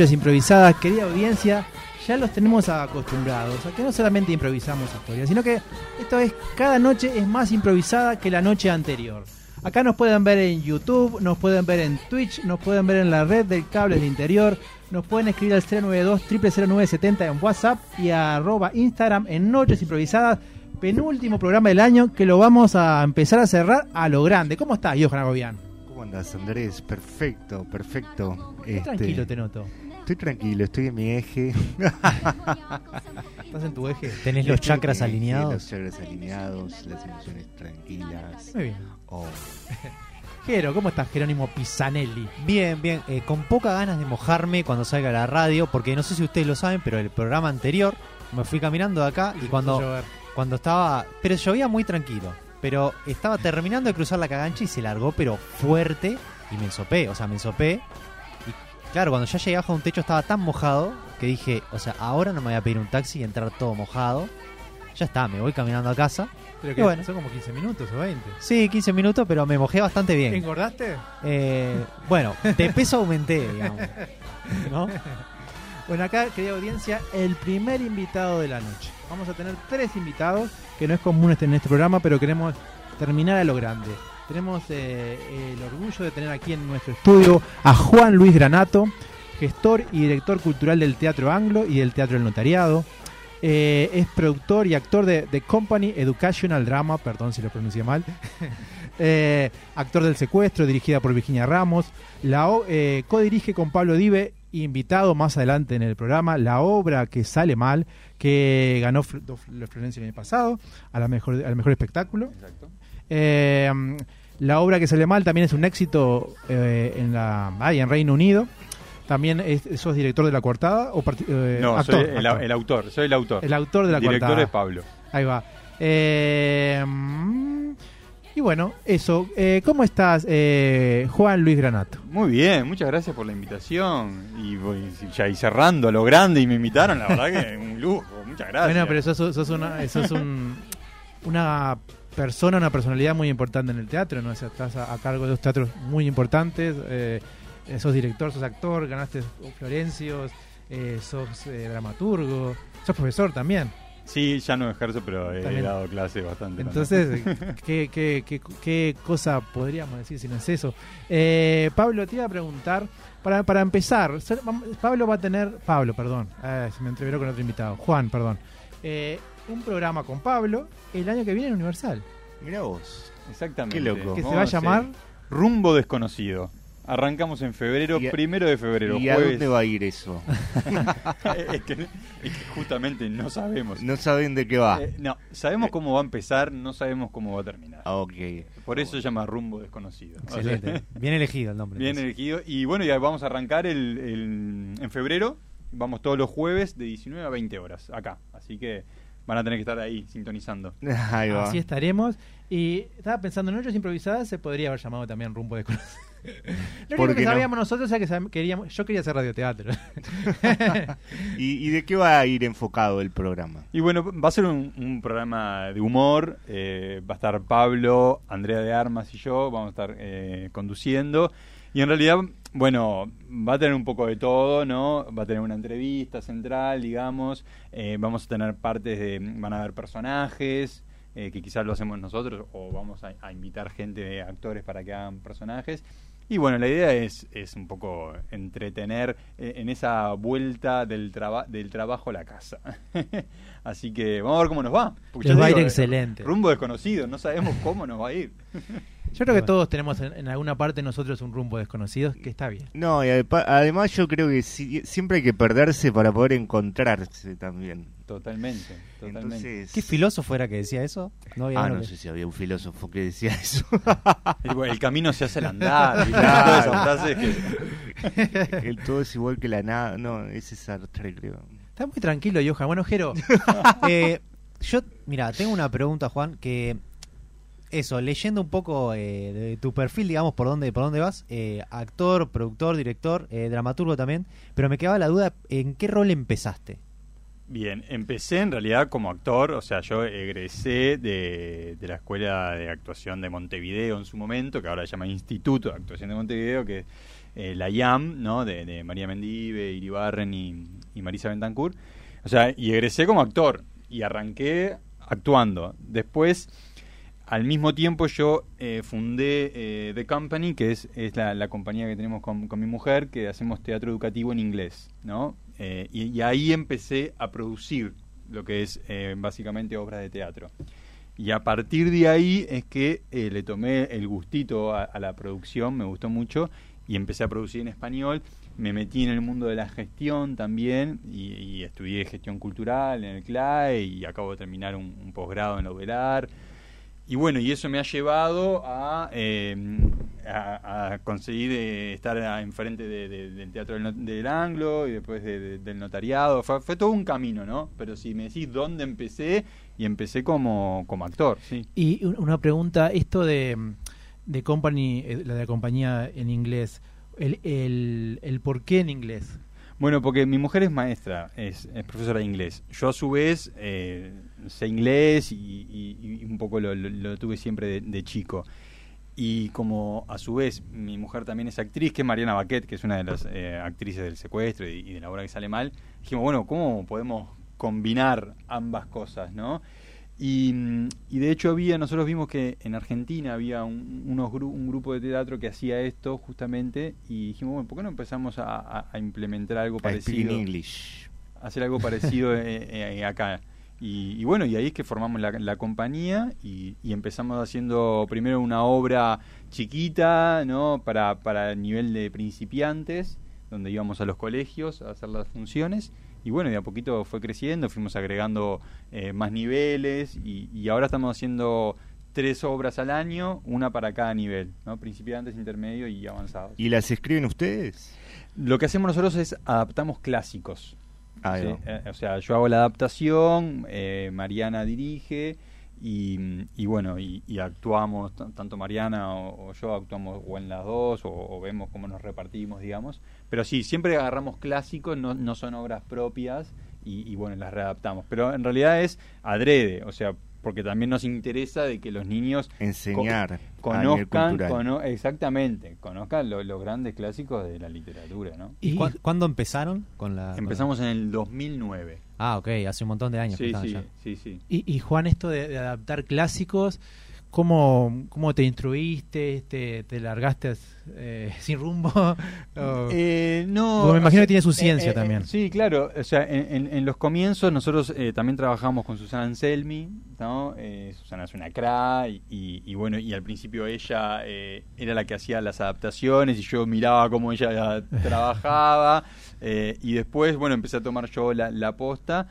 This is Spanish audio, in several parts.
Noches improvisadas, querida audiencia. Ya los tenemos acostumbrados a que no solamente improvisamos historias, sino que esto es cada noche es más improvisada que la noche anterior. Acá nos pueden ver en YouTube, nos pueden ver en Twitch, nos pueden ver en la red del cable del interior, nos pueden escribir al 092 0970 en WhatsApp y a arroba Instagram en Noches Improvisadas, penúltimo programa del año que lo vamos a empezar a cerrar a lo grande. ¿Cómo estás, Johan Agobián? ¿Cómo andas, Andrés? Perfecto, perfecto. Este, Tranquilo te noto. Estoy tranquilo, estoy en mi eje. ¿Estás en tu eje? ¿Tenés los chakras eje, alineados? Los chakras alineados, las emociones tranquilas. Muy bien. Oh, Jero, ¿cómo estás, Jerónimo Pisanelli? Bien, bien. eh, con poca ganas de mojarme cuando salga a la radio, porque no sé si ustedes lo saben, pero el programa anterior me fui caminando de acá y cuando, cuando estaba... Pero llovía muy tranquilo. Pero estaba terminando de cruzar la cagancha y se largó, pero fuerte, y me ensopé. O sea, me ensopé. Claro, cuando ya llegué bajo un techo estaba tan mojado que dije, o sea, ahora no me voy a pedir un taxi y entrar todo mojado. Ya está, me voy caminando a casa. Pero Y que bueno. son como 15 minutos o 20. Sí, 15 minutos, pero me mojé bastante bien. ¿Engordaste? Eh, bueno, de peso aumenté, digamos. ¿No? Bueno, acá, querida audiencia, el primer invitado de la noche. Vamos a tener tres invitados, que no es común este- en este programa, pero queremos terminar a lo grande. Tenemos eh, el orgullo de tener aquí en nuestro estudio a Juan Luis Granato, gestor y director cultural del Teatro Anglo y del Teatro del Notariado. Eh, es productor y actor de The Company Educational Drama, perdón si lo pronuncié mal. Eh, actor del secuestro, dirigida por Virginia Ramos. La eh, codirige con Pablo Dive, invitado más adelante en el programa, la obra que sale mal, que ganó los Florencia el año pasado, a la mejor, al mejor espectáculo. Eh, la obra que sale mal también es un éxito eh, en la ay, en Reino Unido. También es, sos director de la coartada o eh, No, actor, soy el, actor. el autor, soy el autor. El autor de la director coartada. es Pablo. Ahí va. Eh, y bueno, eso. Eh, ¿Cómo estás, eh, Juan Luis Granato? Muy bien, muchas gracias por la invitación. Y voy ya y cerrando a lo grande y me invitaron, la verdad que un lujo, muchas gracias. Bueno, pero sos, sos una, sos un- una persona, una personalidad muy importante en el teatro, ¿no? O sea, estás a, a cargo de dos teatros muy importantes. Eh, sos director, sos actor, ganaste Florencios, eh, sos eh, dramaturgo, sos profesor también. Sí, ya no ejerzo, pero he También. dado clase bastante. Entonces, ¿qué, qué, qué, qué cosa podríamos decir si no es eso? Eh, Pablo, te iba a preguntar, para, para empezar, Pablo va a tener, Pablo, perdón, eh, se me entreveró con otro invitado, Juan, perdón, eh, un programa con Pablo el año que viene en Universal, mira vos. Exactamente. Qué loco. que se va a hacer llamar, Rumbo Desconocido. Arrancamos en febrero, a- primero de febrero, ¿Y a dónde va a ir eso? es, que, es que justamente no sabemos. No saben de qué va. Eh, no, sabemos cómo va a empezar, no sabemos cómo va a terminar. Ah, ok. Por eso se llama Rumbo Desconocido. O sea, Excelente. Bien elegido el nombre. Bien entonces. elegido. Y bueno, ya vamos a arrancar el, el- en febrero. Vamos todos los jueves de 19 a 20 horas acá. Así que van a tener que estar ahí sintonizando. Ahí así estaremos, y estaba pensando, en Noches Improvisadas se podría haber llamado también Rumbo Desconocido. Lo ¿Por único que qué no? sabíamos nosotros era que queríamos, yo quería hacer radioteatro. ¿Y, y de qué va a ir enfocado el programa? Y bueno, va a ser un, un programa de humor. eh, va a estar Pablo, Andrea de Armas y yo. Vamos a estar eh, conduciendo. Y en realidad, bueno, va a tener un poco de todo, ¿no? Va a tener una entrevista central, digamos. eh, vamos a tener partes de. Van a haber personajes. eh, que quizás lo hacemos nosotros o vamos a, a invitar gente de actores para que hagan personajes y bueno la idea es, es un poco entretener eh, en esa vuelta del, traba- del trabajo a la casa así que vamos a ver cómo nos va Porque Les va a ir excelente. rumbo desconocido no sabemos cómo nos va a ir Yo creo que todos tenemos en, alguna parte nosotros un rumbo desconocido, que está bien. No, y además yo creo que siempre hay que perderse para poder encontrarse también. Totalmente, totalmente. ¿Qué filósofo era que decía eso? No ah, no sé si había un filósofo que decía eso. el, camino se hace al andar. el todo es igual que la nada. No, ese es Sartre, creo. Está muy tranquilo, Johan. Bueno, Jero. eh, yo, mira, tengo una pregunta, Juan, que eso, leyendo un poco eh, de tu perfil, digamos, por dónde, por dónde vas, eh, actor, productor, director, eh, dramaturgo también, pero me quedaba la duda, ¿en qué rol empezaste? Bien, empecé en realidad como actor, o sea, yo egresé de, de la Escuela de Actuación de Montevideo en su momento, que ahora se llama Instituto de Actuación de Montevideo, que es la IAM, ¿no? De, María Mendive, Iribarren y, y Marisa Bentancur. O sea, y egresé como actor y arranqué actuando. Después al mismo tiempo yo eh, fundé eh, The Company, que es, es la, compañía que tenemos con, mi mujer, que hacemos teatro educativo en inglés, ¿no? Eh, y, ahí empecé a producir lo que es básicamente obras de teatro. Y a partir de ahí es que le tomé el gustito a, la producción, me gustó mucho, y empecé a producir en español. Me metí en el mundo de la gestión también, y, estudié gestión cultural en el CLAE, y acabo de terminar un, posgrado en la y bueno, y eso me ha llevado a, eh, a, conseguir eh, estar enfrente del Teatro del, Anglo y después del notariado. Fue, todo un camino, ¿no? Pero si me decís dónde empecé, y empecé como, como actor, sí. Y una pregunta, esto de, de company, eh, la de la compañía en inglés, el, el, el por qué en inglés. Bueno, porque mi mujer es maestra, es, profesora de inglés. Yo a su vez eh, sé inglés y, un poco lo, tuve siempre de, chico. Y como a su vez mi mujer también es actriz, que es Mariana Baquet, que es una de las eh, actrices del secuestro y, y de la obra que sale mal, dijimos, bueno, ¿cómo podemos combinar ambas cosas, no? Y, de hecho había, nosotros vimos que en Argentina había un, unos un grupo de teatro que hacía esto justamente y dijimos, bueno, ¿por qué no empezamos a, implementar algo parecido? English. Hacer algo parecido eh, eh, acá. Y, bueno, y ahí es que formamos la, compañía y, empezamos haciendo primero una obra chiquita, ¿no? Para, para el nivel de principiantes, donde íbamos a los colegios a hacer las funciones y bueno, de a poquito fue creciendo, fuimos agregando eh, más niveles y, ahora estamos haciendo tres obras al año, una para cada nivel, ¿no? principiantes, intermedio y avanzados. ¿Y las escriben ustedes? Lo que hacemos nosotros es adaptamos clásicos. Eh, o sea, yo hago la adaptación, eh, Mariana dirige y, bueno, y, actuamos, tanto Mariana o, yo actuamos o en las dos o vemos cómo nos repartimos, digamos. Pero sí, siempre agarramos clásicos, no, no son obras propias y, bueno, las readaptamos. Pero en realidad es adrede, o sea, porque también nos interesa de que los niños enseñar conozcan exactamente conozcan los grandes clásicos de la literatura ¿no? y cuándo empezaron con la empezamos en el 2009 ah ok hace un montón de años sí sí, sí sí. Y, Juan esto de, adaptar clásicos ¿Cómo, ¿Cómo te instruiste? ¿Te, te largaste eh, sin rumbo? Eh, no. me imagino que tiene su ciencia eh, también. sí, claro. O sea, en, en, los comienzos nosotros también trabajamos con Susana Anselmi, ¿no? Susana es una cra y, y, bueno, y al principio ella era la que hacía las adaptaciones y yo miraba cómo ella trabajaba y después, bueno, empecé a tomar yo la, la posta.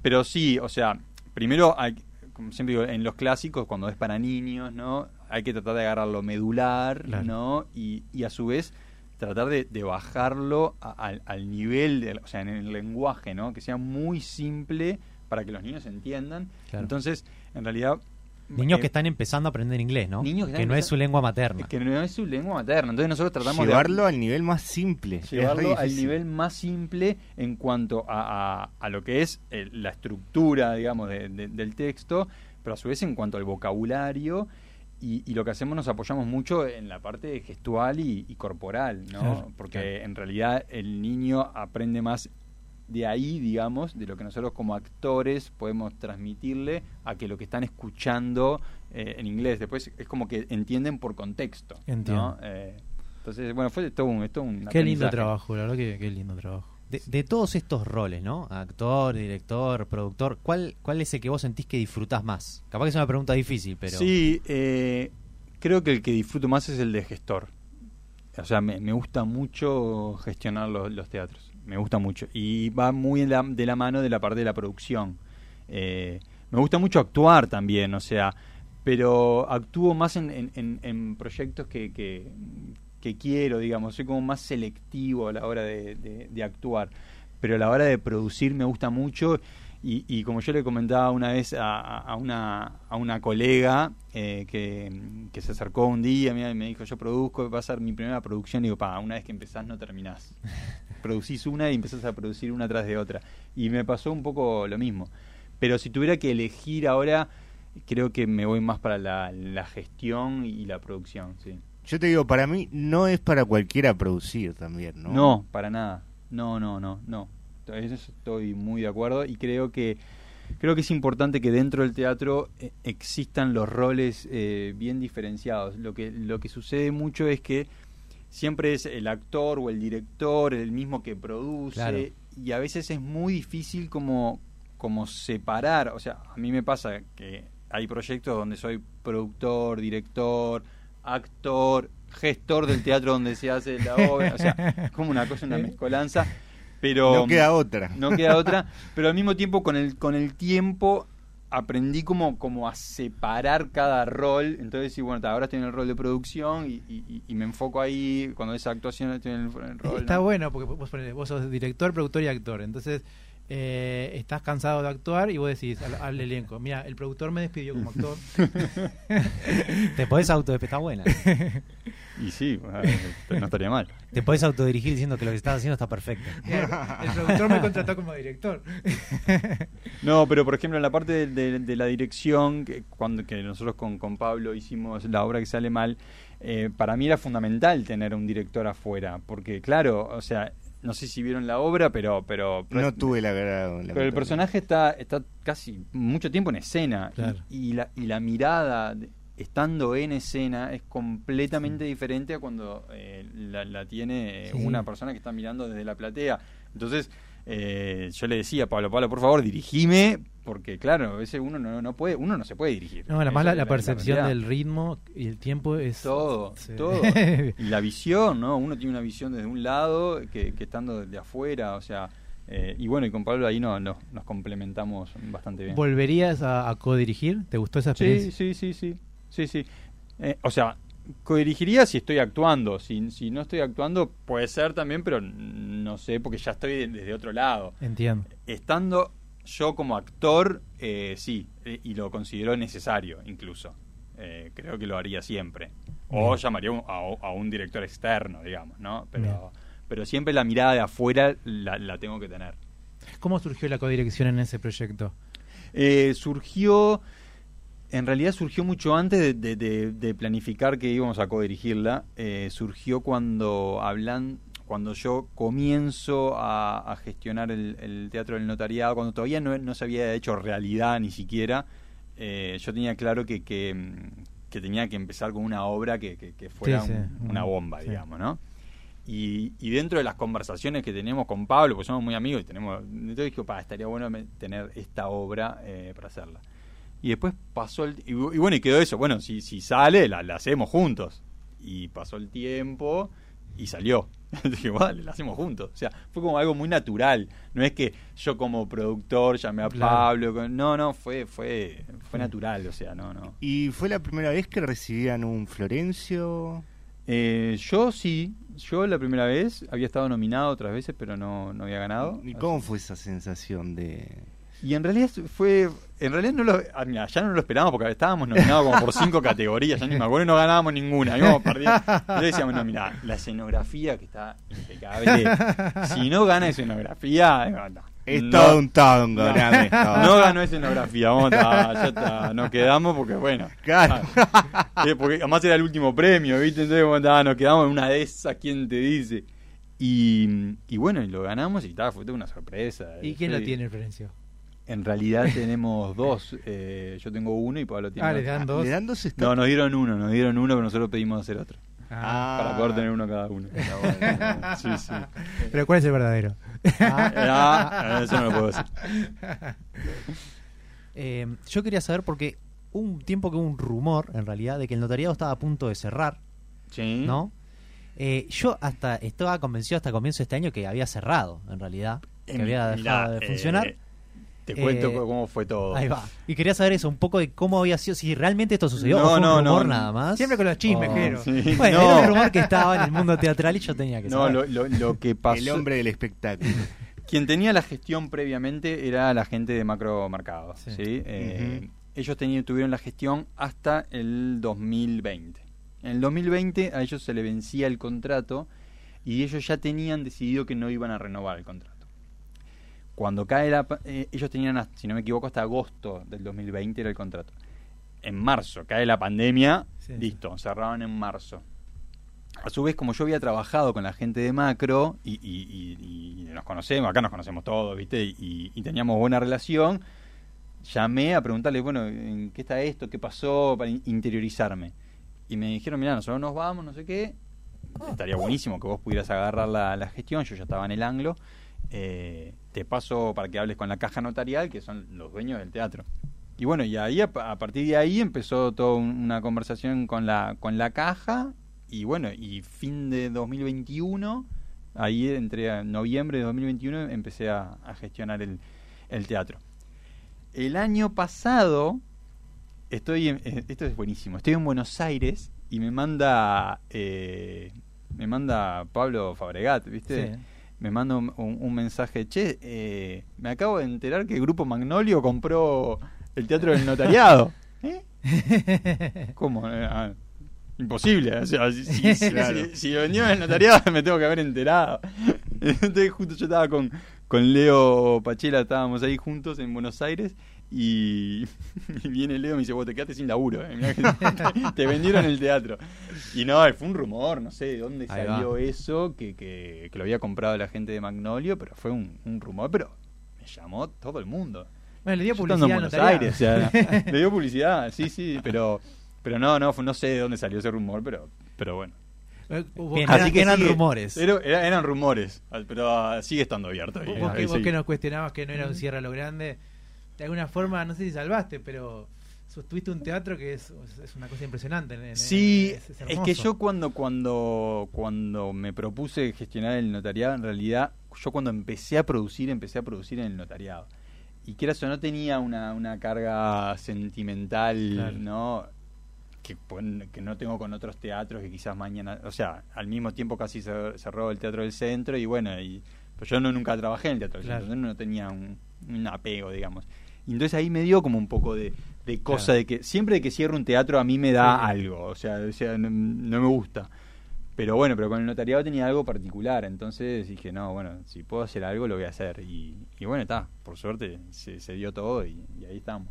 pero sí, o sea, primero hay como siempre digo, en los clásicos, cuando es para niños, ¿no? Hay que tratar de agarrar lo medular, ¿no? Y, y, a su vez tratar de, bajarlo al nivel, o sea, en el lenguaje, ¿no? Que sea muy simple para que los niños entiendan. Entonces, en realidad, Niños que están empezando a aprender inglés, ¿no? que, no es su lengua materna. Que no es su lengua materna. Entonces nosotros tratamos llevarlo al nivel más simple. Llevarlo al nivel más simple en cuanto a, a, lo que es eh, la estructura, digamos, del texto, pero a su vez en cuanto al vocabulario. Y, lo que hacemos nos apoyamos mucho en la parte gestual y, corporal, ¿no? Porque en realidad el niño aprende más de ahí, digamos, de lo que nosotros como actores podemos transmitirle a que lo que están escuchando eh, en inglés. Después es como que entienden por contexto. Entiendo. Eh, entonces, bueno, fue todo un, todo un Qué lindo trabajo, la verdad que qué lindo trabajo. De, todos estos roles, ¿no? Actor, director, productor, ¿cuál, ¿cuál es el que vos sentís que disfrutás más? Capaz que es una pregunta difícil, pero... Sí, eh, creo que el que disfruto más es el de gestor. O sea, me, me gusta mucho gestionar los, los teatros. Me gusta mucho. Y va muy la- de la mano de la parte de la producción. Eh, me gusta mucho actuar también, o sea, pero actúo más en, en- en- en proyectos que, que, que quiero, digamos. Soy como más selectivo a la hora de, de- actuar. Pero a la hora de producir me gusta mucho. Y, como yo le comentaba una vez a, a- una, a una colega eh, que, que se acercó un día y me dijo, yo produzco, va a ser mi primera producción. Y digo, pa, una vez que empezás no terminás. Producís una y empezás a producir una tras de otra. Y me pasó un poco lo mismo. Pero si tuviera que elegir ahora, creo que me voy más para la, la gestión y la producción, sí. Yo te digo, para mí no es para cualquiera producir también, ¿no? No, para nada. No, no, no, no. Eso estoy muy de acuerdo y creo que creo que es importante que dentro del teatro eh, existan los roles eh, bien diferenciados. Lo que lo que sucede mucho es que siempre es el actor o el director el mismo que produce Claro. y a veces es muy difícil como como separar, o sea, a mí me pasa que hay proyectos donde soy productor, director, actor, gestor del teatro donde se hace la obra, o sea, es como una cosa, una mezcolanza, pero No queda otra. no queda otra, pero al mismo tiempo con el con el tiempo aprendí como como a separar cada rol, entonces sí, bueno, ta, ahora estoy en el rol de producción y, y- y me enfoco ahí, cuando es actuación estoy en el, en el rol. Está ¿no? bueno porque vos, vos sos director, productor y actor. Entonces, eh, estás cansado de actuar y vos decís al, al elenco: Mira, el productor me despidió como actor. Te podés está buena. Y sí, bueno, no estaría mal. Te podés autodirigir diciendo que lo que estás haciendo está perfecto. el productor me contrató como director. No, pero por ejemplo en la parte de, de- de la dirección, que, cuando que nosotros con, con Pablo hicimos la obra que sale mal, eh, para mí era fundamental tener un director afuera, porque claro, o sea, no sé si vieron la obra, pero pero No tuve la grado. pero el personaje está está casi mucho tiempo en escena y- Claro. y, la, y la mirada de- estando en escena es completamente diferente a cuando eh, la, la tiene sí. una persona que está mirando desde la platea. Entonces eh, yo le decía a Pablo, Pablo, por favor, dirigime, porque claro, a veces uno no, no puede, uno no se puede dirigir. No, además la, percepción del ritmo y el tiempo es. todo, Sí. todo. Y la visión, ¿no? Uno tiene una visión desde un lado que, que estando desde afuera, o sea, eh, y bueno, y con Pablo ahí no, no- nos complementamos bastante bien. ¿Volverías a, a codirigir? ¿Te gustó esa Sí, experiencia? sí, sí, sí, sí, sí. Eh, o sea, codirigiría si estoy actuando, si, si no estoy actuando puede ser también, pero no sé, porque ya estoy de- desde otro lado. Entiendo. Estando yo como actor, eh, sí, eh, y lo considero necesario incluso. Eh, creo que lo haría siempre. O Bien. llamaría un- a, a un director externo, digamos, ¿no? Bien. Pero, pero siempre la mirada de afuera la, la tengo que tener. ¿Cómo surgió la codirección en ese proyecto? Eh, surgió, en realidad surgió mucho antes de, de- de- de planificar que íbamos a codirigirla. Eh, surgió cuando hablan, cuando yo comienzo a, a gestionar el, el teatro del notariado, cuando todavía no, no se había hecho realidad ni siquiera. eh, yo tenía claro que, que, que tenía que empezar con una obra que, fuera Sí, sí. un- una Mm, bomba, sí. digamos, ¿no? Y, y dentro de las conversaciones que tenemos con Pablo, pues somos muy amigos y tenemos. Entonces dije, pa, estaría bueno tener esta obra eh, para hacerla. Y después pasó el. Y, y bueno, y quedó eso. Bueno, si, si sale, la, la hacemos juntos. Y pasó el tiempo y salió. dije, vale, la hacemos juntos. O sea, fue como algo muy natural. No es que yo como productor llamé a Claro. Pablo. No, no, fue, fue, fue natural. O sea, no, no. ¿Y fue la primera vez que recibían un Florencio? Eh, yo sí, yo la primera vez había estado nominado otras veces, pero no, no había ganado. ¿Y cómo fue esa sensación de...? Y en realidad fue, en realidad no lo, ah, mira, ya no lo esperábamos porque estábamos nominados como por cinco categorías, ya ni me acuerdo y no ganábamos ninguna, íbamos perdiendo. Entonces decíamos, no, mira, la escenografía que está impecable, si no gana escenografía, eh, no, Es no- todo un tongo, no, no ganó escenografía, vamos a, ya está, nos quedamos porque bueno. Claro. Ah, eh, porque además era el último premio, ¿viste? Entonces bueno, ta, nos quedamos en una de esas, ¿quién te dice? Y, y bueno, y lo ganamos y ta, fue toda una sorpresa. ¿Y quién lo tiene, Florencio? En realidad tenemos dos. eh, yo tengo uno y Pablo tiene Ah, otro. le dan dos. ¿Le dan dos No, nos dieron uno, nos dieron uno, pero nosotros pedimos hacer otro. Ah. Para poder tener uno cada uno. sí, sí. Pero ¿cuál es el verdadero? Ah, eso no lo puedo decir. Eh, yo quería saber porque un tiempo que hubo un rumor, en realidad, de que el notariado estaba a punto de cerrar, Sí. ¿no? Eh, yo hasta estaba convencido hasta comienzo de este año que había cerrado, en realidad, que Eh, había dejado de eh, funcionar. Te cuento Eh, cómo fue todo. Ahí va. Y quería saber eso, un poco de cómo había sido, si realmente esto sucedió No, o fue un no, rumor no. nada más. Siempre con los chismes, O- Jero. Sí. Bueno, No. era un rumor que estaba en el mundo teatral y yo tenía que No, saber. lo, lo- lo que pasó. El hombre del espectáculo. Quien tenía la gestión previamente era la gente de Macromercado. Sí. ¿sí? Eh. Ellos tenían, tuvieron la gestión hasta el 2020. En el 2020 a ellos se le vencía el contrato y ellos ya tenían decidido que no iban a renovar el contrato. Cuando cae la... eh, ellos tenían, hasta- si no me equivoco, hasta agosto del 2020 era el contrato. En marzo cae la pandemia, Sí, listo, cerraron en marzo. A su vez, como yo había trabajado con la gente de Macro y, y- y- y nos conocemos, acá nos conocemos todos, ¿viste? Y, teníamos buena relación, llamé a preguntarle, bueno, ¿en qué está esto? ¿Qué pasó? Para in- interiorizarme. Y me dijeron, mira, nosotros nos vamos, no sé qué. Estaría buenísimo que vos pudieras agarrar la, la gestión, yo ya estaba en el anglo. Eh, te paso para que hables con la caja notarial, que son los dueños del teatro. Y bueno, y ahí a, partir de ahí empezó toda un- una conversación con la con la caja y bueno, y fin de 2021, ahí entre noviembre de 2021 empecé a, a gestionar el, el teatro. El año pasado estoy en- eh, esto es buenísimo, estoy en Buenos Aires y me manda eh, me manda Pablo Fabregat, ¿viste? Sí. Me manda un, un- mensaje, che, eh, me acabo de enterar que el grupo Magnolio compró el teatro del notariado. ¿Eh? ¿Cómo? Eh, ah, imposible. O sea, si, si, Claro. si- si lo vendió en el notariado me tengo que haber enterado. Entonces justo yo estaba con, con Leo Pachela, estábamos ahí juntos en Buenos Aires y, y viene Leo y me dice, vos te quedaste sin laburo, eh, que te, te vendieron el teatro. Y no, fue un rumor, no sé de dónde Ahí salió va. eso, que, que, que lo había comprado la gente de Magnolio, pero fue un, un rumor, pero me llamó todo el mundo. Bueno, le dio Yo publicidad en Buenos. Aires, o sea, le dio publicidad, sí, sí, pero pero no, no, no sé de dónde salió ese rumor, pero pero bueno. Eh, Bien, vos- eran- eran sigue- rumores. Era- era- eran rumores, pero ah, sigue estando abierto. vos, ahí, vos ahí que, vos sigue. que nos cuestionabas que no era un cierre a lo grande, de alguna forma, no sé si salvaste, pero sostuviste un teatro que es, es una cosa impresionante. en- Sí, es- es que yo cuando cuando cuando me propuse gestionar el notariado, en realidad yo cuando empecé a producir, empecé a producir en el notariado. Y que eso no tenía una, una carga sentimental, Claro. ¿no? Que, que no tengo con otros teatros que quizás mañana, o sea, al mismo tiempo casi cer- cerró el Teatro del Centro y bueno, y pues yo no nunca trabajé en el Teatro del Claro. Centro, entonces no tenía un, un apego, digamos. Y entonces ahí me dio como un poco de, de cosa Claro. de que siempre que cierro un teatro a mí me da Sí. algo, o sea, o sea, no, no me gusta. Pero bueno, pero con el notariado tenía algo particular, entonces dije, no, bueno, si puedo hacer algo lo voy a hacer. Y, y bueno, está, por suerte se, se dio todo y, y ahí estamos.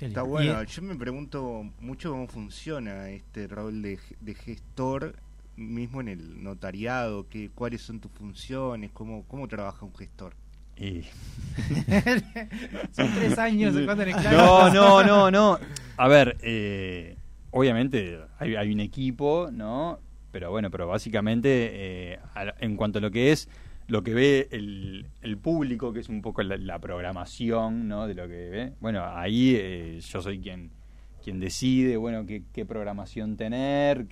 Está bueno. Yo me pregunto mucho cómo funciona este rol de, de gestor mismo en el notariado, que, cuáles son tus funciones, cómo, cómo trabaja un gestor. Y... Son tres años Sí. cuando en el. No, no, no, no. A ver, eh, obviamente hay, hay un equipo, ¿no? Pero bueno, pero básicamente eh, a- en cuanto a lo que es lo que ve el, el público, que es un poco la, la programación, ¿no? De lo que ve. Bueno, ahí eh, yo soy quien quien decide, bueno, qué, qué programación tener,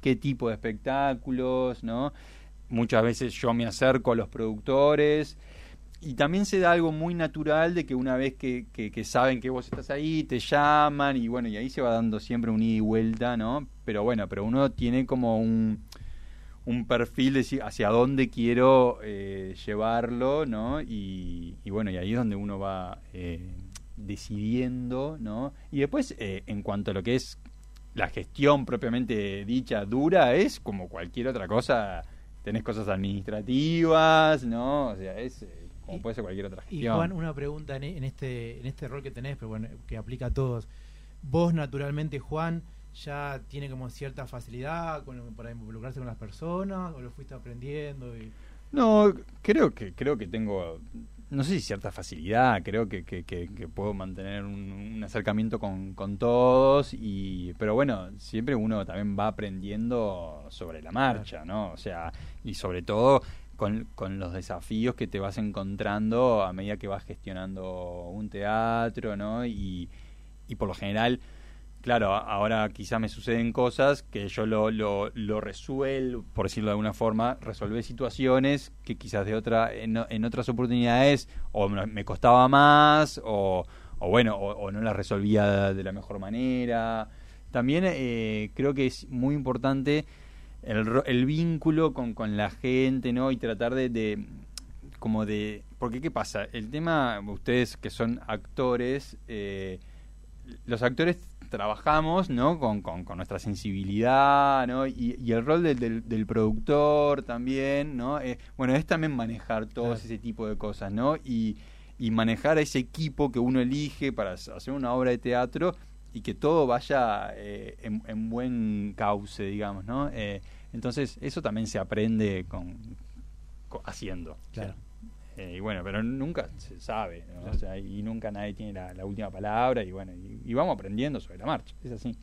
qué tipo de espectáculos, ¿no? Muchas veces yo me acerco a los productores y también se da algo muy natural de que una vez que, que- saben que vos estás ahí, te llaman y bueno, y ahí se va dando siempre un ida y vuelta, ¿no? Pero bueno, pero uno tiene como un, un perfil de hacia dónde quiero eh, llevarlo, ¿no? Y, y bueno, y ahí es donde uno va eh, decidiendo, ¿no? Y después, eh, en cuanto a lo que es la gestión propiamente dicha dura, es como cualquier otra cosa, tenés cosas administrativas, ¿no? O sea, es eh, como Y- puede ser cualquier otra Y gestión. Juan, una pregunta en, en este en este rol que tenés, pero bueno, que aplica a todos. Vos naturalmente, Juan, ya tiene como cierta facilidad con, para involucrarse con las personas o lo fuiste aprendiendo y No, creo que creo que tengo, no sé si cierta facilidad, creo que, que, que- que puedo mantener un, un acercamiento con, con todos, y pero bueno, siempre uno también va aprendiendo sobre la marcha, ¿no? O sea, y sobre todo con, con los desafíos que te vas encontrando a medida que vas gestionando un teatro, ¿no? Y, y por lo general claro, ahora quizá me suceden cosas que yo lo, lo, lo resuelvo, por decirlo de alguna forma, resolver situaciones que quizás de otra en, en otras oportunidades o me costaba más o, o bueno, o, no las resolvía de la mejor manera. También eh, creo que es muy importante el, el vínculo con, con, la gente, ¿no? Y tratar de, de, como de... Porque, ¿qué pasa? El tema, ustedes que son actores, eh, los actores trabajamos ¿no? con, con, nuestra sensibilidad ¿no? y, el rol del, del, productor también ¿no? Eh, bueno es también manejar todo ese tipo de cosas ¿no? y, y manejar a ese equipo que uno elige para hacer una obra de teatro y que todo vaya eh, en, buen cauce digamos ¿no? Eh, entonces eso también se aprende con, haciendo claro. Eh, y bueno, pero nunca se sabe, y nunca nadie tiene la, última palabra, y bueno, y, vamos aprendiendo sobre la marcha, es así.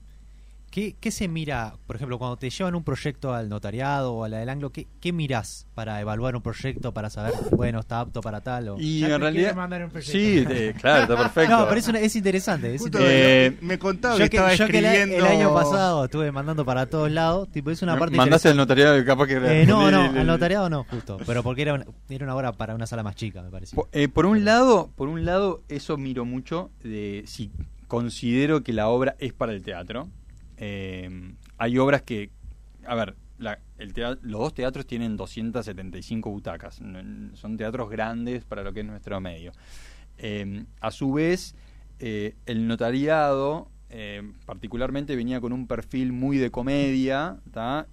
¿Qué, ¿Qué, se mira, por ejemplo, cuando te llevan un proyecto al notariado o a la del anglo? ¿qué, ¿Qué mirás para evaluar un proyecto, para saber, bueno, está apto para tal? O... Y en realidad. Sí, claro, está perfecto. No, pero es, es interesante. Es eh, me contaba que, estaba escribiendo. el, año pasado estuve mandando para todos lados. Tipo, es una parte. ¿Mandaste al notariado capaz que eh, No, no, al notariado no, justo. Pero porque era una, era una obra para una sala más chica, me pareció. Por, eh, por un lado, por un lado, eso miro mucho de si considero que la obra es para el teatro eh, hay obras que, a ver, el los dos teatros tienen 275 butacas, son teatros grandes para lo que es nuestro medio. Eh, a su vez, eh, el notariado particularmente venía con un perfil muy de comedia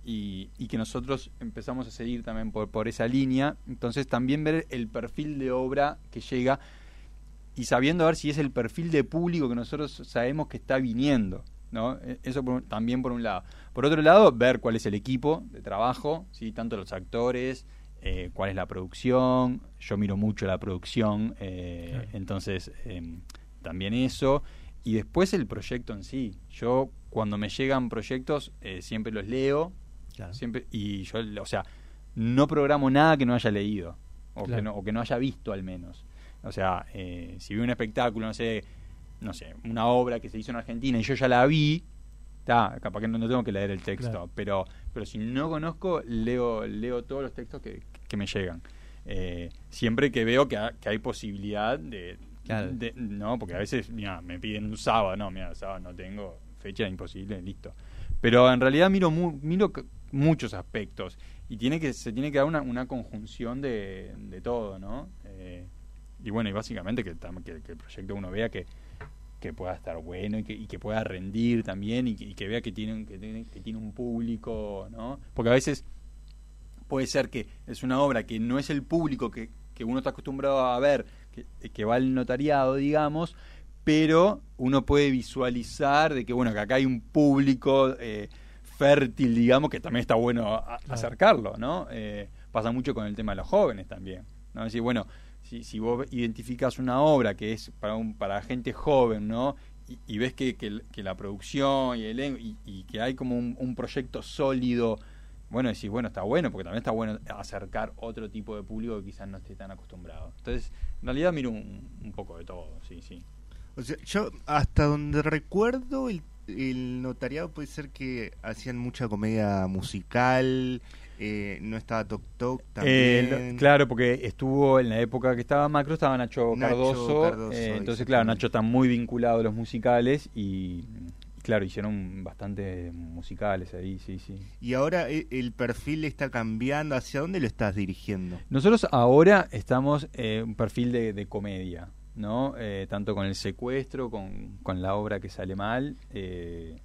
y, y, que nosotros empezamos a seguir también por, por esa línea. Entonces también ver el perfil de obra que llega y sabiendo a ver si es el perfil de público que nosotros sabemos que está viniendo. ¿No? E, eso también por un lado. Por otro lado, ver cuál es el equipo de trabajo, ¿sí? tanto los actores, eh, cuál es la producción. Yo miro mucho la producción, eh, entonces em, también eso. Y después el proyecto en sí. Yo cuando me llegan proyectos eh, siempre los leo. Siempre, y yo, o sea, no programo nada que no haya leído o, que, no, o que no haya visto al menos. O sea, si vi un espectáculo, no sé, no sé, una obra que se hizo en Argentina y yo ya la vi, está, capaz que no, tengo que leer el texto, pero pero si no conozco, leo leo todos los textos que, que me llegan. Eh, siempre que veo que, que hay posibilidad de, no, porque a veces, mira, me piden un sábado, no, mira, sábado no tengo, fecha imposible, listo. Pero en realidad miro miro muchos aspectos y tiene que se tiene que dar una, una conjunción de, de todo, ¿no? Eh, y bueno, y básicamente que, que, que el proyecto uno vea que, que pueda estar bueno y que, y que pueda rendir también y que, vea que tiene, que tiene, que tiene un público, ¿no? Porque a veces puede ser que es una obra que no es el público que, que uno está acostumbrado a ver, que, que va al notariado, digamos, pero uno puede visualizar de que, bueno, que acá hay un público eh, fértil, digamos, que también está bueno acercarlo, ¿no? Eh, pasa mucho con el tema de los jóvenes también, ¿no? Es decir, bueno, si, si vos identificas una obra que es para, un, para gente joven, ¿no? Y, ves que, que, la producción y, el, y, que hay como un, proyecto sólido, bueno, decís, bueno, está bueno, porque también está bueno acercar otro tipo de público que quizás no esté tan acostumbrado. Entonces, en realidad miro un, un poco de todo, sí, sí. O sea, yo hasta donde recuerdo el, el notariado puede ser que hacían mucha comedia musical, eh, no estaba Tok Tok eh, también. claro, porque estuvo en la época que estaba Macro, estaba Nacho, Cardoso. Eh, entonces, claro, Nacho está muy vinculado a los musicales y, claro, hicieron bastante musicales ahí, sí, sí. Y ahora el perfil está cambiando. ¿Hacia dónde lo estás dirigiendo? Nosotros ahora estamos un perfil de, comedia. ¿no? tanto con el secuestro, con, con la obra que sale mal,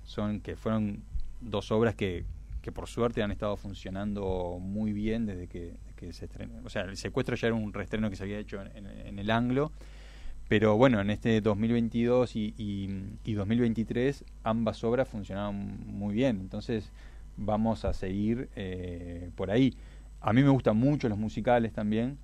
son que fueron dos obras que, que por suerte han estado funcionando muy bien desde que, se estrenó. O sea, el secuestro ya era un reestreno que se había hecho en, el anglo, pero bueno, en este 2022 y, y, 2023 ambas obras funcionaban muy bien, entonces vamos a seguir eh, por ahí. A mí me gustan mucho los musicales también.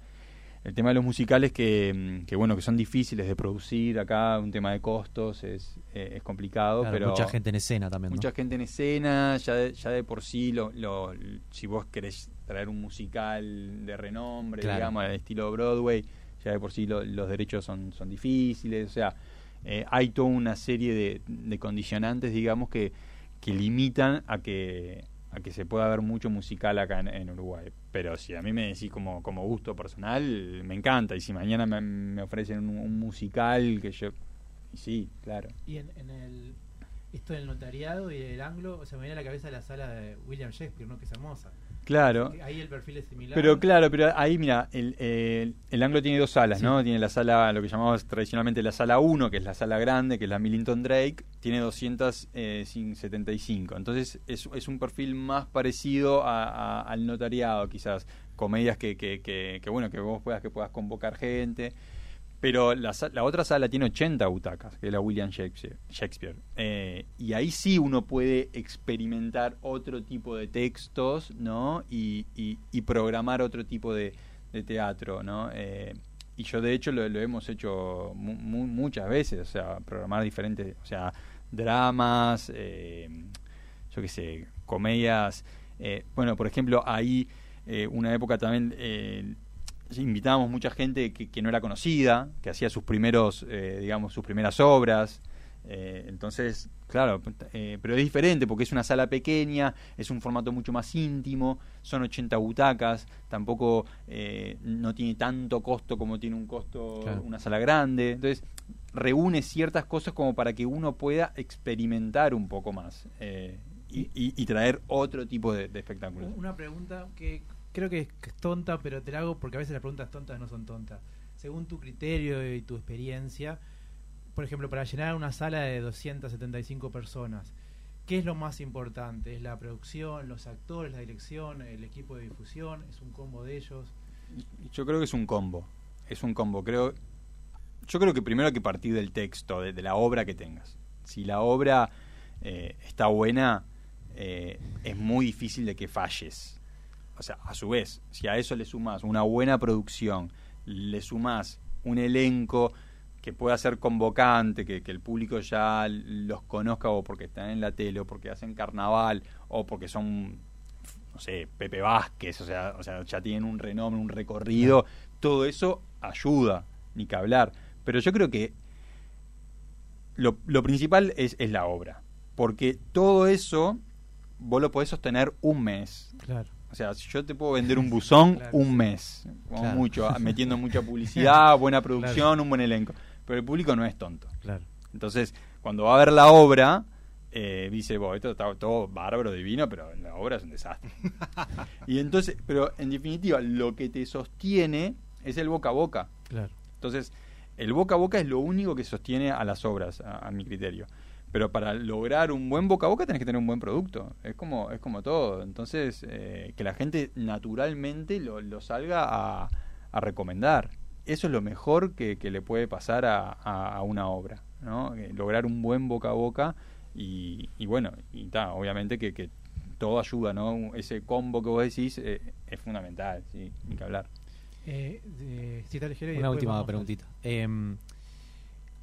El tema de los musicales que, que, bueno que son difíciles de producir acá, un tema de costos es, eh, es complicado, pero mucha gente en escena también. Mucha gente en escena, ya de, ya de por sí, lo, lo, si vos querés traer un musical de renombre, digamos, al estilo Broadway, ya de por sí los derechos son, son difíciles, o sea, eh, hay toda una serie de, de condicionantes, digamos, que, que limitan a que a que se pueda ver mucho musical acá en, Uruguay. Pero si a mí me decís como, como gusto personal, me encanta. Y si mañana me, ofrecen un, musical que yo... Y sí, claro. Y en, en el, esto del notariado y el anglo, o sea, me viene a la cabeza la sala de William Shakespeare, ¿no? Que es hermosa. Claro. Ahí el perfil es similar. Pero claro, pero ahí mira, el, el, Anglo tiene dos salas, ¿no? Tiene la sala, lo que llamamos tradicionalmente la sala 1, que es la sala grande, que es la Millington Drake, tiene 275. Entonces es, es un perfil más parecido al notariado, quizás. Comedias que, que, que, que, bueno, que vos puedas, que puedas convocar gente. Pero la, la, otra sala tiene 80 butacas, que es la William Shakespeare. Shakespeare. Eh, y ahí sí uno puede experimentar otro tipo de textos, ¿no? Y, y, programar otro tipo de, de teatro, ¿no? Eh, y yo de hecho lo, hemos hecho muchas veces, o sea, programar diferentes, o sea, dramas, eh, yo qué sé, comedias. bueno, por ejemplo, ahí una época también invitábamos mucha gente que, no era conocida, que hacía sus primeros, eh, digamos, sus primeras obras. Eh, entonces, claro, eh, pero es diferente porque es una sala pequeña, es un formato mucho más íntimo, son 80 butacas, tampoco no tiene tanto costo como tiene un costo una sala grande. Entonces, reúne ciertas cosas como para que uno pueda experimentar un poco más y, traer otro tipo de, de espectáculos. Una pregunta que creo que es tonta, pero te la hago porque a veces las preguntas tontas no son tontas. Según tu criterio y tu experiencia, por ejemplo, para llenar una sala de 275 personas, ¿qué es lo más importante? ¿Es la producción, los actores, la dirección, el equipo de difusión? ¿Es un combo de ellos? Yo creo que es un combo. Es un combo. Creo, yo creo que primero hay que partir del texto, de, la obra que tengas. Si la obra eh, está buena, eh, es muy difícil de que falles o sea, a su vez, si a eso le sumas una buena producción, le sumas un elenco que pueda ser convocante, que, el público ya los conozca o porque están en la tele o porque hacen carnaval o porque son, no sé, Pepe Vázquez, o sea, o sea ya tienen un renombre, un recorrido, todo eso ayuda, ni que hablar. Pero yo creo que lo, lo principal es, es la obra, porque todo eso vos lo podés sostener un mes. Claro. O sea, yo te puedo vender un buzón un mes, como mucho, metiendo mucha publicidad, buena producción, un buen elenco. Pero el público no es tonto. Claro. Entonces, cuando va a ver la obra, eh, dice, bueno, esto está todo bárbaro, divino, pero la obra es un desastre. y entonces, pero en definitiva, lo que te sostiene es el boca a boca. Entonces, el boca a boca es lo único que sostiene a las obras, a mi criterio pero para lograr un buen boca a boca tenés que tener un buen producto. Es como, es como todo. Entonces, eh, que la gente naturalmente lo, lo salga a, a, recomendar. Eso es lo mejor que, que le puede pasar a, a, una obra. ¿no? Eh, lograr un buen boca a boca y, y bueno, y ta, obviamente que, que todo ayuda, ¿no? Ese combo que vos decís eh, es fundamental, ¿sí? Ni que hablar. Una última preguntita.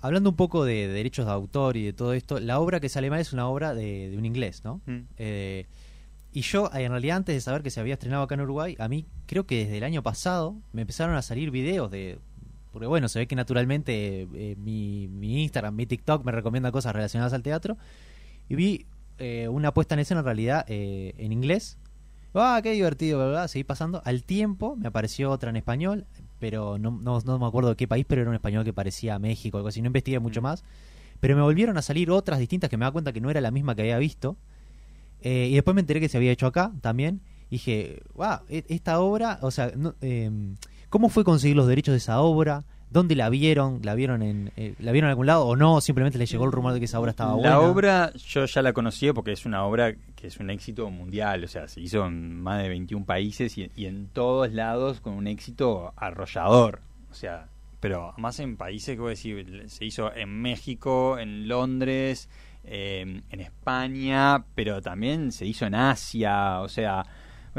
Hablando un poco de, derechos de autor y de todo esto, la obra que sale mal es una obra de, un inglés, ¿no? Mm. Eh, y yo, en realidad, antes de saber que se había estrenado acá en Uruguay, a mí creo que desde el año pasado me empezaron a salir videos de... Porque bueno, se ve que naturalmente eh, mi, Instagram, mi TikTok me recomienda cosas relacionadas al teatro. Y vi eh, una puesta en escena en realidad en inglés. ¡Ah, qué divertido! ¿verdad? Seguí pasando. Al tiempo me apareció otra en español pero no, no, no, me acuerdo de qué país, pero era un español que parecía a México, algo así, no investigué mucho mm. más. Pero me volvieron a salir otras distintas que me da cuenta que no era la misma que había visto. Eh, y después me enteré que se había hecho acá también. Y dije, wow, e, esta obra, o sea, em, ¿cómo fue conseguir los derechos de esa obra? ¿Dónde la vieron? ¿La vieron en eh, la vieron en algún lado o no? Simplemente le llegó el rumor de que esa obra estaba buena. La obra yo ya la conocía porque es una obra que es un éxito mundial, o sea, se hizo en más de 21 países y, en todos lados con un éxito arrollador. O sea, pero más en países que voy a decir, se hizo en México, en Londres, eh, en España, pero también se hizo en Asia, o sea,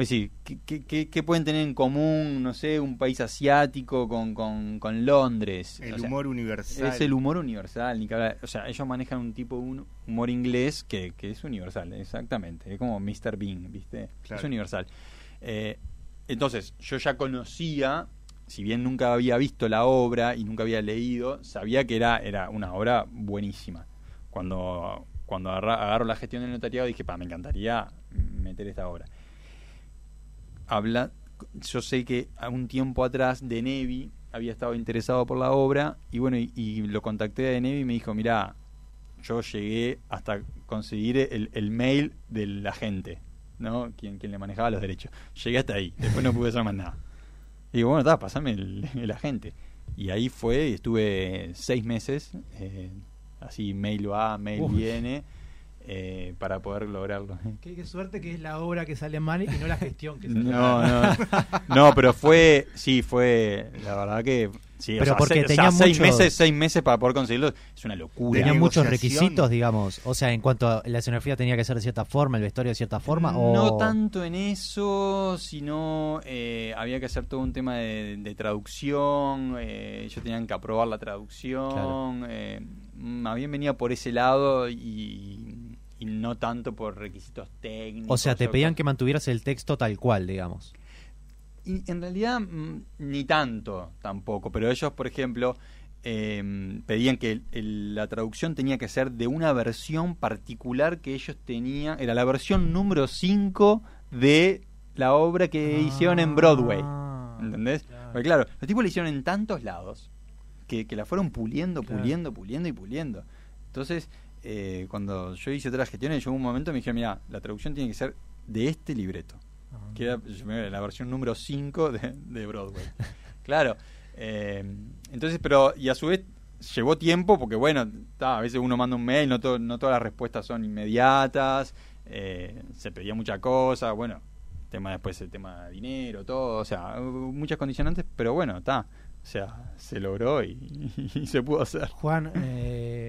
decir, ¿qué, qué, pueden tener en común, no sé, un país asiático con, con, Londres? El humor universal. Es el humor universal, ni O sea, ellos manejan un tipo humor inglés que, es universal, exactamente. Es como Mr. Bean, ¿viste? Es universal. Eh, entonces, yo ya conocía si bien nunca había visto la obra y nunca había leído, sabía que era, era una obra buenísima. Cuando, cuando agarro la gestión del notariado dije, pa, me encantaría meter esta obra. Habla, yo sé que a un tiempo atrás de Nevi había estado interesado por la obra y bueno, y, lo contacté de Nevi y me dijo, mira, yo llegué hasta conseguir el, el mail de la gente, ¿no? Quien, quien le manejaba los derechos. Llegué hasta ahí, después no pude hacer más nada. Y digo, bueno, está, pasame el, agente. Y ahí fue, y estuve seis meses, eh, así mail va, mail viene eh, para poder lograrlo. Qué, suerte que es la obra que sale mal y no la gestión que sale no, No, no, pero fue, sí, fue, la verdad que Sí, pero porque tenía seis meses, seis meses para poder conseguirlo es una locura. Tenía muchos requisitos, digamos. O sea, en cuanto a la escenografía tenía que ser de cierta forma, el vestuario de cierta forma. No tanto en eso, sino eh, había que hacer todo un tema de, traducción. Eh, ellos tenían que aprobar la traducción. Eh, más bien venía por ese lado y y no tanto por requisitos técnicos. O sea, te pedían que mantuvieras el texto tal cual, digamos. Y en realidad mm, ni tanto tampoco, pero ellos, por ejemplo, em, pedían que la traducción tenía que ser de una versión particular que ellos tenían, era la versión número 5 de la obra que hicieron en Broadway. Ah, ¿Entendés? Porque claro, los tipos la hicieron en tantos lados que, la fueron puliendo, puliendo, puliendo y puliendo. Entonces, eh, cuando yo hice otras gestiones, yo en un momento me dije, mira, la traducción tiene que ser de este libreto, ah. que era la versión número 5 de, Broadway. claro. Eh, entonces, pero, y a su vez llevó tiempo, porque bueno, a veces uno manda un mail, no, no todas las respuestas son inmediatas, eh, se pedía mucha cosa, bueno, tema después el tema de dinero, todo, o sea, muchas condicionantes, pero bueno, está. O sea, se logró y, y, se pudo hacer. Juan,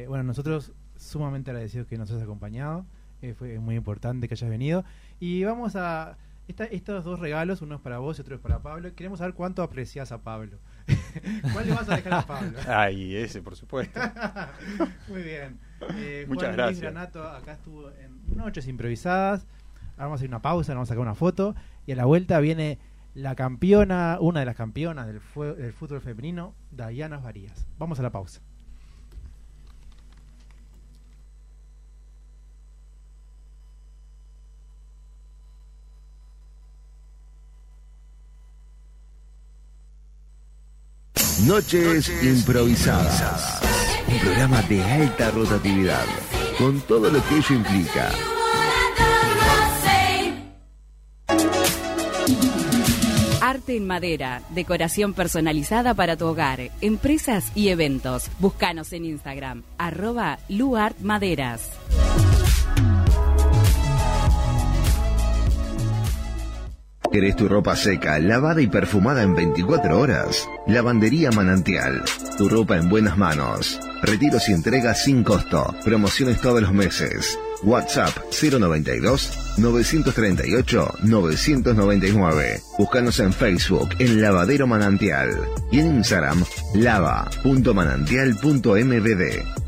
bueno, nosotros sumamente agradecidos que nos hayas acompañado. Eh, fue muy importante que hayas venido. Y vamos a. estos dos regalos, uno es para vos y otro es para Pablo. Queremos saber cuánto aprecias a Pablo. ¿Cuál le vas a dejar a Pablo? Ay, ese, por supuesto. muy bien. Eh, Muchas gracias. Granato acá estuvo en Noches Improvisadas. Ahora vamos a hacer una pausa, vamos a sacar una foto. Y a la vuelta viene la campeona, una de las campeonas del, del fútbol femenino, Dayana Varías. Vamos a la pausa. Noches improvisadas. Un programa de alta rotatividad, con todo lo que ello implica. Arte en madera, decoración personalizada para tu hogar, empresas y eventos. Búscanos en Instagram, arroba luartmaderas. ¿Querés tu ropa seca, lavada y perfumada en 24 horas? Lavandería Manantial. Tu ropa en buenas manos. Retiros y entregas sin costo. Promociones todos los meses. WhatsApp 092 938 999. Búscanos en Facebook en Lavadero Manantial y en Instagram lava.manantial.mbd.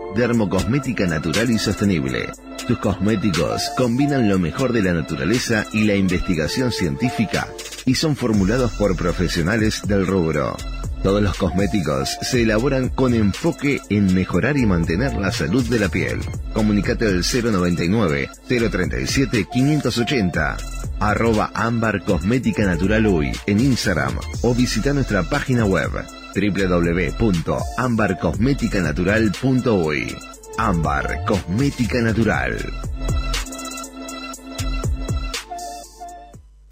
dermocosmética natural y sostenible. Tus cosméticos combinan lo mejor de la naturaleza y la investigación científica y son formulados por profesionales del rubro. Todos los cosméticos se elaboran con enfoque en mejorar y mantener la salud de la piel. Comunicate al 099 037 580 arroba ámbar cosmética natural hoy en Instagram o visita nuestra página web www.ambarcosmeticanatural.uy Ámbar Cosmética Natural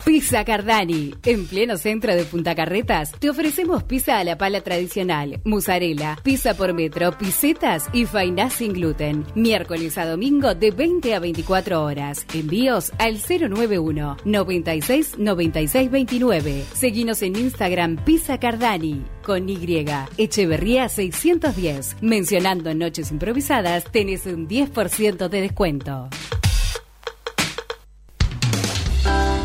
Pizza Cardani. En pleno centro de Punta Carretas, te ofrecemos pizza a la pala tradicional, mozzarella, pizza por metro, pisetas y fainá sin gluten. Miércoles a domingo de 20 a 24 horas. Envíos al 091 96 96 29. Seguinos en Instagram Pizza Cardani con Y. Echeverría 610. Mencionando Noches Improvisadas, tenés un 10% de descuento.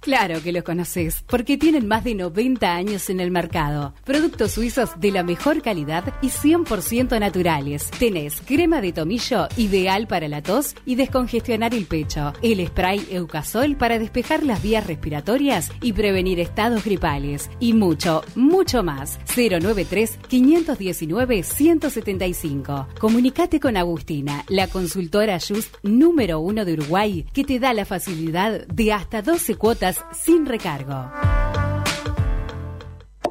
Claro que los conoces, porque tienen más de 90 años en el mercado. Productos suizos de la mejor calidad y 100% naturales. Tenés crema de tomillo ideal para la tos y descongestionar el pecho. El spray Eucasol para despejar las vías respiratorias y prevenir estados gripales. Y mucho, mucho más. 093-519-175. Comunicate con Agustina, la consultora Just número uno de Uruguay, que te da la facilidad de hasta 12 cuotas sin recargo.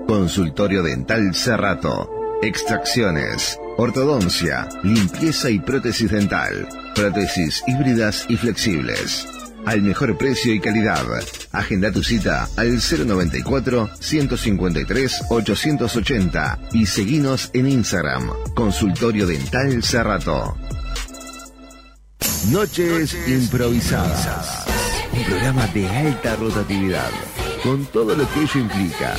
Consultorio Dental Cerrato. Extracciones, ortodoncia, limpieza y prótesis dental. Prótesis híbridas y flexibles. Al mejor precio y calidad. Agenda tu cita al 094-153-880 y seguinos en Instagram. Consultorio Dental Cerrato. Noches, improvisadas. Un programa de alta rotatividad, con todo lo que ello implica.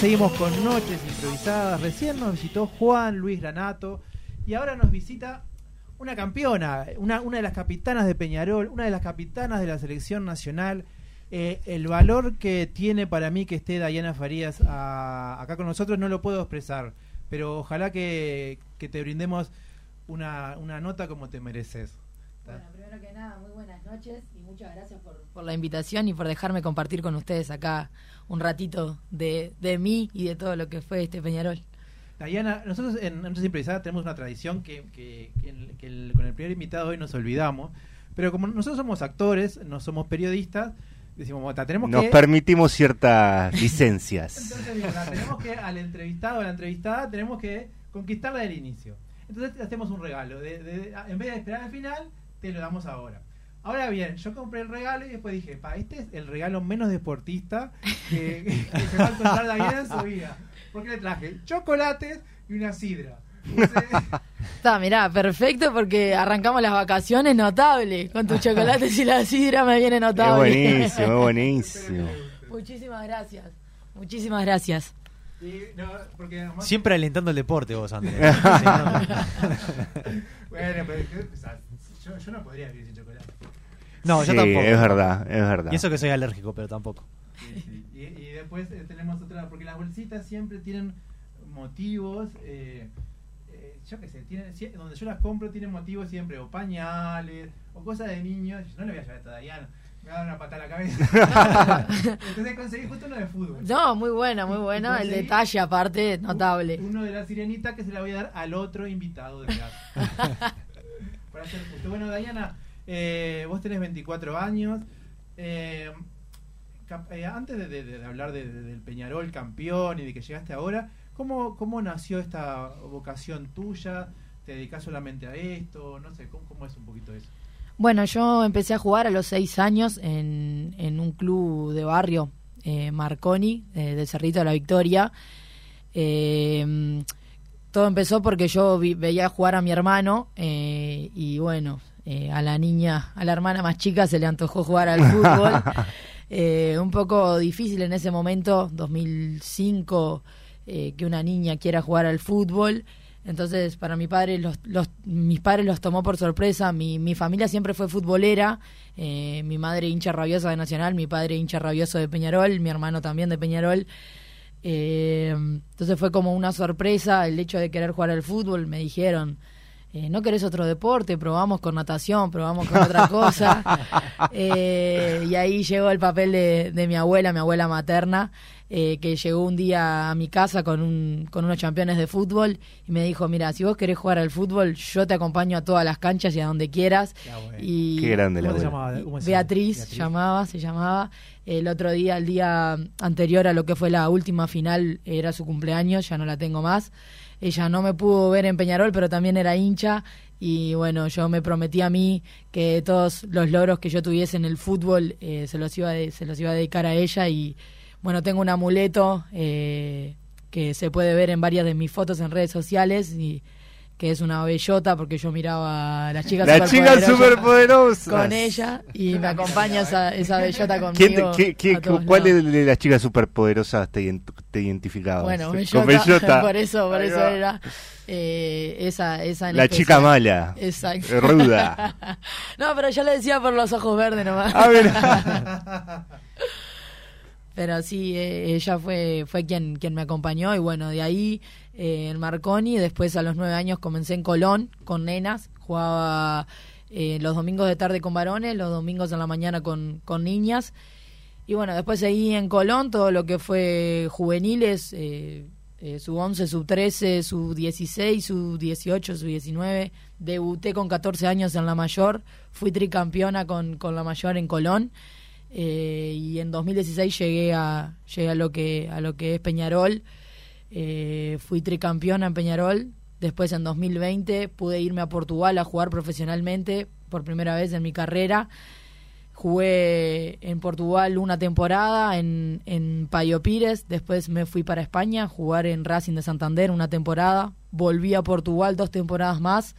Seguimos con Noches Improvisadas. Recién nos visitó Juan Luis Granato y ahora nos visita una campeona, una, de las capitanas de Peñarol, una de las capitanas de la selección nacional. Eh, el valor que tiene para mí que esté Dayana Farías acá con nosotros no lo puedo expresar, pero ojalá que, te brindemos una, nota como te mereces. Bueno, primero que nada, muy buenas noches y muchas gracias por la invitación y por dejarme compartir con ustedes acá un ratito de, de mí y de todo lo que fue este Peñarol. Dayana, nosotros en Noches Improvisadas tenemos una tradición que, que- que el- que el- con el primer invitado hoy nos olvidamos, pero como nosotros somos actores, no somos periodistas, decimos, "Bueno, tenemos Nos que... permitimos ciertas licencias. Entonces, digo, "La- tenemos que al entrevistado o a la entrevistada tenemos que conquistarla del inicio. Entonces te hacemos un regalo. de- de- en vez de esperar al final, te lo damos ahora. Ahora bien, yo compré el regalo y después dije, pa, este es el regalo menos deportista que, que se va a encontrar Daniela en su vida. Porque le traje chocolates y una sidra. Está, mirá, perfecto porque arrancamos las vacaciones notable. Con tus chocolates y la sidra me viene Es notable. buenísimo, es buenísimo. Muchísimas gracias. Muchísimas gracias. Y, no, porque además- Siempre alentando el deporte vos, Andrés. bueno, pero o sea, yo, yo no podría vivir sin No, yo Sí, tampoco. es verdad, es verdad. Y eso que soy alérgico, pero tampoco. Sí, sí. Y, y después eh, tenemos otra, porque las bolsitas siempre tienen motivos, eh, eh, yo qué sé, tienen, donde yo las compro tienen motivos siempre, o pañales, o cosas de niños. Yo no le voy a llevar esto a Diana, me va a dar una patada a la cabeza. Entonces conseguí justo uno de fútbol. No, muy buena, muy buena. El detalle aparte, notable. Uno de la sirenita que se la voy a dar al otro invitado de clase. Para hacer justo. Bueno, Diana, eh, vos tenés 24 años. eh, eh, antes de, hablar de- de- del Peñarol campeón y de que llegaste ahora, ¿cómo, ¿cómo nació esta vocación tuya? ¿Te dedicas solamente a esto? No sé, ¿cómo, es un poquito eso? Bueno, yo empecé a jugar a los seis años en, en un club de barrio, eh, Marconi, eh, del Cerrito de la Victoria. Eh, todo empezó porque yo veía jugar a mi hermano y bueno, eh, a la niña, a la hermana más chica se le antojó jugar al fútbol. Eh, un poco difícil en ese momento, 2005, eh, que una niña quiera jugar al fútbol. Entonces, para mi padre, los, los, mis padres los tomó por sorpresa. Mi, mi familia siempre fue futbolera. Eh, mi madre hincha rabiosa de Nacional, mi padre hincha rabioso de Peñarol, mi hermano también de Peñarol. Eh, entonces fue como una sorpresa el hecho de querer jugar al fútbol. Me dijeron, eh, ¿no querés otro deporte? Probamos con natación, probamos con otra cosa. Eh, y ahí llegó el papel de, de mi abuela, mi abuela materna, eh, que llegó un día a mi casa con, un, con unos campeones de fútbol y me dijo, mira, si vos querés jugar al fútbol, yo te acompaño a todas las canchas y a donde quieras. Y Qué grande la ¿Cómo te abuela. llamaba? ¿Cómo se Beatriz, llama? llamaba, se llamaba. El otro día, el día anterior a lo que fue la última final, era su cumpleaños, ya no la tengo más. Ella no me pudo ver en Peñarol, pero también era hincha. Y bueno, yo me prometí a mí que todos los logros que yo tuviese en el fútbol eh, se, los iba se los iba a dedicar a ella. Y bueno, tengo un amuleto eh, que se puede ver en varias de mis fotos en redes sociales. y que es una bellota porque yo miraba a las chicas La chica superpoderosas superpoderosa. con ella y me acompaña esa, esa bellota conmigo. ¿Quién te- qué- qué- a todos ¿Cuál lados. de las chicas superpoderosas te, te identificabas? Bueno, Con bellota, Bellota. por eso, por Ahí eso va. era eh, esa, esa en La especial. chica mala. Exacto. Ruda. no, pero yo le decía por los ojos verdes nomás. A ver. pero sí, eh, ella fue, fue quien, quien me acompañó y bueno, de ahí en Marconi, después a los nueve años comencé en Colón con nenas, jugaba eh, los domingos de tarde con varones, los domingos en la mañana con, con niñas. Y bueno, después seguí en Colón todo lo que fue juveniles, eh, sub 11, sub 13, sub 16, sub 18, sub 19. Debuté con 14 años en la mayor, fui tricampeona con, con la mayor en Colón. eh, y en 2016 llegué a, llegué a lo que a lo que es Peñarol. Eh, fui tricampeona en Peñarol. Después en 2020 pude irme a Portugal a jugar profesionalmente por primera vez en mi carrera. Jugué en Portugal una temporada en, en Payo Pires, después me fui para España a jugar en Racing de Santander una temporada, volví a Portugal dos temporadas más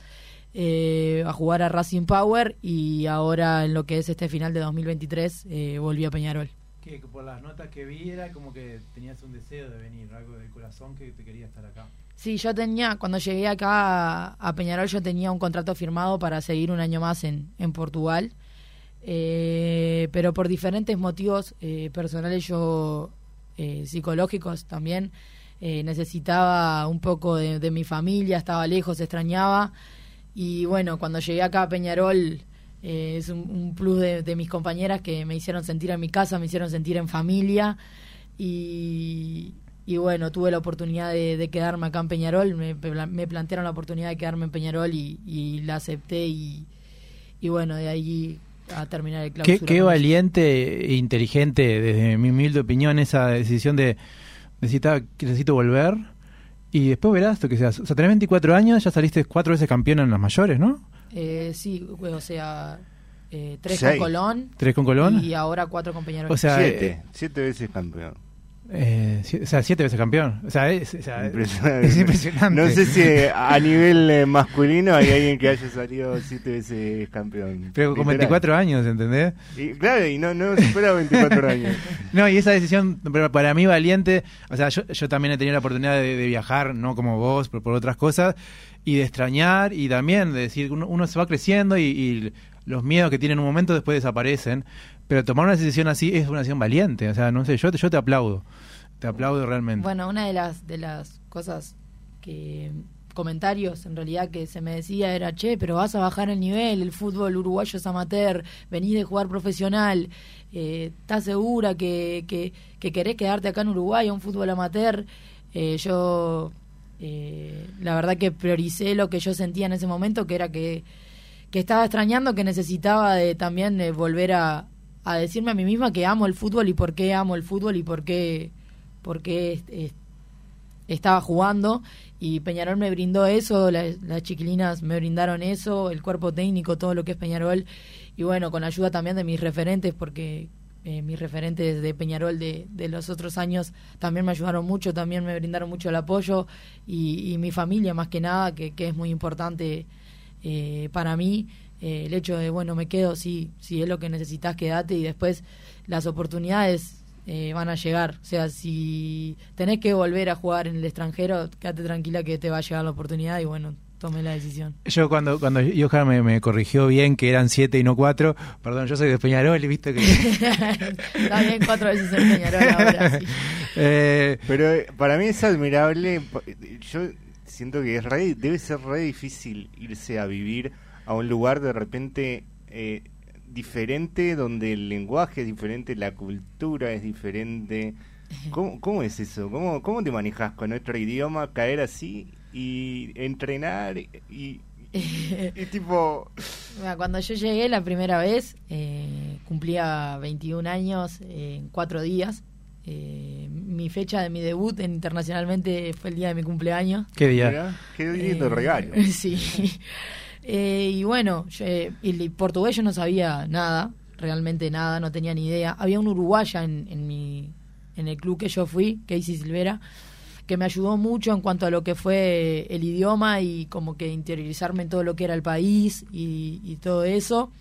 eh, a jugar a Racing Power y ahora en lo que es este final de 2023 eh, volví a Peñarol. Que por las notas que vi era como que tenías un deseo de venir, algo del corazón que te quería estar acá. Sí, yo tenía, cuando llegué acá a, a Peñarol, yo tenía un contrato firmado para seguir un año más en, en Portugal. Eh, pero por diferentes motivos eh, personales, yo eh, psicológicos también, eh, necesitaba un poco de, de mi familia, estaba lejos, extrañaba. Y bueno, cuando llegué acá a Peñarol, eh, es un, un plus de, de mis compañeras que me hicieron sentir en mi casa, me hicieron sentir en familia. Y, y bueno, tuve la oportunidad de, de quedarme acá en Peñarol, me, me plantearon la oportunidad de quedarme en Peñarol y, y la acepté y, y bueno, de ahí a terminar el clausura. Qué, valiente e inteligente, desde mi humilde opinión, esa decisión de necesita, necesito volver y después verás lo que seas. O sea, tenés 24 años, ya saliste cuatro veces campeón en las mayores, ¿no? Eh, sí, o sea, eh, tres Seis. con Colón. ¿Tres con Colón? Y ahora cuatro con Peñarol. O sea, siete. eh, siete veces campeón. Eh, o sea, siete veces campeón. O sea, es, o sea, Impresionante. es impresionante. No sé si a nivel eh, masculino hay alguien que haya salido siete veces campeón. Pero con Literal. 24 años, ¿entendés? Y, claro, y no, no supera 24 años. No, y esa decisión, para mí valiente, o sea, yo, yo también he tenido la oportunidad de, de viajar, no como vos, pero por otras cosas, y de extrañar, y también de decir, uno, uno se va creciendo y, y los miedos que tiene en un momento después desaparecen, pero tomar una decisión así es una decisión valiente, o sea, no sé, yo, te- yo te aplaudo, te aplaudo realmente. Bueno, una de las, de las cosas que comentarios en realidad que se me decía era, che, pero vas a bajar el nivel, el fútbol uruguayo es amateur, venís de jugar profesional, eh, ¿estás segura que, que, que querés quedarte acá en Uruguay a un fútbol amateur? Eh, yo, eh, la verdad que prioricé lo que yo sentía en ese momento, que era que, que estaba extrañando, que necesitaba de también eh, volver a, a decirme a mí misma que amo el fútbol y por qué amo el fútbol y por qué, por qué es- es- estaba jugando y Peñarol me brindó eso, la- las chiquilinas me brindaron eso, el cuerpo técnico, todo lo que es Peñarol y bueno, con ayuda también de mis referentes porque eh, mis referentes de Peñarol de, de los otros años también me ayudaron mucho, también me brindaron mucho el apoyo y, mi familia más que nada, que, que es muy importante eh, para mí. eh, el hecho de, bueno, me quedo, sí, si es lo que necesitas, quédate y después las oportunidades eh, van a llegar. O sea, si tenés que volver a jugar en el extranjero, quédate tranquila que te va a llegar la oportunidad y bueno, tome la decisión. Yo cuando, cuando Johan me, me corrigió bien que eran siete y no cuatro, perdón, yo soy de Peñarol y viste que... Está bien cuatro veces en Peñarol ahora, sí. Eh, Pero eh, para mí es admirable. Yo siento que es re- debe ser re difícil irse a vivir a un lugar de repente eh, diferente, donde el lenguaje es diferente, la cultura es diferente. ¿Cómo, cómo es eso? ¿Cómo, ¿Cómo te manejas con otro idioma, caer así y entrenar y, y- y tipo... Cuando yo llegué la primera vez, eh, cumplía 21 años en cuatro días. Eh, mi fecha de mi debut en- internacionalmente fue el día de mi cumpleaños. ¿Qué día? Qué lindo Eh, regalo. Sí. Eh, y bueno, yo, eh, el portugués yo no sabía nada, realmente nada, no tenía ni idea. Había un uruguaya en, en, mi, en el club que yo fui, Casey Silvera, que me ayudó mucho en cuanto a lo que fue el idioma y como que interiorizarme en todo lo que era el país y, y todo eso.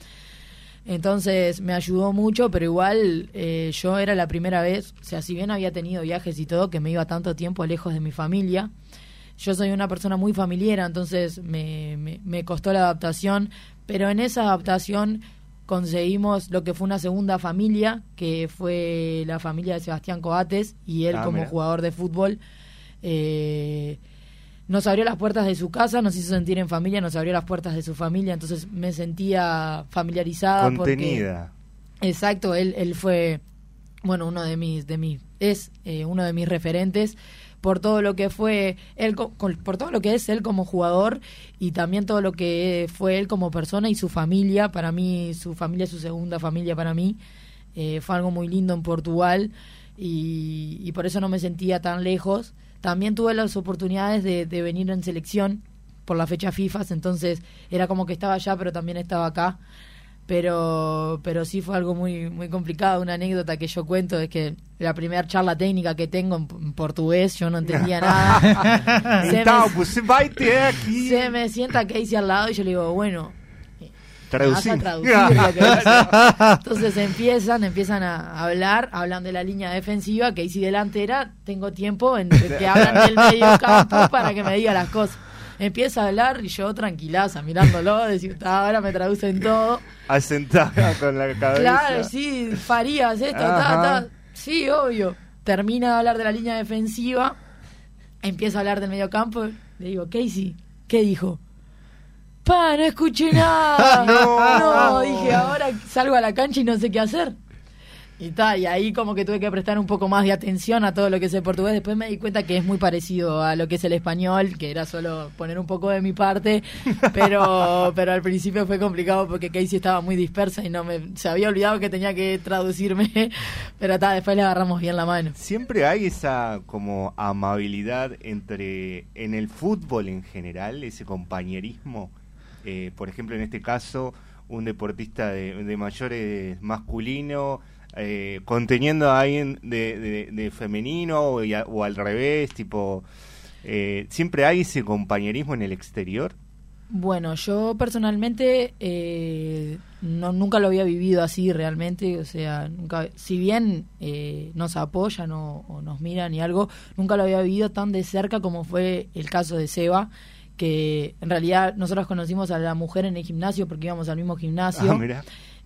Entonces me ayudó mucho, pero igual eh, yo era la primera vez, o sea, si bien había tenido viajes y todo, que me iba tanto tiempo lejos de mi familia, yo soy una persona muy familiar, entonces me, me, me costó la adaptación, pero en esa adaptación conseguimos lo que fue una segunda familia, que fue la familia de Sebastián Coates y él Ah, como mira. jugador de fútbol. eh, nos abrió las puertas de su casa, nos hizo sentir en familia, nos abrió las puertas de su familia, entonces me sentía familiarizada. porque- Contenida. Exacto, él, él fue, bueno, uno de mis, de mis, es eh, uno de mis referentes por todo lo que fue él, por todo lo que es él como jugador y también todo lo que fue él como persona y su familia. Para mí, su familia es su segunda familia para mí. Eh, fue algo muy lindo en Portugal y, y por eso no me sentía tan lejos. También tuve las oportunidades de, de venir en selección por la fecha FIFA, entonces era como que estaba allá, pero también estaba acá pero pero sí fue algo muy muy complicado una anécdota que yo cuento es que la primera charla técnica que tengo en, portugués yo no entendía nada se, me, você vai ter aqui... se me sienta Casey al lado y yo le digo bueno me Traducir. vas a traducir lo que dice. entonces empiezan empiezan a hablar hablan de la línea defensiva Casey delantera tengo tiempo en que hablan del medio campo para que me diga las cosas empieza a hablar y yo tranquilaza mirándolo decir "Ah, ahora me traducen todo Asentada con la cabeza. Claro, sí, Farías, esto, ta, ta. Sí, obvio. Termina de hablar de la línea defensiva, empieza a hablar del mediocampo. Le digo, Casey, ¿qué dijo? Pa, no escuché nada. No. no, dije, ahora salgo a la cancha y no sé qué hacer. Y ta, y ahí como que tuve que prestar un poco más de atención a todo lo que es el portugués. Después me di cuenta que es muy parecido a lo que es el español, que era solo poner un poco de mi parte, pero pero al principio fue complicado porque Casey estaba muy dispersa y no me se había olvidado que tenía que traducirme, pero ta, después le agarramos bien la mano. Siempre hay esa como amabilidad entre en el fútbol en general, ese compañerismo. Eh, por ejemplo, en este caso, un deportista de, de mayores masculino eh, conteniendo a alguien de, de- de femenino o, y a- o al revés, tipo, eh, siempre hay ese compañerismo en el exterior. Bueno, yo personalmente eh, no, nunca lo había vivido así realmente, o sea, nunca, si bien eh, nos apoyan o, o nos miran y algo, nunca lo había vivido tan de cerca como fue el caso de Seba, que en realidad nosotros conocimos a la mujer en el gimnasio porque íbamos al mismo gimnasio Ah.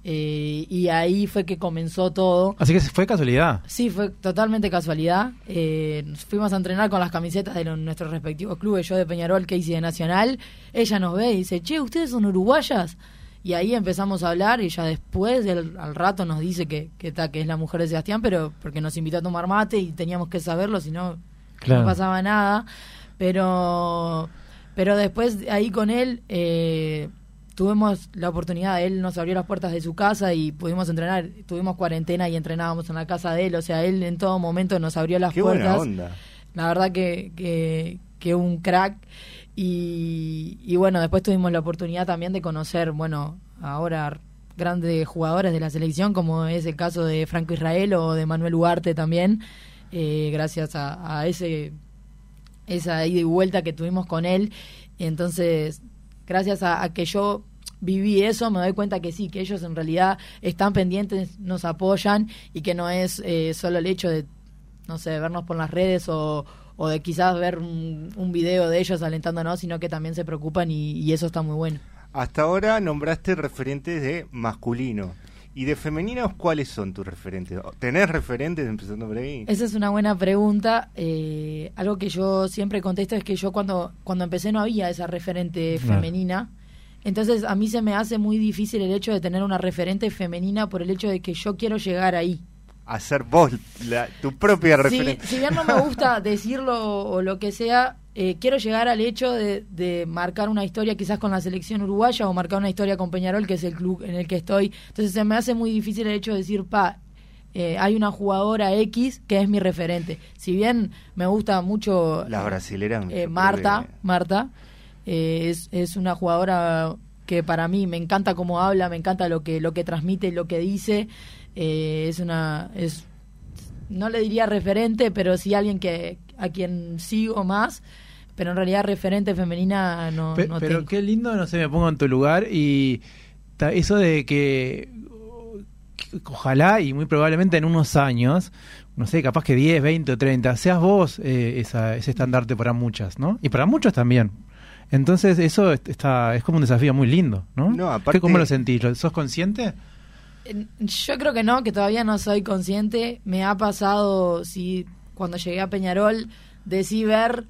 Eh, y ahí fue que comenzó todo. Así que fue casualidad. Sí, fue totalmente casualidad. Eh, nos fuimos a entrenar con las camisetas de los- nuestros respectivos clubes, yo de Peñarol, Casey de Nacional. Ella nos ve y dice, che, ¿ustedes son uruguayas? Y ahí empezamos a hablar y ya después, al rato, nos dice que, que, ta, que es la mujer de Sebastián, pero porque nos invitó a tomar mate y teníamos que saberlo, si no, Claro. no pasaba nada. Pero, pero después ahí con él... Eh, tuvimos la oportunidad, él nos abrió las puertas de su casa y pudimos entrenar, tuvimos cuarentena y entrenábamos en la casa de él, o sea, él en todo momento nos abrió las Qué buena puertas. onda. la verdad que, que, que un crack. Y, y bueno, después tuvimos la oportunidad también de conocer, bueno, ahora grandes jugadores de la selección, como es el caso de Franco Israel o de Manuel Ugarte también, eh, gracias a, a ese esa ida y vuelta que tuvimos con él. Entonces, gracias a, a que yo viví eso, me doy cuenta que sí, que ellos en realidad están pendientes, nos apoyan y que no es eh, solo el hecho de, no sé, vernos por las redes o, de quizás ver un, un video de ellos alentándonos, sino que también se preocupan y, y eso está muy bueno. Hasta ahora nombraste referentes de masculino. ¿Y de femeninos cuáles son tus referentes? ¿Tenés referentes empezando por ahí? Esa es una buena pregunta. Eh, algo que yo siempre contesto es que yo cuando, cuando empecé no había esa referente femenina. Entonces a mí se me hace muy difícil el hecho de tener una referente femenina por el hecho de que yo quiero llegar ahí. Hacer vos la- tu propia Si, referente. si bien no me gusta decirlo o lo que sea, eh, quiero llegar al hecho de, de marcar una historia quizás con la selección uruguaya o marcar una historia con Peñarol, que es el club en el que estoy. Entonces se me hace muy difícil el hecho de decir, pa, eh, hay una jugadora X que es mi referente. Si bien me gusta mucho Las brasileras. eh, Marta, Marta eh, es, es una jugadora que para mí me encanta cómo habla, me encanta lo que lo que transmite lo que dice. Eh, es una es no le diría referente, pero sí alguien que a quien sigo más, pero en realidad referente femenina no, Pe- no pero tengo. qué lindo, no sé, me pongo en tu lugar y eso de que, ojalá y muy probablemente en unos años, no sé, capaz que 10, 20 o 30, seas vos eh, esa, ese estandarte para muchas, ¿no? Y para muchos también. Entonces eso est- está es como un desafío muy lindo, ¿no? No, aparte- ¿Qué, ¿Cómo lo sentís? ¿Lo- ¿Sos consciente? Yo creo que no, que todavía no soy consciente. Me ha pasado, sí, cuando llegué a Peñarol, de sí ver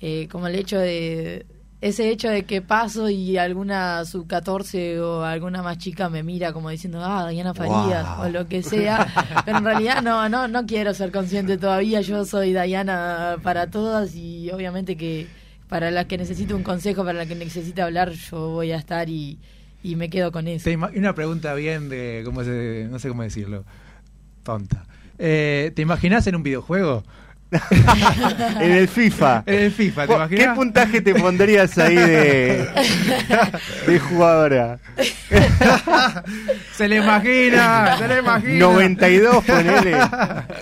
eh, como el hecho de ese hecho de que paso y alguna sub 14 o alguna más chica me mira como diciendo ah Diana Farías Wow. o lo que sea pero en realidad no no no quiero ser consciente todavía yo soy Diana para todas y obviamente que para las que necesito un consejo para las que necesita hablar yo voy a estar y, y me quedo con eso una pregunta bien de, ¿cómo se, no sé cómo decirlo, tonta. Eh, ¿Te imaginas en un videojuego? en el FIFA. En el FIFA, ¿te imaginas? ¿Qué puntaje te pondrías ahí de, de jugadora? Se le imagina, se le imagina. 92, ponele.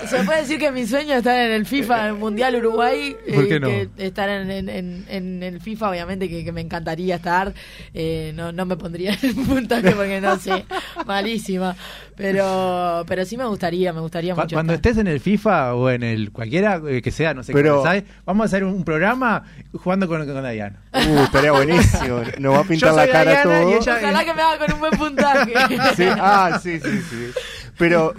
Se puede decir que mi sueño es estar en el FIFA el Mundial Uruguay. ¿Por eh, qué no? que estar en, en- en- en el FIFA, obviamente que, que me encantaría estar. Eh, no, no me pondría el puntaje porque no sé, malísima. Pero, pero sí me gustaría, me gustaría mucho. Cuando estar. estés en el FIFA o en el cualquiera eh, que sea, no sé Pero- ¿sabes? Vamos a hacer un, programa jugando con, con Diana. Uh, estaría buenísimo. Nos va a pintar Yo la cara Diana todo. y ella- Ojalá que me haga con un buen puntaje. Sí, ah, sí, sí, sí. Pero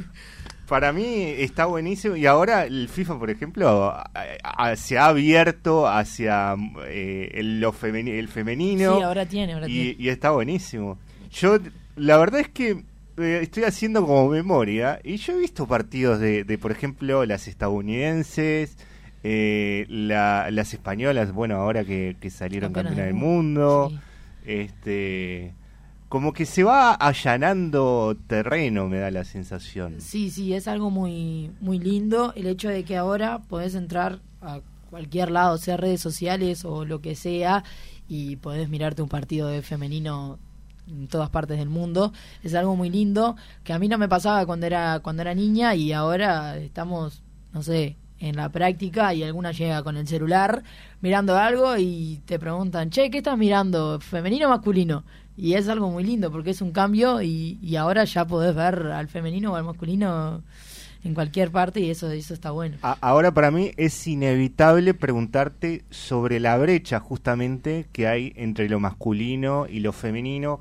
para mí está buenísimo. Y ahora el FIFA, por ejemplo, a- a- se ha abierto hacia eh, el, lo femeni- el femenino. Sí, ahora tiene, ahora y, tiene. y está buenísimo. Yo, la verdad es que estoy haciendo como memoria y yo he visto partidos de, de por ejemplo, las estadounidenses, eh, la- las españolas, bueno, ahora que, que salieron Campeonas del del mundo, Sí. este, como que se va allanando terreno, me da la sensación. Sí, sí, es algo muy, muy lindo el hecho de que ahora podés entrar a cualquier lado, sea redes sociales o lo que sea, y podés mirarte un partido de femenino en todas partes del mundo. Es algo muy lindo que a mí no me pasaba cuando era cuando era niña y ahora estamos, no sé, en la práctica y alguna llega con el celular mirando algo y te preguntan, che, ¿qué estás mirando? ¿Femenino o masculino? Y es algo muy lindo porque es un cambio y, y ahora ya podés ver al femenino o al masculino en cualquier parte y eso, eso está bueno. Ahora para mí es inevitable preguntarte sobre la brecha justamente que hay entre lo masculino y lo femenino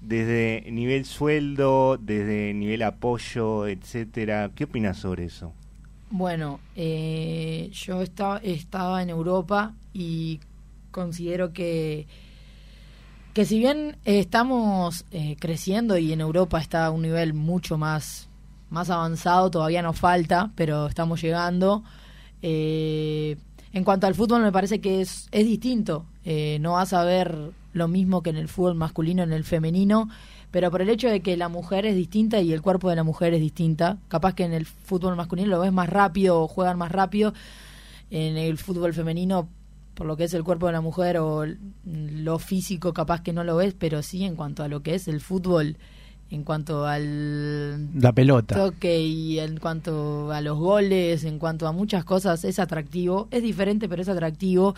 desde nivel sueldo, desde nivel apoyo, etcétera. ¿Qué opinas sobre eso? Bueno, eh, yo estaba, estaba en Europa y considero que, que si bien estamos eh, creciendo y en Europa está a un nivel mucho más, más avanzado, todavía nos falta, pero estamos llegando. Eh, en cuanto al fútbol me parece que es, es distinto. Eh, no vas a ver lo mismo que en el fútbol masculino, en el femenino, pero por el hecho de que la mujer es distinta y el cuerpo de la mujer es distinta, capaz que en el fútbol masculino lo ves más rápido o juegan más rápido. en el fútbol femenino por lo que es el cuerpo de la mujer o lo físico capaz que no lo ves, pero sí en cuanto a lo que es el fútbol, en cuanto al la pelota toque y en cuanto a los goles, en cuanto a muchas cosas, es atractivo, es diferente pero es atractivo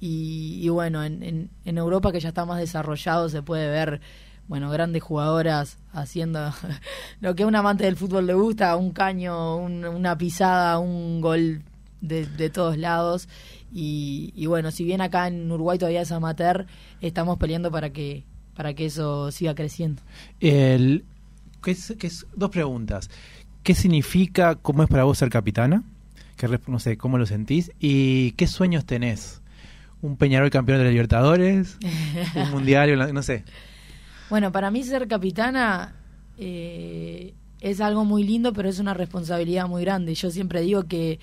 y, bueno, en, en, Europa que ya está más desarrollado se puede ver bueno, grandes jugadoras haciendo lo que a un amante del fútbol le gusta, un caño, una pisada, un gol de, de todos lados y, bueno, si bien acá en Uruguay todavía es amateur, estamos peleando para que para que eso siga creciendo. El, ¿qué es, es, dos preguntas. ¿Qué significa, cómo es para vos ser capitana? Que, no sé, ¿Cómo lo sentís? ¿Y qué sueños tenés? ¿Un Peñarol campeón de la Libertadores? ¿Un Mundial? No sé. Bueno, para mí ser capitana eh, es algo muy lindo, pero es una responsabilidad muy grande. Yo siempre digo que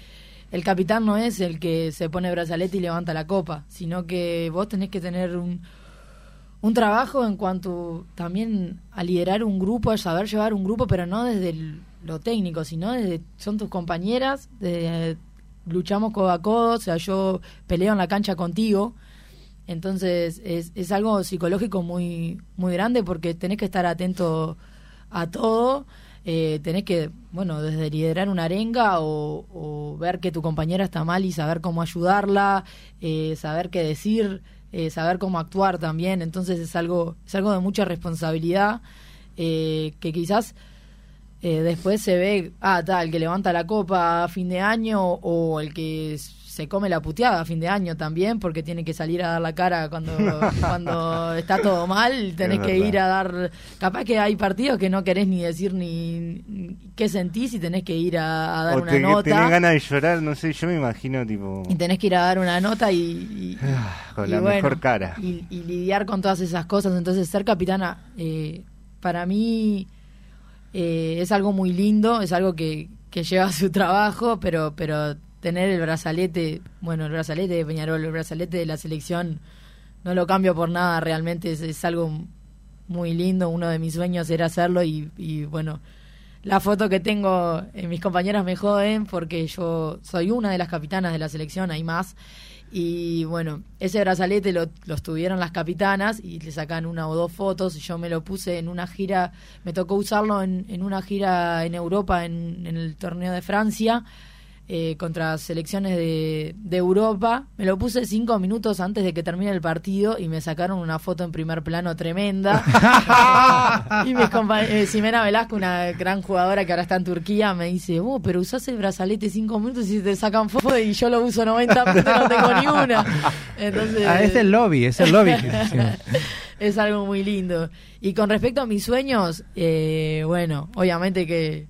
el capitán no es el que se pone brazalete y levanta la copa, sino que vos tenés que tener un, un trabajo en cuanto también a liderar un grupo, a saber llevar un grupo, pero no desde lo técnico, sino desde son tus compañeras, de, luchamos codo a codo, o sea, yo peleo en la cancha contigo. Entonces es, es algo psicológico muy, muy grande porque tenés que estar atento a todo eh, tenés que, bueno, desde liderar una arenga o, ver que tu compañera está mal y saber cómo ayudarla, eh, saber qué decir, eh, saber cómo actuar también. Entonces es algo, es algo de mucha responsabilidad que quizás después se ve, ah, tal, el que levanta la copa a fin de año o el que se come la puteada a fin de año también porque tiene que salir a dar la cara cuando, cuando está todo mal, tenés que ir a dar... Capaz que hay partidos que no querés ni decir ni qué sentís y tenés que ir a, dar una nota. tenés ganas de llorar, no sé, yo me imagino tipo... Y tenés que ir a dar una nota y... Ah, con la mejor cara. Y, lidiar con todas esas cosas. Entonces ser capitana, eh, para mí... Eh, es algo muy lindo, es algo que, que lleva su trabajo, pero, pero tener el brazalete, bueno, el brazalete de Peñarol, el brazalete de la selección, no lo cambio por nada, realmente es, algo muy lindo, uno de mis sueños era hacerlo y, bueno, la foto que tengo, eh, mis compañeras me joden porque yo soy una de las capitanas de la selección, hay más, y bueno, ese brazalete lo, lo tuvieron las capitanas y le sacan una o dos fotos. Yo me lo puse en una gira, me tocó usarlo en, en una gira en Europa, en, en el torneo de Francia eh, contra selecciones de, de, Europa. Me lo puse cinco minutos antes de que termine el partido y me sacaron una foto en primer plano tremenda. y mis compañeros, Simena eh, Velasco, una gran jugadora que ahora está en Turquía, me dice, oh, pero usás el brazalete cinco minutos y te sacan foto y yo lo uso 90 minutos, no tengo ni una. Entonces, ah, es el lobby, es el lobby. es algo muy lindo. Y con respecto a mis sueños, eh, bueno, obviamente que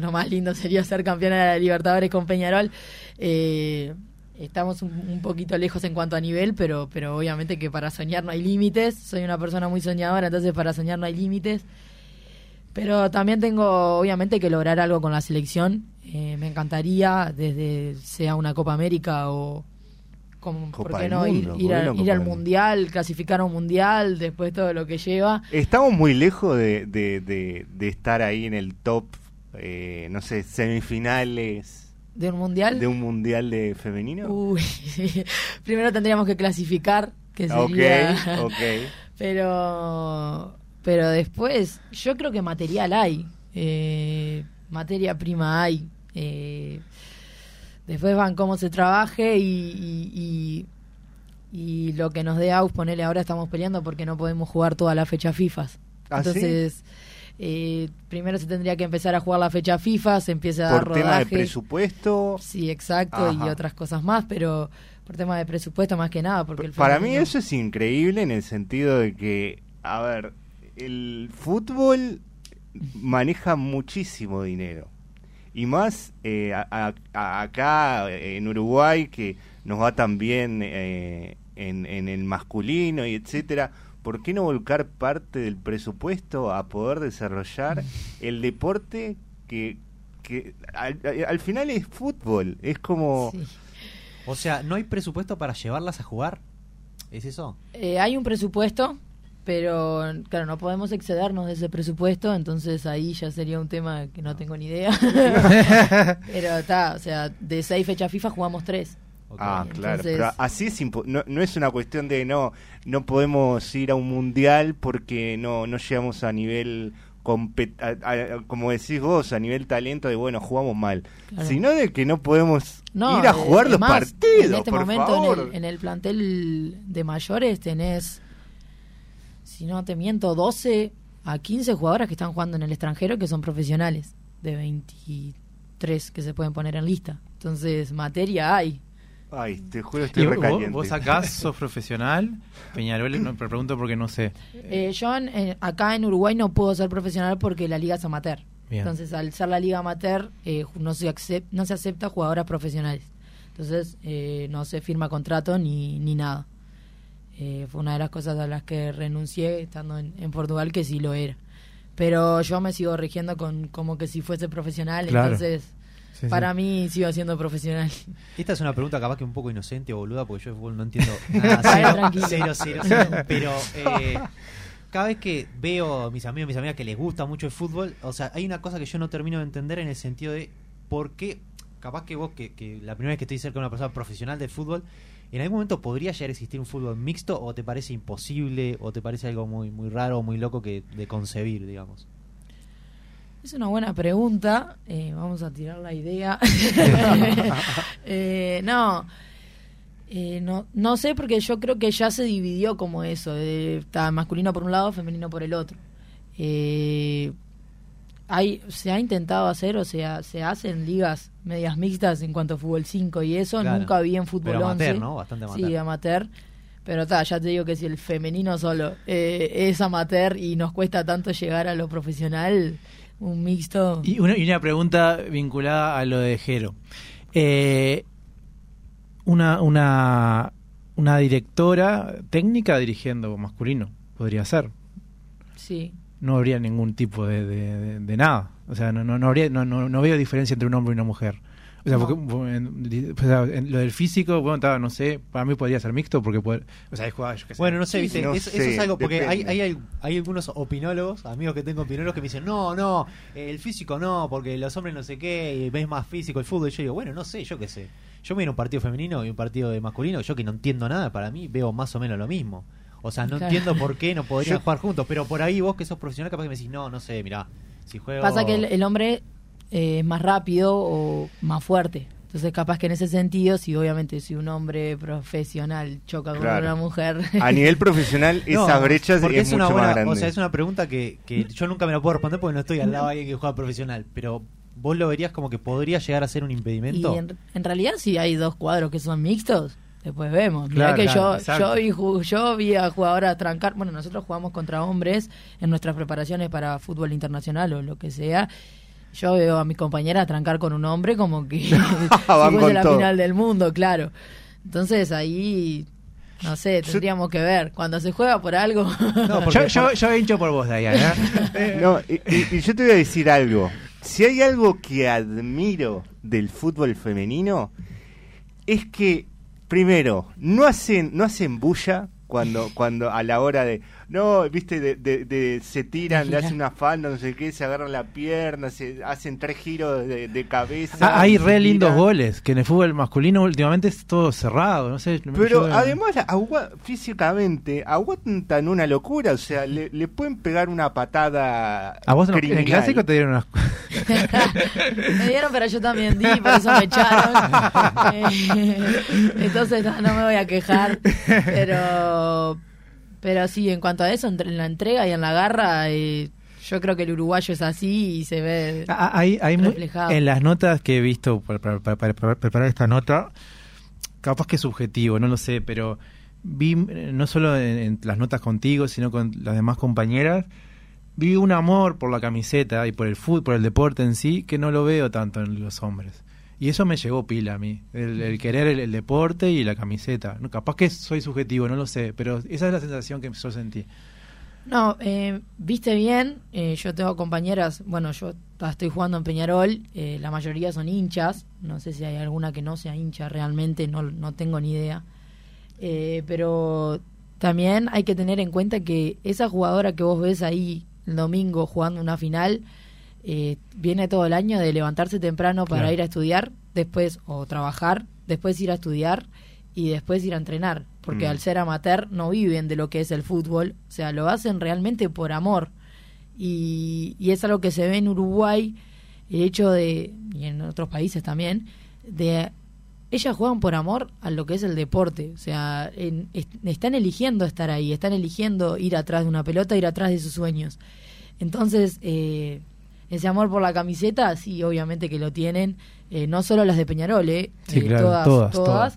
lo más lindo sería ser campeona de la Libertadores con Peñarol. Eh, estamos un, poquito lejos en cuanto a nivel, pero, pero obviamente que para soñar no hay límites. Soy una persona muy soñadora, entonces para soñar no hay límites. Pero también tengo, obviamente, que lograr algo con la selección. Eh, me encantaría, desde sea una Copa América o, como, ¿por qué no? ir, ir, al Mundial, clasificar a un Mundial, después todo lo que lleva. Estamos muy lejos de, de, de estar ahí en el top eh, no sé, semifinales. ¿De un mundial? ¿De un mundial de femenino? Uy, primero tendríamos que clasificar, que sería... Ok, Pero, pero después, yo creo que material hay, eh, materia prima hay. Eh, después van cómo se trabaje y, y, lo que nos dé AUS, ponele ahora estamos peleando porque no podemos jugar toda la fecha FIFA. ¿Ah, Entonces... Eh, primero se tendría que empezar a jugar la fecha FIFA, se empieza a dar ¿Por tema de presupuesto? Sí, exacto, y otras cosas más, pero por tema de presupuesto más que nada. porque Para mí eso es increíble en el sentido de que, a ver, el fútbol maneja muchísimo dinero. Y más eh, acá en Uruguay, que nos va tan bien eh, en, en el masculino y etcétera ¿por qué no volcar parte del presupuesto a poder desarrollar el deporte que, que al, final es fútbol? Es como... O sea, ¿no hay presupuesto para llevarlas a jugar? ¿Es eso? Eh, hay un presupuesto, pero claro, no podemos excedernos de ese presupuesto, entonces ahí ya sería un tema que no tengo ni idea. pero está, o sea, de seis fechas FIFA jugamos tres. Ok. Ah, claro. Entonces- Pero así es impo- no, no es una cuestión de no no podemos ir a un mundial porque no no llegamos a nivel a- a- como decís vos a nivel talento de bueno jugamos mal, Claro. sino de que no podemos No, ir a eh, jugar los más, partidos. En este por momento favor. En, el, en el plantel de mayores tenés, si no te miento, 12 a 15 jugadoras que están jugando en el extranjero que son profesionales, de 23 que se pueden poner en lista. Entonces, materia hay. Ay, te juro Y estoy vos, recaliente. vos acá sos profesional, Peñarol, no, pero pregunto porque no sé. Eh, yo en- en- acá en Uruguay no puedo ser profesional porque la liga es amateur. Bien. Entonces, al ser la liga amateur, eh, no, se acep- no se acepta jugadoras profesionales. Entonces, eh, no se firma contrato ni, ni nada. Eh, fue una de las cosas a las que renuncié estando en, en Portugal, que sí lo era. Pero yo me sigo rigiendo con como que si fuese profesional, Claro. entonces Sí, para sí. mí sigo siendo profesional. Esta es una pregunta capaz que un poco inocente o boluda, porque yo de fútbol no entiendo nada. Cero, cero. Pero eh, cada vez que veo a mis amigos, mis amigas que les gusta mucho el fútbol, o sea, hay una cosa que yo no termino de entender en el sentido de por qué, capaz que vos, que, que la primera vez que estoy cerca de una persona profesional del fútbol, ¿en algún momento podría llegar a existir un fútbol mixto o te parece imposible o te parece algo muy, muy raro o muy loco que de concebir, digamos? Es una buena pregunta. eh, vamos a tirar la idea. Eh, no, eh, no, no sé porque yo creo que ya se dividió como eso. de- está masculino por un lado, femenino por el otro. Eh, hay, se ha intentado hacer, o sea, se hacen ligas medias mixtas en cuanto a fútbol 5 y eso Claro. nunca vi en fútbol Pero amateur, 11. ¿no? Bastante amateur. Sí, amateur. Pero está, ya te digo que si el femenino solo eh, es amateur y nos cuesta tanto llegar a lo profesional, un mixto. Y una, y una pregunta vinculada a lo de Jero. Eh, una, una, una directora técnica dirigiendo masculino podría ser. Sí. No habría ningún tipo de, de- de- de nada. O sea, no, no, no, habría, no, no, no veo diferencia entre un hombre y una mujer. O sea, No. porque, en, lo del físico, bueno, estaba, no sé, para mí podría ser mixto porque puede, o sea, hay jugadas, yo qué sé. Bueno, no sé, viste, no eso, sé, eso es algo porque hay, hay, hay algunos opinólogos, amigos que tengo opinólogos que me dicen, no, no, el físico no, porque los hombres no sé qué, y ves más físico el fútbol. Y yo digo, bueno, no sé, yo qué sé. Yo miro un partido femenino y un partido de masculino, yo que no entiendo nada, para mí veo más o menos lo mismo. O sea, no Claro. entiendo por qué no podrían Yo- jugar juntos, pero por ahí vos que sos profesional capaz que me decís, no, no sé, mirá, si juego... Pasa que el, el hombre eh, es más rápido o más fuerte. Entonces, capaz que en ese sentido, si obviamente si un hombre profesional choca con Claro. una mujer. A nivel profesional, No, esas brechas porque es, una mucho buena, más grande. O sea, es una pregunta que, que yo nunca me la puedo responder porque no estoy al lado de alguien que juega profesional. Pero vos lo verías como que podría llegar a ser un y impedimento. en, en realidad, si hay dos cuadros que son mixtos, después vemos. Mirá Claro, que claro, yo, yo, vi, yo vi a jugadoras trancar. Bueno, nosotros jugamos contra hombres en nuestras preparaciones para fútbol internacional o lo que sea. Yo veo a mi compañera trancar con un hombre como que si fuese la todo. final del mundo, claro. Entonces ahí, no sé, tendríamos que ver. Cuando se juega por algo. No, yo, yo, yo hincho por vos, Diana. No, y, y- y yo te voy a decir algo. Si hay algo que admiro del fútbol femenino, es que, primero, no hacen, no hacen bulla cuando, cuando a la hora de, no, viste, de, de- de- se tiran, le hacen una falda, no sé qué, se agarran la pierna, se hacen tres giros de, de cabeza. Ah, hay re lindos goles, que en el fútbol masculino últimamente es todo cerrado, no sé. Pero yo- además, agua- físicamente, aguantan una locura, o sea, le, le pueden pegar una patada ¿A vos no- en el clásico te dieron unas... me dieron, pero yo también di, por eso me echaron. Eh, entonces no, no me voy a quejar. Pero, pero sí, en cuanto a eso, en la entrega y en la garra, eh, yo creo que el uruguayo es así y se ve. Ah, hay, hay mu- reflejado. en las notas que he visto para, para- para- para- para preparar esta nota, capaz que es subjetivo, no lo sé, pero vi no solo en, en las notas contigo, sino con las demás compañeras, vi un amor por la camiseta y por el fútbol, por el deporte en sí, que no lo veo tanto en los hombres. Y eso me llegó pila a mí, el, el querer el, el deporte y la camiseta. No, capaz que soy subjetivo, no lo sé, pero esa es la sensación que yo sentí. No, eh, viste bien, eh, yo tengo compañeras, bueno, yo estoy jugando en Peñarol, eh, la mayoría son hinchas, no sé si hay alguna que no sea hincha realmente, no, no tengo ni idea. Eh, pero también hay que tener en cuenta que esa jugadora que vos ves ahí el domingo jugando una final, eh, viene todo el año de levantarse temprano para Claro. ir a estudiar, después o trabajar después ir a estudiar y después ir a entrenar, porque Mm. al ser amateur no viven de lo que es el fútbol, o sea, lo hacen realmente por amor. Y, y es algo que se ve en Uruguay, el hecho de, y en otros países también, de ellas juegan por amor a lo que es el deporte, o sea, en- est- están eligiendo estar ahí, están eligiendo ir atrás de una pelota, ir atrás de sus sueños. Entonces, eh, ese amor por la camiseta, sí, obviamente que lo tienen, eh, no solo las de Peñarol, eh, Sí, eh, claro, todas, todas, todas, todas.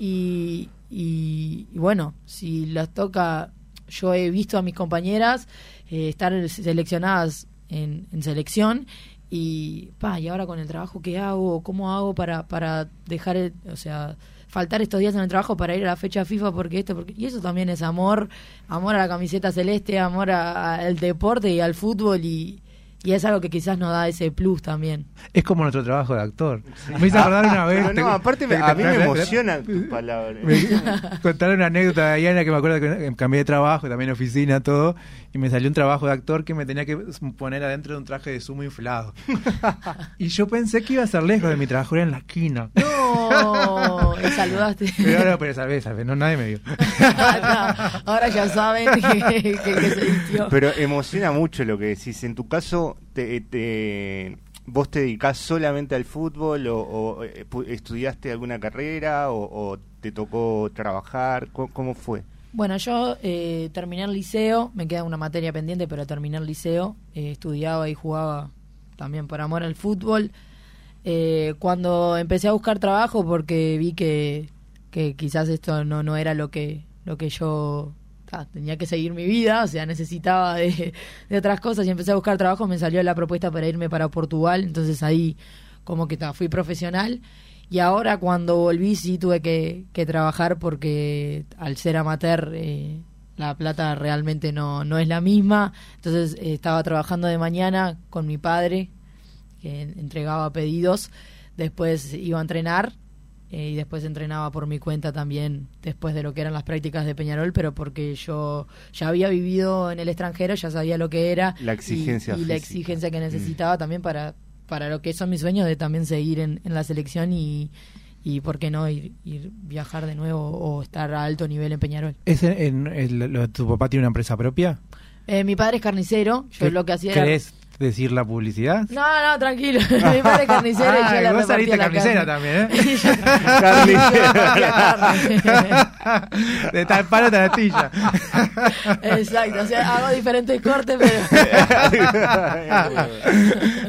Y, y, y bueno, si las toca, yo he visto a mis compañeras eh, estar seleccionadas en, en selección y, pa, y ahora con el trabajo que hago, ¿cómo hago para, para dejar, el- o sea, faltar estos días en el trabajo para ir a la fecha FIFA porque esto, porque, y eso también es amor, amor a la camiseta celeste, amor a- al deporte y al fútbol y, y es algo que quizás nos da ese plus también. Es como nuestro trabajo de actor. Me hice acordar una vez. Pero te- no, aparte me- te- a mí me te- emociona tu palabra. Me contaron una anécdota de Diana que me acuerdo que cambié de trabajo, también oficina, todo, y me salió un trabajo de actor que me tenía que poner adentro de un traje de sumo inflado. y yo pensé que iba a ser lejos de mi trabajo, era en la esquina. No, y saludaste. Pero ahora, pero salvé, salvé, no, nadie me vio. No, ahora ya saben que, que- que se vistió. Pero emociona mucho lo que decís. En tu caso, te, te- ¿vos te dedicás solamente al fútbol o, o, eh, estudiaste alguna carrera o, o te tocó trabajar? ¿Cómo, cómo fue? Bueno, yo eh, terminé el liceo, me queda una materia pendiente, pero terminé el liceo, eh, estudiaba y jugaba también por amor al fútbol. Eh, cuando empecé a buscar trabajo, porque vi que, que quizás esto no, no era lo que, lo que yo tenía que seguir mi vida, o sea, necesitaba de, de otras cosas y empecé a buscar trabajo, me salió la propuesta para irme para Portugal, entonces ahí como que fui profesional y ahora cuando volví sí tuve que, que trabajar porque al ser amateur eh, la plata realmente no, no es la misma, entonces eh, estaba trabajando de mañana con mi padre que entregaba pedidos, después iba a entrenar eh, y después entrenaba por mi cuenta también después de lo que eran las prácticas de Peñarol, pero porque yo ya había vivido en el extranjero, ya sabía lo que era La exigencia y, la exigencia que necesitaba también para, para lo que son mis sueños de también seguir en, en la selección y, y por qué no ir, ir viajar de nuevo o estar a alto nivel en Peñarol. ¿Es en- en- lo- ¿Tu papá tiene una empresa propia? Eh, mi padre es carnicero, yo ¿Qué- lo que hacía era... ¿Querés decir la publicidad? No, no, tranquilo. Mi padre es carnicero y yo Ah, vos repartía saliste la carnicera carne. también, ¿eh? Carnicero. De tal palo tal astilla. Exacto, o sea, hago diferentes cortes, pero...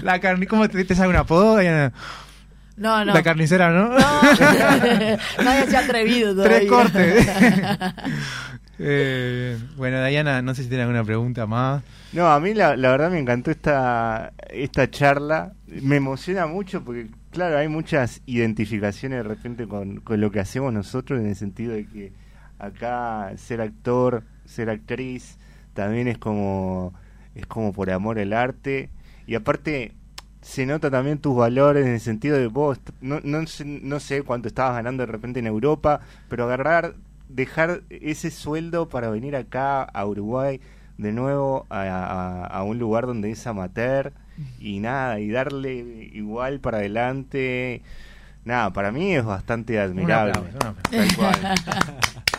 la carne, ¿cómo te, te sale un apodo? Diana? No, no. La carnicera, ¿no? No, nadie se ha atrevido todavía. Tres cortes. Eh, bueno, Diana, no sé si tiene alguna pregunta más. No, a mí la, verdad me encantó esta, esta charla. Me emociona mucho porque, claro, hay muchas identificaciones de repente con, con lo que hacemos nosotros en el sentido de que acá ser actor, ser actriz, también es como, es como por amor al arte. Y aparte, se nota también tus valores en el sentido de vos, no, no, no sé cuánto estabas ganando de repente en Europa, pero agarrar, dejar ese sueldo para venir acá a Uruguay de nuevo a, a- a un lugar donde es amateur y nada, y darle igual para adelante. Nada, para mí es bastante admirable. aplauso, un aplauso. Tal cual.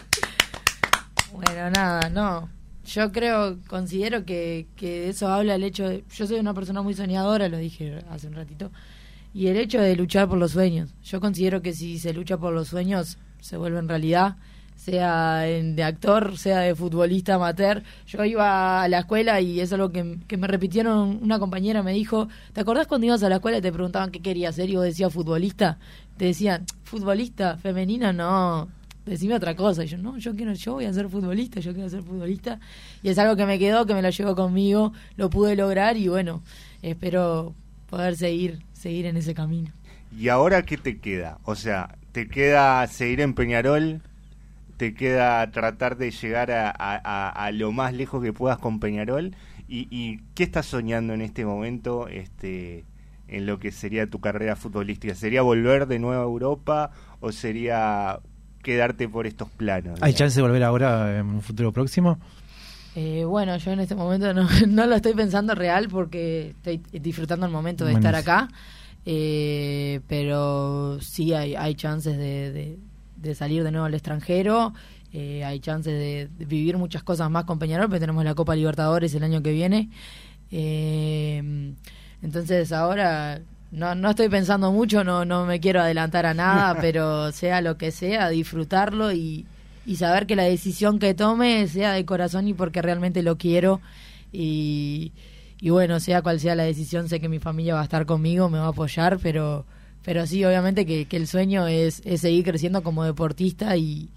Bueno, nada, no. Yo creo, considero que, que de eso habla el hecho de... Yo soy una persona muy soñadora, lo dije hace un ratito, y el hecho de luchar por los sueños. Yo considero que si se lucha por los sueños, se vuelve en realidad, sea de actor, sea de futbolista amateur. Yo iba a la escuela y es que, que me repitieron, una compañera me dijo, ¿te acordás cuando ibas a la escuela y te preguntaban qué querías ser y vos decías futbolista? Te decían, futbolista, femenina, no, decime otra cosa. Y yo, no, yo quiero, yo voy a ser futbolista, yo quiero ser futbolista. Y es algo que me quedó, que me lo llevo conmigo, lo pude lograr y bueno, espero poder seguir, seguir en ese camino. ¿Y ahora qué te queda? O sea, ¿te queda seguir en Peñarol? ¿Te queda tratar de llegar a, a- a- a lo más lejos que puedas con Peñarol? ¿Y, y qué estás soñando en este momento este, en lo que sería tu carrera futbolística? ¿Sería volver de nuevo a Europa o sería quedarte por estos planos? ¿Hay digamos? chance de volver ahora en un futuro próximo? Eh, bueno, yo en este momento no, no lo estoy pensando real porque estoy disfrutando el momento de Bueno, estar acá. eh, pero sí hay, hay chances de, de- de salir de nuevo al extranjero, eh, hay chances de, de vivir muchas cosas más con Peñarol, porque tenemos la Copa Libertadores el año que viene. Eh, entonces ahora no, no estoy pensando mucho, no, no me quiero adelantar a nada, pero sea lo que sea, disfrutarlo y, y saber que la decisión que tome sea de corazón y porque realmente lo quiero. Y, y bueno, sea cual sea la decisión, sé que mi familia va a estar conmigo, me va a apoyar, pero, pero sí, obviamente que, que el sueño es, es seguir creciendo como deportista y,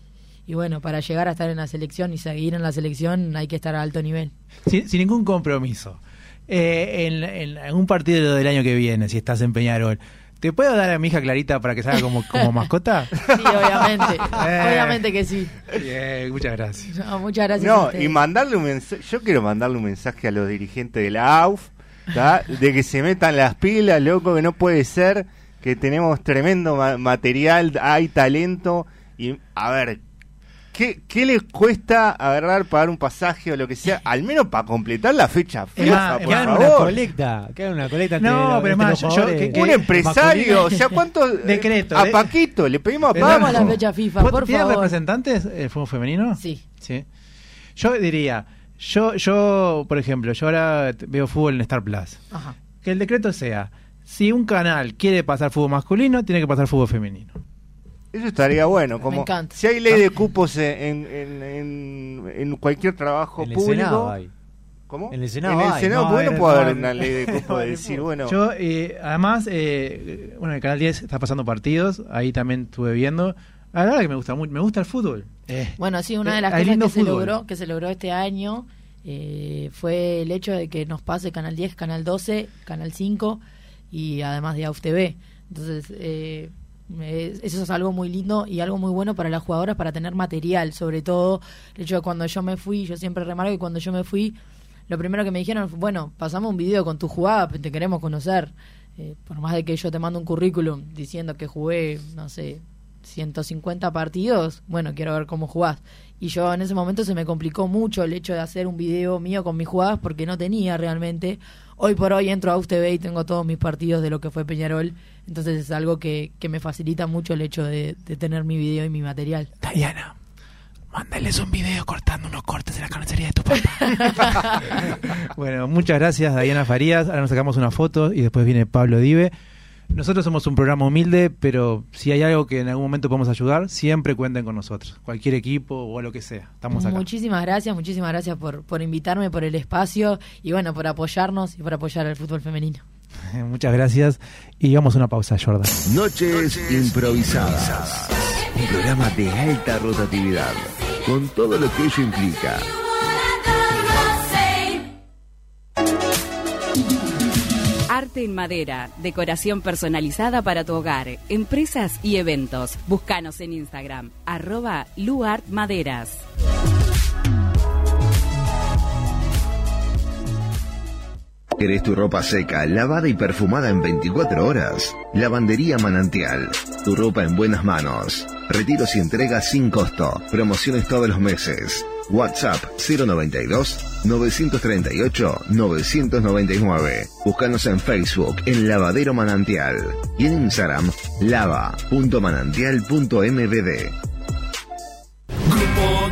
y bueno, para llegar a estar en la selección y seguir en la selección hay que estar a alto nivel. sin, sin ningún compromiso. Eh, en, en algún partido del año que viene, si estás en Peñarol, ¿te puedo dar a mi hija Clarita para que salga como, como mascota? Sí, obviamente, Eh. obviamente que sí. Bien, muchas gracias. No, muchas gracias. a No, y mandarle un mensaje, yo quiero mandarle un mensaje a los dirigentes de la AUF, ¿tá? de que se metan las pilas, loco, que no puede ser, que tenemos tremendo ma- material, hay talento, y a ver, ¿qué, ¿qué les cuesta agarrar, pagar un pasaje o lo que sea, al menos para completar la fecha FIFA, por Que hagan una favor? colecta, que hagan una colecta No, pero más, yo- que- Un empresario, o sea, ¿cuánto? Decreto, A de- Paquito, le pedimos a Paco. La fecha FIFA, ¿Vos por ¿Tienes favor. representantes el fútbol femenino? Sí. Sí. Yo diría, yo, yo, por ejemplo, yo ahora veo fútbol en Star Plus. Ajá. Que el decreto sea, si un canal quiere pasar fútbol masculino, tiene que pasar fútbol femenino. Eso estaría bueno, como encanta. si hay ley de cupos en, en, en, en cualquier trabajo En el público. Senado hay. ¿Cómo? En el Senado En el hay. Senado, No, ¿por qué en no puede haber una ley de cupos de decir, bueno, Yo, eh, además, eh, bueno, el canal 10 está pasando partidos, ahí también estuve viendo. La verdad que me gusta mucho, me gusta el fútbol. Eh, Bueno, sí, una eh, de las cosas que se logró, que se logró este año eh, fue el hecho de que nos pase Canal 10, Canal 12, Canal 5 y además de AUF TV. Entonces, eh, eso es algo muy lindo y algo muy bueno para las jugadoras para tener material, sobre todo el hecho de cuando yo me fui, yo siempre remarco que cuando yo me fui, lo primero que me dijeron fue, bueno, pasamos un video con tu jugada, te queremos conocer. Eh, por más de que yo te mando un currículum diciendo que jugué, no sé, 150 partidos, bueno, quiero ver cómo jugás. Y yo en ese momento se me complicó mucho el hecho de hacer un video mío con mis jugadas porque no tenía realmente. Hoy por hoy entro a UTV y tengo todos mis partidos de lo que fue Peñarol, entonces es algo que, que me facilita mucho el hecho de, de tener mi video y mi material. Diana, mándales un video cortando unos cortes de la carnicería de tu papá. bueno, muchas gracias, Diana Farías. Ahora nos sacamos una foto y después viene Pablo Dive. Nosotros somos un programa humilde, pero si hay algo que en algún momento podemos ayudar, siempre cuenten con nosotros. Cualquier equipo o lo que sea. Estamos acá. Muchísimas gracias, muchísimas gracias por, por invitarme, por el espacio y bueno, por apoyarnos y por apoyar al fútbol femenino. Muchas gracias. Y vamos a una pausa, Jordan. Noches improvisadas. Un programa de alta rotatividad, con todo lo que ello implica. Arte en madera, decoración personalizada para tu hogar, empresas y eventos. Búscanos en Instagram, arroba luartmaderas. ¿Querés tu ropa seca, lavada y perfumada en 24 horas? Lavandería Manantial. Tu ropa en buenas manos. Retiros y entregas sin costo. Promociones todos los meses. WhatsApp 092 938 999. Búscanos en Facebook en Lavadero Manantial y en Instagram lava.manantial.mbd. Grupo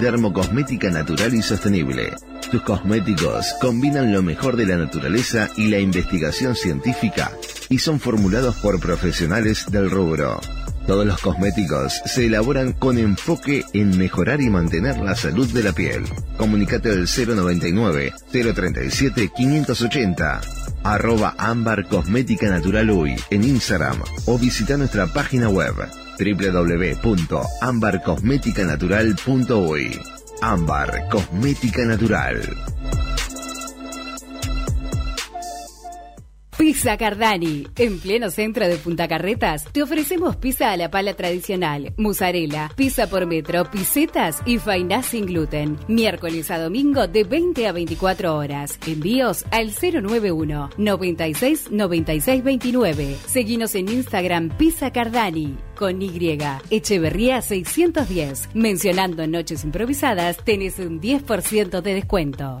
dermocosmética natural y sostenible. Sus cosméticos combinan lo mejor de la naturaleza y la investigación científica y son formulados por profesionales del rubro. Todos los cosméticos se elaboran con enfoque en mejorar y mantener la salud de la piel. Comunicate al 099 037 580 arroba ámbar cosmética natural hoy en Instagram o visita nuestra página web www.ambarcosmeticanatural.uy Cosmética Natural. Pizza Cardani. En pleno centro de Punta Carretas, te ofrecemos pizza a la pala tradicional, mozzarella, pizza por metro, pisetas y fainá sin gluten. Miércoles a domingo de 20 a 24 horas. Envíos al 091 96 96 29. Seguinos en Instagram Pizza Cardani con Y. Echeverría 610. Mencionando Noches Improvisadas, tenés un 10% de descuento.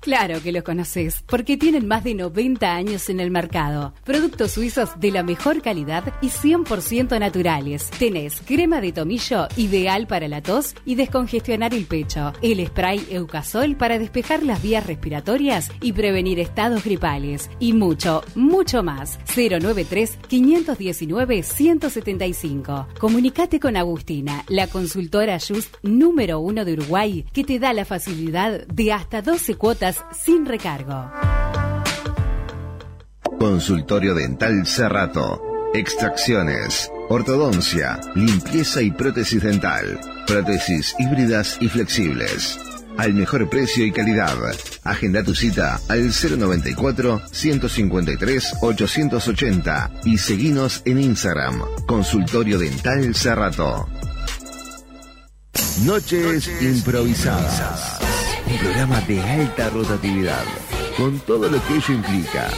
Claro que los conoces, porque tienen más de 90 años en el mercado. Productos suizos de la mejor calidad y 100% naturales. Tenés crema de tomillo ideal para la tos y descongestionar el pecho. El spray Eucasol para despejar las vías respiratorias y prevenir estados gripales. Y mucho, mucho más. 093-519-175. Comunicate con Agustina, la consultora Just número uno de Uruguay, que te da la facilidad de hasta 12 cuotas sin recargo. Consultorio Dental Cerrato. Extracciones, ortodoncia, limpieza y prótesis dental. Prótesis híbridas y flexibles. Al mejor precio y calidad. Agenda tu cita al 094-153-880 y seguinos en Instagram. Consultorio Dental Cerrato. Noches, improvisadas. Un programa de alta rotatividad, con todo lo que ello implica.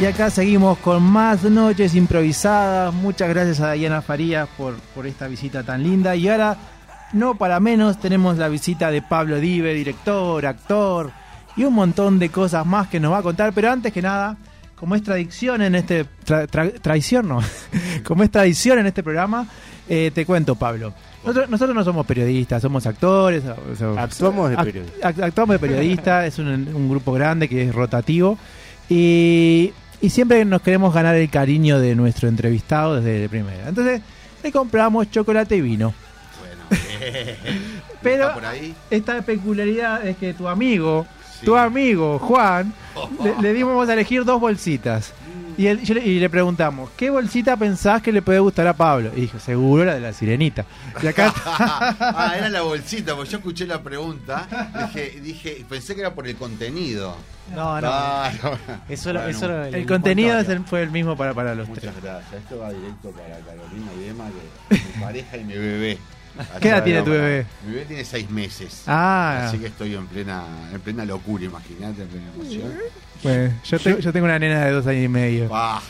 Y acá seguimos con más noches improvisadas. Muchas gracias a Diana Farías por, por esta visita tan linda. Y ahora, no para menos, tenemos la visita de Pablo Dive, director, actor y un montón de cosas más que nos va a contar. Pero antes que nada, como es tradición en este. tra- tra- traición, no. como es tradición en este programa, eh, te cuento, Pablo. Nosotros, nosotros no somos periodistas, somos actores. Actuamos de act- periodista. act- actuamos de periodista, es un, un grupo grande que es rotativo. Y, y siempre nos queremos ganar el cariño de nuestro entrevistado desde primera. Entonces, le compramos chocolate y vino. Pero ¿Está por ahí? esta peculiaridad es que tu amigo, tu amigo Juan, le, le dimos a elegir dos bolsitas. Y, él- yo le, y le preguntamos, ¿qué bolsita pensás que le puede gustar a Pablo? Y dijo, seguro la de la sirenita. Y acá ah, era la bolsita, porque yo escuché la pregunta. Dije, dije, pensé que era por el contenido. No, no. Ah, no. Eso lo- Bueno, eso lo- el contenido es el- fue el mismo para, para los tres. Muchas gracias. Esto va directo para Carolina y Emma, que mi pareja y mi bebé. ¿Qué edad tiene tu bebé? Mi bebé tiene seis meses. Ah. Así que estoy en plena, en plena locura, imagínate, en plena emoción. Bueno, yo, tengo, yo tengo una nena de dos años y medio. Ah,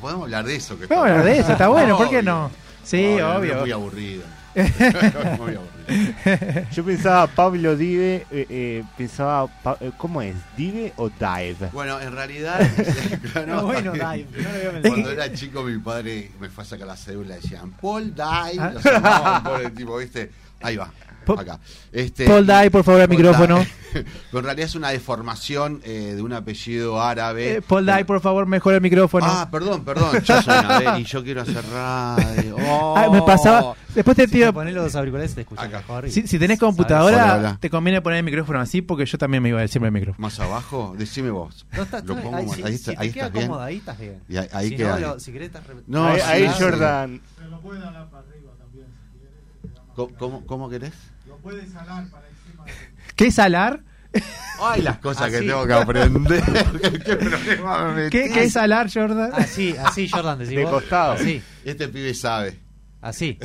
podemos hablar de eso. Que Podemos hablar de eso, está bueno, ¿por qué no? Sí, No, no, obvio. Es muy aburrido. muy aburrido. Yo pensaba Pablo Dive, eh, eh, pensaba, Pa- eh, ¿cómo es? ¿Dive o Dive? Bueno, en realidad, claro, No, bueno, Dive, bien. no lo había pensado. cuando era chico mi padre me fue a sacar la cédula y decían Paul Dive, Ah. lo llamaban por el tipo, ¿viste? Ahí va, acá. Este, Paul Dye, por favor, al micrófono. Pero en realidad es una deformación eh, de un apellido árabe. Eh, Paul Dye, por favor, mejora el micrófono. Ah, perdón, perdón. Yo soy Anabel y yo quiero hacer radio. Ah, me pasaba. Después te Si pido. te los auriculares te escuchas mejor. Si, si tenés computadora, hola. te conviene poner el micrófono así porque yo también me iba a decir el micrófono. Más abajo, decime vos. No, está- Lo pongo ahí, más- si- ahí si está- te ahí queda estás bien. cómodo, ahí estás bien. Y ahí- ahí si queda no, lo- si querés, estás re- No, ahí, sí, ahí sí. Jordan. ¿Cómo, cómo, cómo querés? ¿Qué es alar? Ay, las cosas que Así. tengo que aprender. ¿Qué problema me ¿Qué, qué es alar, Jordan? Así, así, Jordan, decís De vos. costado. Así, Este pibe sabe. así.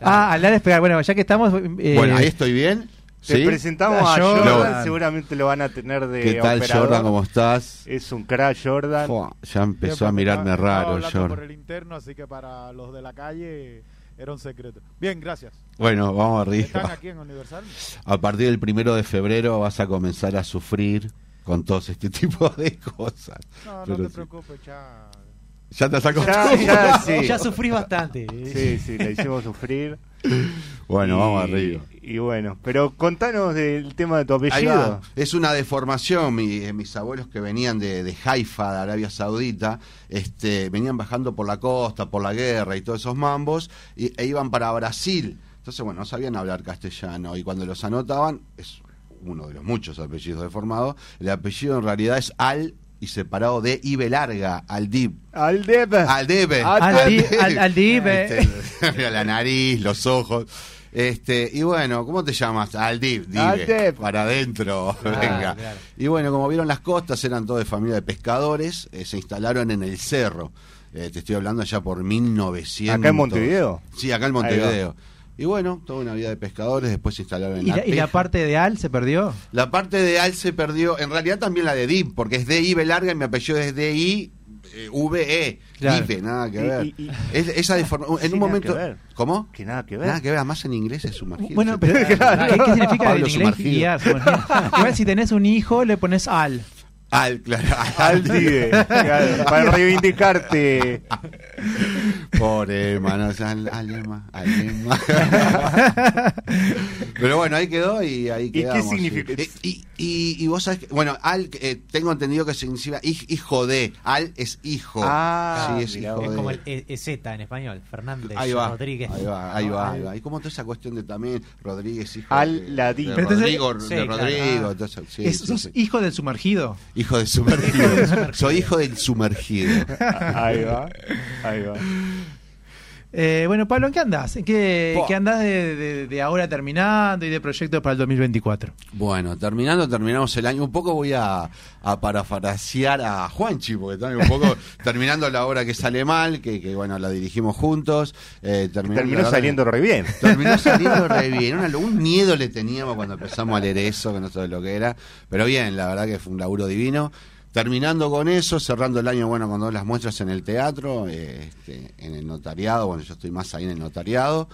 Ah, alar es pegar. Bueno, ya que estamos. eh, Bueno, ahí estoy bien. Te ¿Sí? presentamos Ah, a Jordan. Jordan, seguramente lo van a tener de ¿Qué tal, operador. Jordan? ¿Cómo estás? Es un crack Jordan. Fua, ya empezó a mirarme raro, hablando por Jordan. el interno, así que para los de la calle era un secreto. Bien, gracias. Bueno, vamos ¿Están arriba. aquí en Universal? A partir del primero de febrero vas a comenzar a sufrir con todos este tipo de cosas. No, no Pero te sí. preocupes, ya. Ya te has Ya, acostumbrado. ya, sí. Ya sufrí bastante. Sí, sí, la hicimos sufrir. Bueno, Y- vamos arriba. Y bueno, pero contanos del tema de tu apellido. Es una deformación. Mi- eh, mis abuelos que venían de, de Haifa, de Arabia Saudita, este, venían bajando por la costa, por la guerra y todos esos mambos, y, e iban para Brasil. Entonces, bueno, no sabían hablar castellano. Y cuando los anotaban, es uno de los muchos apellidos deformados, el apellido en realidad es Al y separado de Ibe larga, Aldib. Aldebe. Aldebe. Aldi- al- Aldive. Este, mira la nariz, los ojos. Este, y bueno, ¿cómo te llamas? Aldib, Dive. Aldib. Para adentro, Claro, venga. claro. Y bueno, como vieron las costas, eran todos de familia de pescadores, eh, se instalaron en el cerro. Eh, te estoy hablando ya por 1900. ¿Acá en Montevideo? Sí, acá en Ahí Montevideo. Y bueno, toda una vida de pescadores, después se instalaron en ¿Y la, la, y la parte de al se perdió? La parte de Al se perdió, en realidad también la de Dib, porque es D-I B larga y mi apellido es D-I eh, V-E. Claro. Nada que ver. y- y- Es- esa deforma- en Sí, un momento. que ver. ¿Cómo? Que nada que ver. Nada que ver, además en inglés es sumergido. Bueno, pero ¿qué, qué significa Pablo en inglés sumergido. guiar? sumergido? Igual si tenés un hijo, le pones al. Al, claro. Aldide. Claro, para reivindicarte. Pobre hermano, o sea, al- alema, alema. Pero bueno, ahí quedó y ahí qué quedamos. significa? sí. Y, y, y- y vos sabés que, bueno, al, eh, tengo entendido que significa hij- hijo de, al es hijo. Ah, sí, es hijo. Es de. como el E- EZ en español. Fernández Ahí va, Rodríguez. ahí va, ahí va, ahí va. Y como toda esa cuestión de también Rodríguez, hijo Al de, ladino. de Rodrigo, Sí, de claro. Rodrigo, entonces, sí, Es- sí, sos sí. hijo del sumergido. Hijo del sumergido. Soy hijo del sumergido. Ahí va. Ahí va. Eh, bueno, Pablo, ¿en qué andás? ¿En qué, qué andás de, de- de ahora terminando y de proyectos para el 2024? Bueno, terminando, terminamos el año. Un poco voy a, a parafrasear a Juanchi, porque también un poco terminando la obra que sale mal, que, que, bueno, la dirigimos juntos. eh, Terminó saliendo re bien. Terminó saliendo re bien. Una- un miedo le teníamos cuando empezamos a leer eso, que no sabes lo que era. Pero bien, la verdad que fue un laburo divino. Terminando con eso, cerrando el año, bueno, con todas las muestras en el teatro, eh, este, en el notariado, bueno, yo estoy más ahí en el notariado.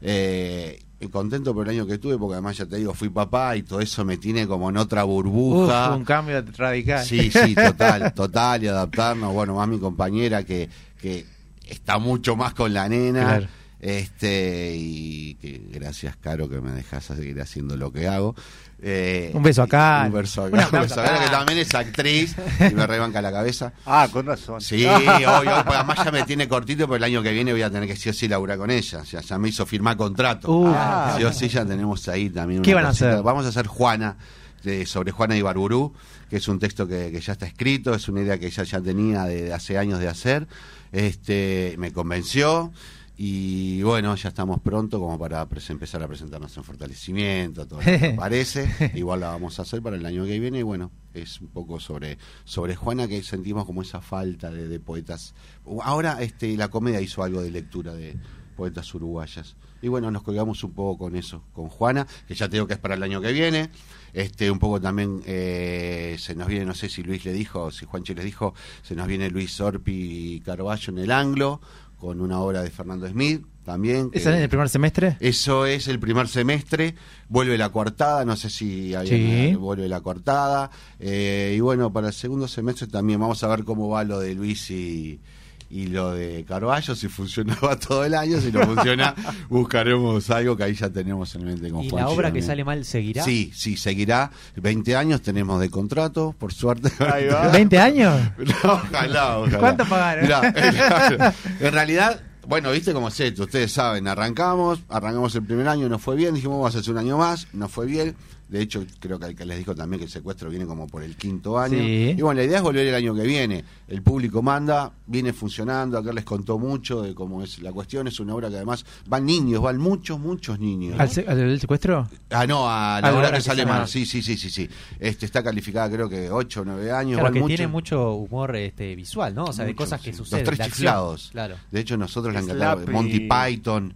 Eh, contento por el año que tuve, porque además ya te digo, fui papá y todo eso me tiene como en otra burbuja. Uf, un cambio radical. Sí, sí, total, total, y adaptarnos. Bueno, más mi compañera que, que está mucho más con la nena. Claro. Este, y que gracias, Caro, que me dejas seguir haciendo lo que hago. Eh, Un beso acá. Un beso Un acá. Un aplauso beso acá, acá. que también es actriz y me rebanca la cabeza. Ah, con razón. Sí, hoy, hoy, pues además ya me tiene cortito, pero el año que viene voy a tener que sí o sí laburar con ella. O sea, ya me hizo firmar contrato. Uh. Ah. sí o sí ya tenemos ahí también ¿Qué una van a hacer? Vamos a hacer Juana, de, sobre Juana Ibarburú, que es un texto que, que ya está escrito, es una idea que ella ya tenía de, de hace años de hacer. Este, me convenció. Y bueno, ya estamos pronto como para empezar a presentarnos en fortalecimiento, todo lo que parece. Igual la vamos a hacer para el año que viene. Y bueno, es un poco sobre, sobre Juana que sentimos como esa falta de, de poetas. Ahora este, la comedia hizo algo de lectura de poetas uruguayas. Y bueno, nos colgamos un poco con eso, con Juana, que ya te digo que es para el año que viene. Este, un poco también eh, se nos viene, no sé si Luis le dijo, si Juanchi les dijo, se nos viene Luis Sorpi y Carballo en el Anglo, con una obra de Fernando Smith también. ¿Esa es en el primer semestre? eso es el primer semestre, vuelve la coartada, no sé si Sí. vuelve la coartada, eh, y bueno, para el segundo semestre también vamos a ver cómo va lo de Luis y, y lo de Carballo, si funcionaba todo el año, si no funciona, buscaremos algo que ahí ya tenemos en mente con ¿Y Juanchi la obra que sale mal seguirá? Sí, sí, seguirá. 20 años tenemos de contrato, por suerte. Ahí va. ¿20 años? No, ojalá, ojalá. ¿Cuánto pagaron? Mirá, en, en realidad, bueno, viste cómo es esto, ustedes saben, arrancamos, arrancamos el primer año, no fue bien, dijimos vamos a hacer un año más, no fue bien. De hecho, creo que, que les dijo también que el secuestro viene como por el quinto año. Sí. Y bueno, la idea es volver el año que viene. El público manda, viene funcionando. Acá les contó mucho de cómo es la cuestión. Es una obra que además van niños, van muchos, muchos niños. ¿Al, se- al del secuestro? Ah, no, a la A hora hora que que sale mal. Sí, sí, sí, sí, sí. Este está calificada creo que 8 o 9 años. Claro, van que mucho. tiene mucho humor este, visual, ¿no? O sea, de Mucho, cosas que sí. suceden. Los tres de chiflados. Claro. De hecho, nosotros la encantamos. Monty Python.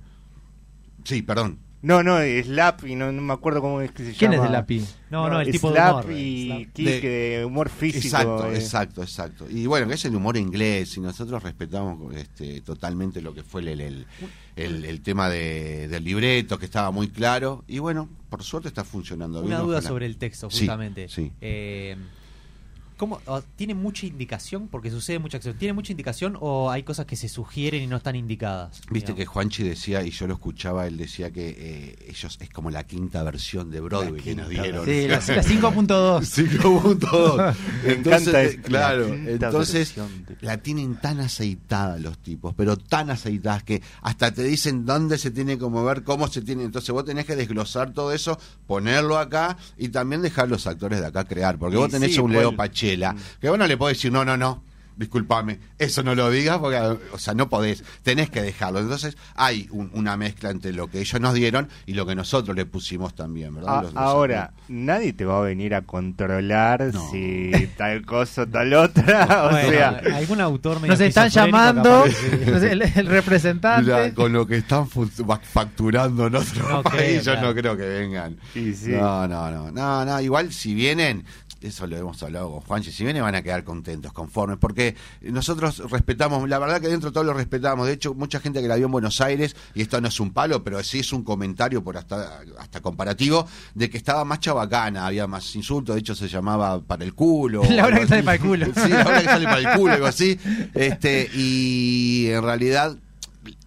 Sí, perdón. No, no, Slap y no, no me acuerdo cómo es que se ¿Quién llama. es de Lapi? No, no, el tipo de Slap humor. y Slap. Kick, De- de humor físico. Exacto, eh. exacto, exacto. Y bueno, que es el humor inglés y nosotros respetamos este, totalmente lo que fue el, el, el- el tema de, del libreto, que estaba muy claro. Y bueno, por suerte está funcionando bien. Una duda ojalá. sobre el texto, Sí, justamente. sí. Eh, ¿cómo, o- ¿Tiene mucha indicación? Porque sucede mucha acción. ¿Tiene mucha indicación o hay cosas que se sugieren y no están indicadas? Viste que? Juanchi decía, y yo lo escuchaba, él decía que eh, ellos es como la quinta versión de Broadway que nos dieron. Sí, la, la 5.2. 5.2. Me Entonces, claro, entonces la tienen tan aceitada los tipos, pero tan aceitadas que hasta te dicen dónde se tiene que mover, cómo se tiene. Entonces vos tenés que desglosar todo eso, ponerlo acá y también dejar los actores de acá crear. Porque Y vos tenés sí, un Leo igual- Pachela, que vos no le podés decir, no, no, no. Disculpame, eso no lo digas porque, o sea, no podés, tenés que dejarlo. Entonces, hay un- una mezcla entre lo que ellos nos dieron y lo que nosotros le pusimos también, ¿verdad? A- Los- los- ahora, nadie te va a venir a controlar No. si tal cosa o tal otra. o Bueno, sea, algún autor Nos están llamando el, el representante. Con lo que están facturando en otro No país, creo, yo claro. no creo que vengan. sí. No, no, no, no, no, igual si vienen, eso lo hemos hablado con Juanchi, si vienen van a quedar contentos, conformes, porque nosotros respetamos, la verdad que dentro de todo lo respetamos, de hecho mucha gente que la vio en Buenos Aires, y esto no es un palo, pero sí es un comentario por hasta, hasta comparativo, de que estaba más chabacana, había más insultos, de hecho se llamaba para el culo. La hora que sale para el culo. Sí, la hora que sale para el culo, algo así. Este, y en realidad,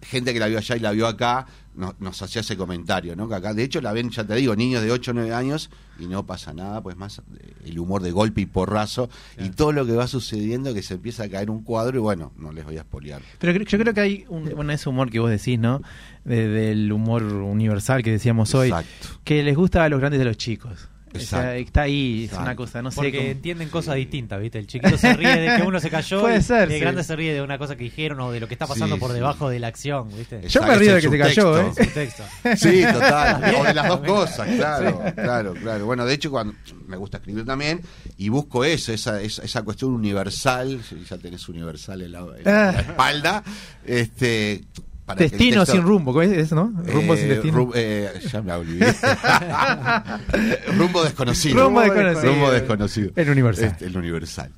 gente que la vio allá y la vio acá, no- nos hacía ese comentario, ¿no? Que acá, de hecho, la ven, ya te digo, niños de 8 o 9 años y no pasa nada, pues más eh, el humor de golpe y porrazo y todo lo que va sucediendo que se empieza a caer un cuadro y bueno, no les voy a espolear. Pero yo creo que hay un, bueno, ese humor que vos decís, ¿no? De- del humor universal que decíamos hoy, Exacto. que les gusta a los grandes de los chicos. O sea, Exacto. está ahí, es una cosa, no sé. Porque cómo- entienden cosas distintas, ¿viste? El chiquito se ríe de que uno se cayó Puede y el sí. grande se ríe de una cosa que dijeron o de lo que está pasando Sí, por sí. debajo de la acción, ¿viste? Yo me río de que se cayó, ¿eh? Sí, total. O de las dos cosas, claro, claro, claro. Bueno, de hecho, cuando me gusta escribir también y busco eso, esa, esa, esa cuestión universal, si ya tenés universal en la, en la Ah. espalda, este. Para Destino texto- sin rumbo, ¿cómo es eso, no? Rumbo Eh, sin destino. ru- eh, ya me olvidé. rumbo desconocido. Rumbo desconocido. Rumbo desconocido. El universal. Este, el universal.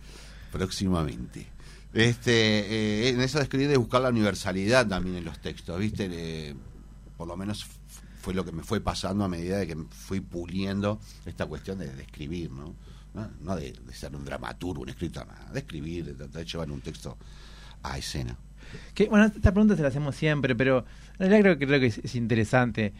Próximamente. Este, eh, en eso de escribir de buscar la universalidad también en los textos, ¿viste? Eh, por lo menos fue lo que me fue pasando a medida de que me fui puliendo esta cuestión de, de escribir, ¿no? No, No de, de ser un dramaturgo, un escritor, nada, de escribir, de tratar de llevar un texto a escena. Que, bueno, esta pregunta se la hacemos siempre, pero en realidad creo, que- creo que es, es interesante.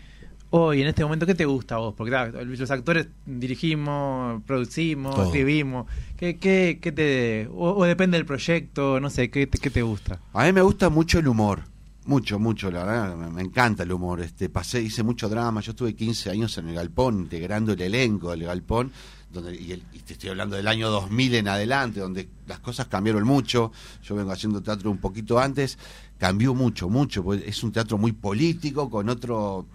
Hoy, en este momento, ¿qué te gusta a vos? Porque claro, los actores dirigimos, producimos, Todo. escribimos. ¿Qué, qué, qué te, o, o depende del proyecto, no sé, ¿qué, te- qué te gusta? A mí me gusta mucho el humor. Mucho, mucho, la verdad, me, me encanta el humor. Este, pasé, hice mucho drama. Yo estuve 15 años en el Galpón, integrando el elenco del Galpón, donde, y, el- y te estoy hablando del año 2000 en adelante, donde las cosas cambiaron mucho. Yo vengo haciendo teatro un poquito antes, cambió mucho, mucho, porque es un teatro muy político, con otro,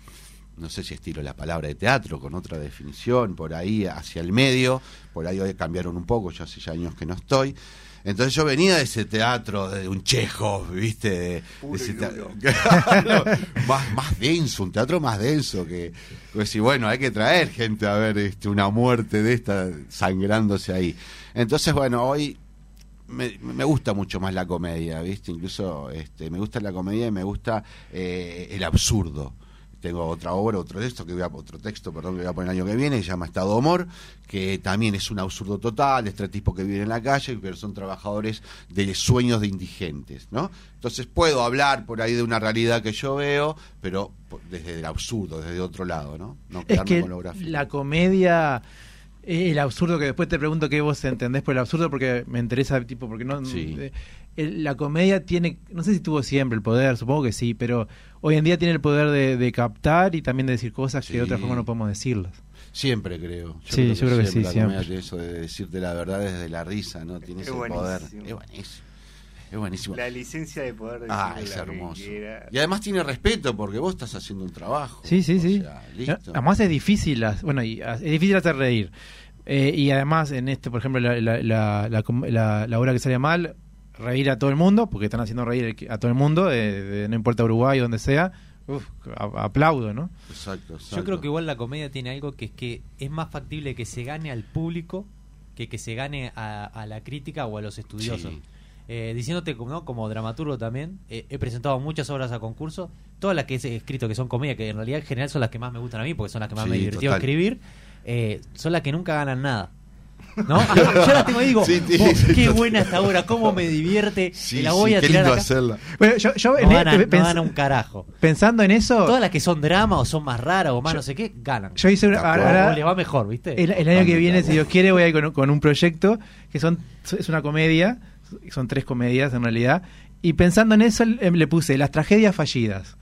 no sé si estilo la palabra de teatro, con otra definición, por ahí hacia el medio, por ahí hoy cambiaron un poco, yo hace ya años que no estoy. Entonces yo venía de ese teatro, de un Chekhov, ¿viste? De, de ese teatro- Claro, más, más denso, un teatro más denso que, que decir, bueno, hay que traer gente a ver este, una muerte de esta sangrándose ahí. Entonces, bueno, hoy me, me gusta mucho más la comedia, ¿viste? Incluso este, me gusta la comedia y me gusta eh, el absurdo. Tengo otra obra, otro texto que voy a, otro texto, perdón, que voy a poner el año que viene, que se llama Estado de Humor, que también es un absurdo total, es tres tipos que viven en la calle, pero son trabajadores de sueños de indigentes, ¿no? Entonces puedo hablar por ahí de una realidad que yo veo, pero desde el absurdo, desde otro lado, ¿no? No Es que con lo gráfico. la comedia, eh, el absurdo, que después te pregunto qué vos entendés por el absurdo, porque me interesa, tipo, porque no... Sí. eh, el- la comedia tiene, no sé si tuvo siempre el poder, supongo que sí, pero hoy en día tiene el poder de, de captar y también de decir cosas que de otra forma no podemos decirlas. Siempre creo. Sí, yo creo que sí, La siempre. eso de decirte la verdad desde la risa, ¿no? Tiene Es ese poder. Es buenísimo. Es buenísimo. La licencia de poder decir Ah, es hermoso. Y además tiene respeto porque vos estás haciendo un trabajo. Sí, sí, O sí. sea, listo. Además es difícil, bueno, y, es difícil hacer reír. Eh, y además en este, por ejemplo, la, la, la- la obra que sale mal, reír a todo el mundo, porque están haciendo reír a todo el mundo, de- de- no importa Uruguay, donde sea, uf, a- aplaudo, ¿no? Exacto, exacto. Yo creo que igual la comedia tiene algo que es que es más factible que se gane al público que que se gane a, a la crítica o a los estudiosos. Sí. Eh, diciéndote como, ¿no? como dramaturgo también, eh, he presentado muchas obras a concurso, todas las que he escrito que son comedia, que en realidad en general son las que más me gustan a mí, porque son las que más Sí, me divirtió total. escribir, eh, son las que nunca ganan nada. ¿No? Yo las tengo ahí y digo, Sí, sí, "Oh, sí, qué buena esta obra, cómo me divierte, y la sí, voy a qué tirar lindo acá". hacerla. Bueno, yo, yo No en- gana, no gana un carajo. pensando en eso, Todas las que son drama o son más raras o más no sé qué, ganan. yo hice una, ahora- o le va mejor, ¿viste? el, el año que viene, si Dios quiere, voy a ir con, con un proyecto que son es una comedia, son tres comedias en realidad, y pensando en eso le puse las tragedias fallidas.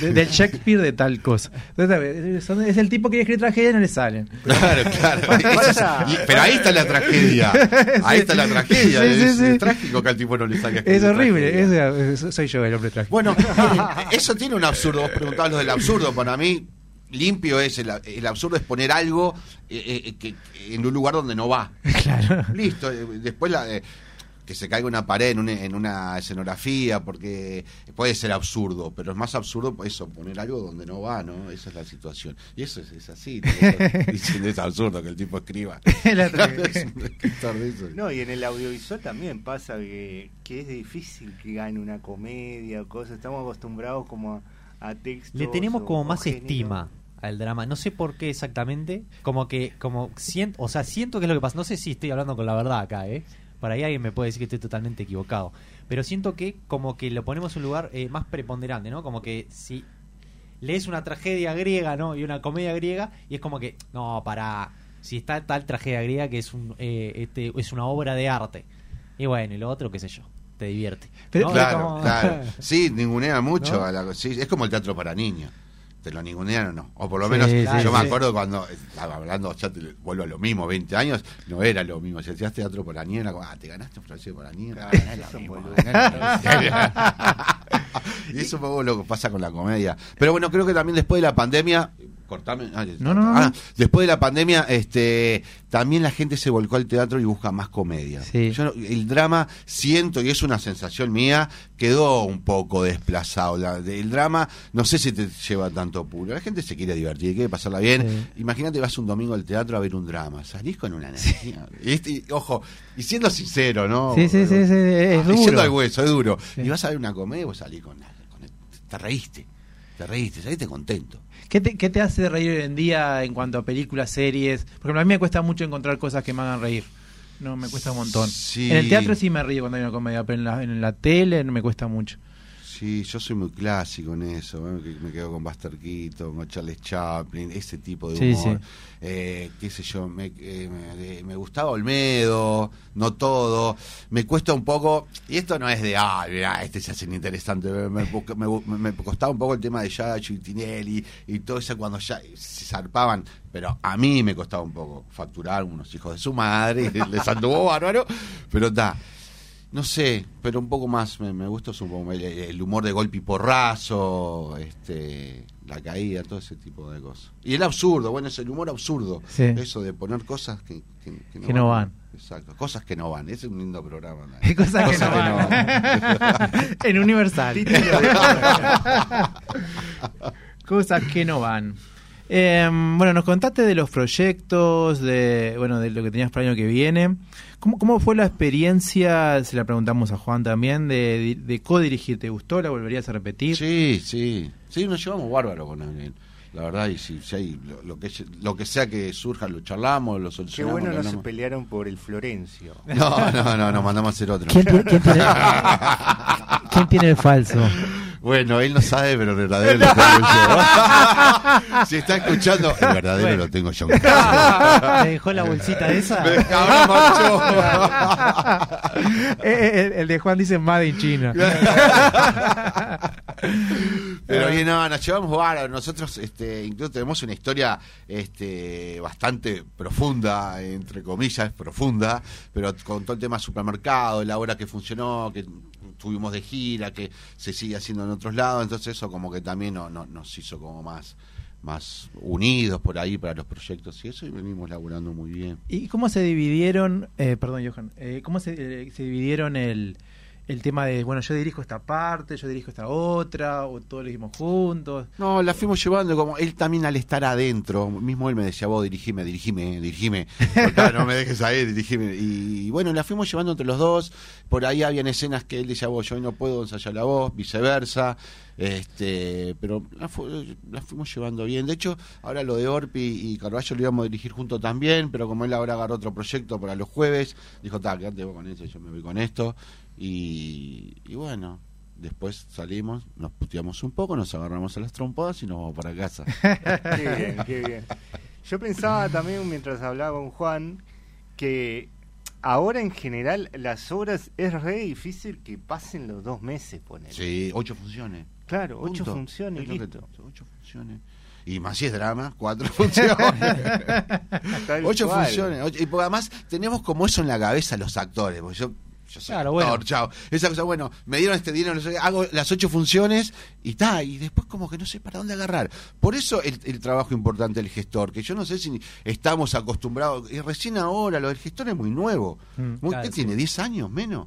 De- del Shakespeare de tal cosa. Entonces, son- es el tipo que quiere escribir tragedias y no le salen. Claro, claro. Y- pero ahí está la tragedia. Ahí está la tragedia. Sí, sí, es, sí. es trágico que al tipo no le salga Es horrible. tragedia. es- soy yo el hombre trágico. Bueno, eh, eso tiene un absurdo. Vos preguntabas lo del absurdo. Para mí, limpio es el, el absurdo es poner algo eh, eh, que, en un lugar donde no va. Claro. Listo. Después la, eh, que se caiga una pared en, un- en una escenografía, porque puede ser absurdo, pero es más absurdo pues, eso, poner algo donde no va, ¿no? Esa es la situación. Y eso es, es así. ¿no? Diciendo es absurdo que el tipo escriba. La tragedia. Es un escritor de eso. No, y en el audiovisual también pasa que, que es difícil que gane una comedia o cosas. Estamos acostumbrados como a, a textos. Le tenemos o- como más género. estima al drama. No sé por qué exactamente. Como que, como siento, o sea, siento que es lo que pasa. No sé si estoy hablando con la verdad acá, ¿eh? Para ahí alguien me puede decir que estoy totalmente equivocado. Pero siento que como que lo ponemos en un lugar eh, más preponderante, ¿no? Como que si lees una tragedia griega, ¿no? Y una comedia griega, y es como que, no, para. Si está tal tragedia griega que es, un, eh, este, es una obra de arte. Y bueno, y lo otro, qué sé yo, te divierte. Pero- ¿no? Claro, como- claro. Sí, ningunea mucho. ¿No? a la- sí, es como el teatro para niños. Te lo ningunean o no. O por lo Sí, menos, sí, yo me sí. acuerdo cuando estaba hablando, ya te vuelvo a lo mismo, 20 años, no era lo mismo. Si hacías teatro por la niña, era como, ah, te ganaste un francés por boludos. y eso es un poco lo que pasa con la comedia. Pero bueno, creo que también después de la pandemia, cortame. ah, No, no, no. ah, después de la pandemia, este, también la gente se volcó al teatro y busca más comedia. Sí. Yo el drama siento y es una sensación mía quedó un poco desplazado. La- de- el drama no sé si te lleva tanto puro. La gente se quiere divertir, quiere pasarla bien. Sí. Imagínate vas un domingo al teatro a ver un drama, salís con una energía. Y, y, ojo, y siendo sincero, ¿no? Sí, sí, sí, sí, es Y Yendo duro. al hueso, es duro. Sí. Y vas a ver una comedia, vos salís con, con- te reíste. Te reíste, saliste contento. ¿Qué te, ¿Qué te hace reír hoy en día en cuanto a películas, series? Porque a mí me cuesta mucho encontrar cosas que me hagan reír. No, me cuesta un montón. Sí. En el teatro sí me río cuando hay una comedia, pero en la, en la tele no me cuesta mucho. Sí, yo soy muy clásico en eso, ¿eh? me quedo con Buster Keaton, con Charles Chaplin, ese tipo de Sí, humor. sí. Eh, qué sé yo, me, eh, me, me gustaba Olmedo, no todo. Me cuesta un poco, y esto no es de, ah, mirá, este se hace interesante. Me, costaba un poco el tema de Yacho y Tinelli y todo eso cuando ya se zarpaban. Pero a mí me costaba un poco facturar unos hijos de su madre, y les anduvo bárbaro, pero está. No sé, pero un poco más me, me gusta poco el, el humor de golpe y porrazo, este, la caída, todo ese tipo de cosas. Y el absurdo, bueno, es el humor absurdo. Sí. Eso de poner cosas que, que- que Que no van. Exacto, cosas que no van. Ese es un lindo programa. ¿no? Cosas que no van. en Universal. Cosas que no van. Eh, bueno, nos contaste de los proyectos, de bueno, de lo que tenías para el año que viene. ¿Cómo, ¿Cómo fue la experiencia, se la preguntamos a Juan también, de, de co-dirigir? ¿Te gustó? ¿La volverías a repetir? Sí, sí. Sí, nos llevamos bárbaro con él. La verdad, y si, si hay lo, lo que, lo que sea que surja, lo charlamos, lo Qué solucionamos. bueno lo no se pelearon por el Florencio. No, no, no, nos mandamos a hacer otro. ¿Quién, tiene- quién tiene, quién tiene el falso? Bueno, él no sabe, pero el verdadero lo tengo yo. si está escuchando, el verdadero Bueno. lo tengo yo. ¿Te dejó la bolsita esa? Me. Eh, eh, el, el de Juan dice Made in China. Pero bien, no, nos llevamos bárbaro. Nosotros este, incluso tenemos una historia este, bastante profunda, entre comillas, profunda, pero con todo el tema supermercado, la hora que funcionó, que tuvimos de gira, que se sigue haciendo en otros lados, entonces eso como que también no, no- nos hizo como más más unidos por ahí para los proyectos y eso y venimos laburando muy bien. ¿Y cómo se dividieron, eh, perdón Johan, eh, cómo se, eh, se dividieron el, el tema de, bueno, yo dirijo esta parte, yo dirijo esta otra, o todos lo hicimos juntos? No, la fuimos llevando como él también al estar adentro, mismo él me decía, vos dirigime, dirigime, dirigime, Acá no me dejes ahí, dirigime. Y, bueno, la fuimos llevando entre los dos, por ahí habían escenas que él decía, vos, yo hoy no puedo ensayar la voz, viceversa, este pero la, fu- la fuimos llevando bien. De hecho, ahora lo de Orpi y Carballo lo íbamos a dirigir juntos también, pero como él ahora agarró otro proyecto para los jueves, dijo, ta, quédate con eso, yo me voy con esto. Y, y bueno, después salimos, nos puteamos un poco, nos agarramos a las trompadas y nos vamos para casa. Qué bien, qué bien. Yo pensaba también mientras hablaba con Juan que ahora en general las obras es re difícil que pasen los dos meses, poner. Sí, ocho funciones. Claro, ocho funciones y que- ocho funciones. Y más si es drama, cuatro funciones. Ocho cual. funciones. ocho- y además tenemos como eso en la cabeza los actores. Porque yo, yo soy Claro, actor, bueno. chao. Esa cosa, bueno, me dieron este dinero, hago las ocho funciones y ta, y después como que no sé para dónde agarrar. Por eso el, el trabajo importante del gestor, que yo no sé si estamos acostumbrados, y recién ahora lo del gestor es muy nuevo. Mm, Muy- claro, ¿Qué sí. tiene? ¿10 años menos?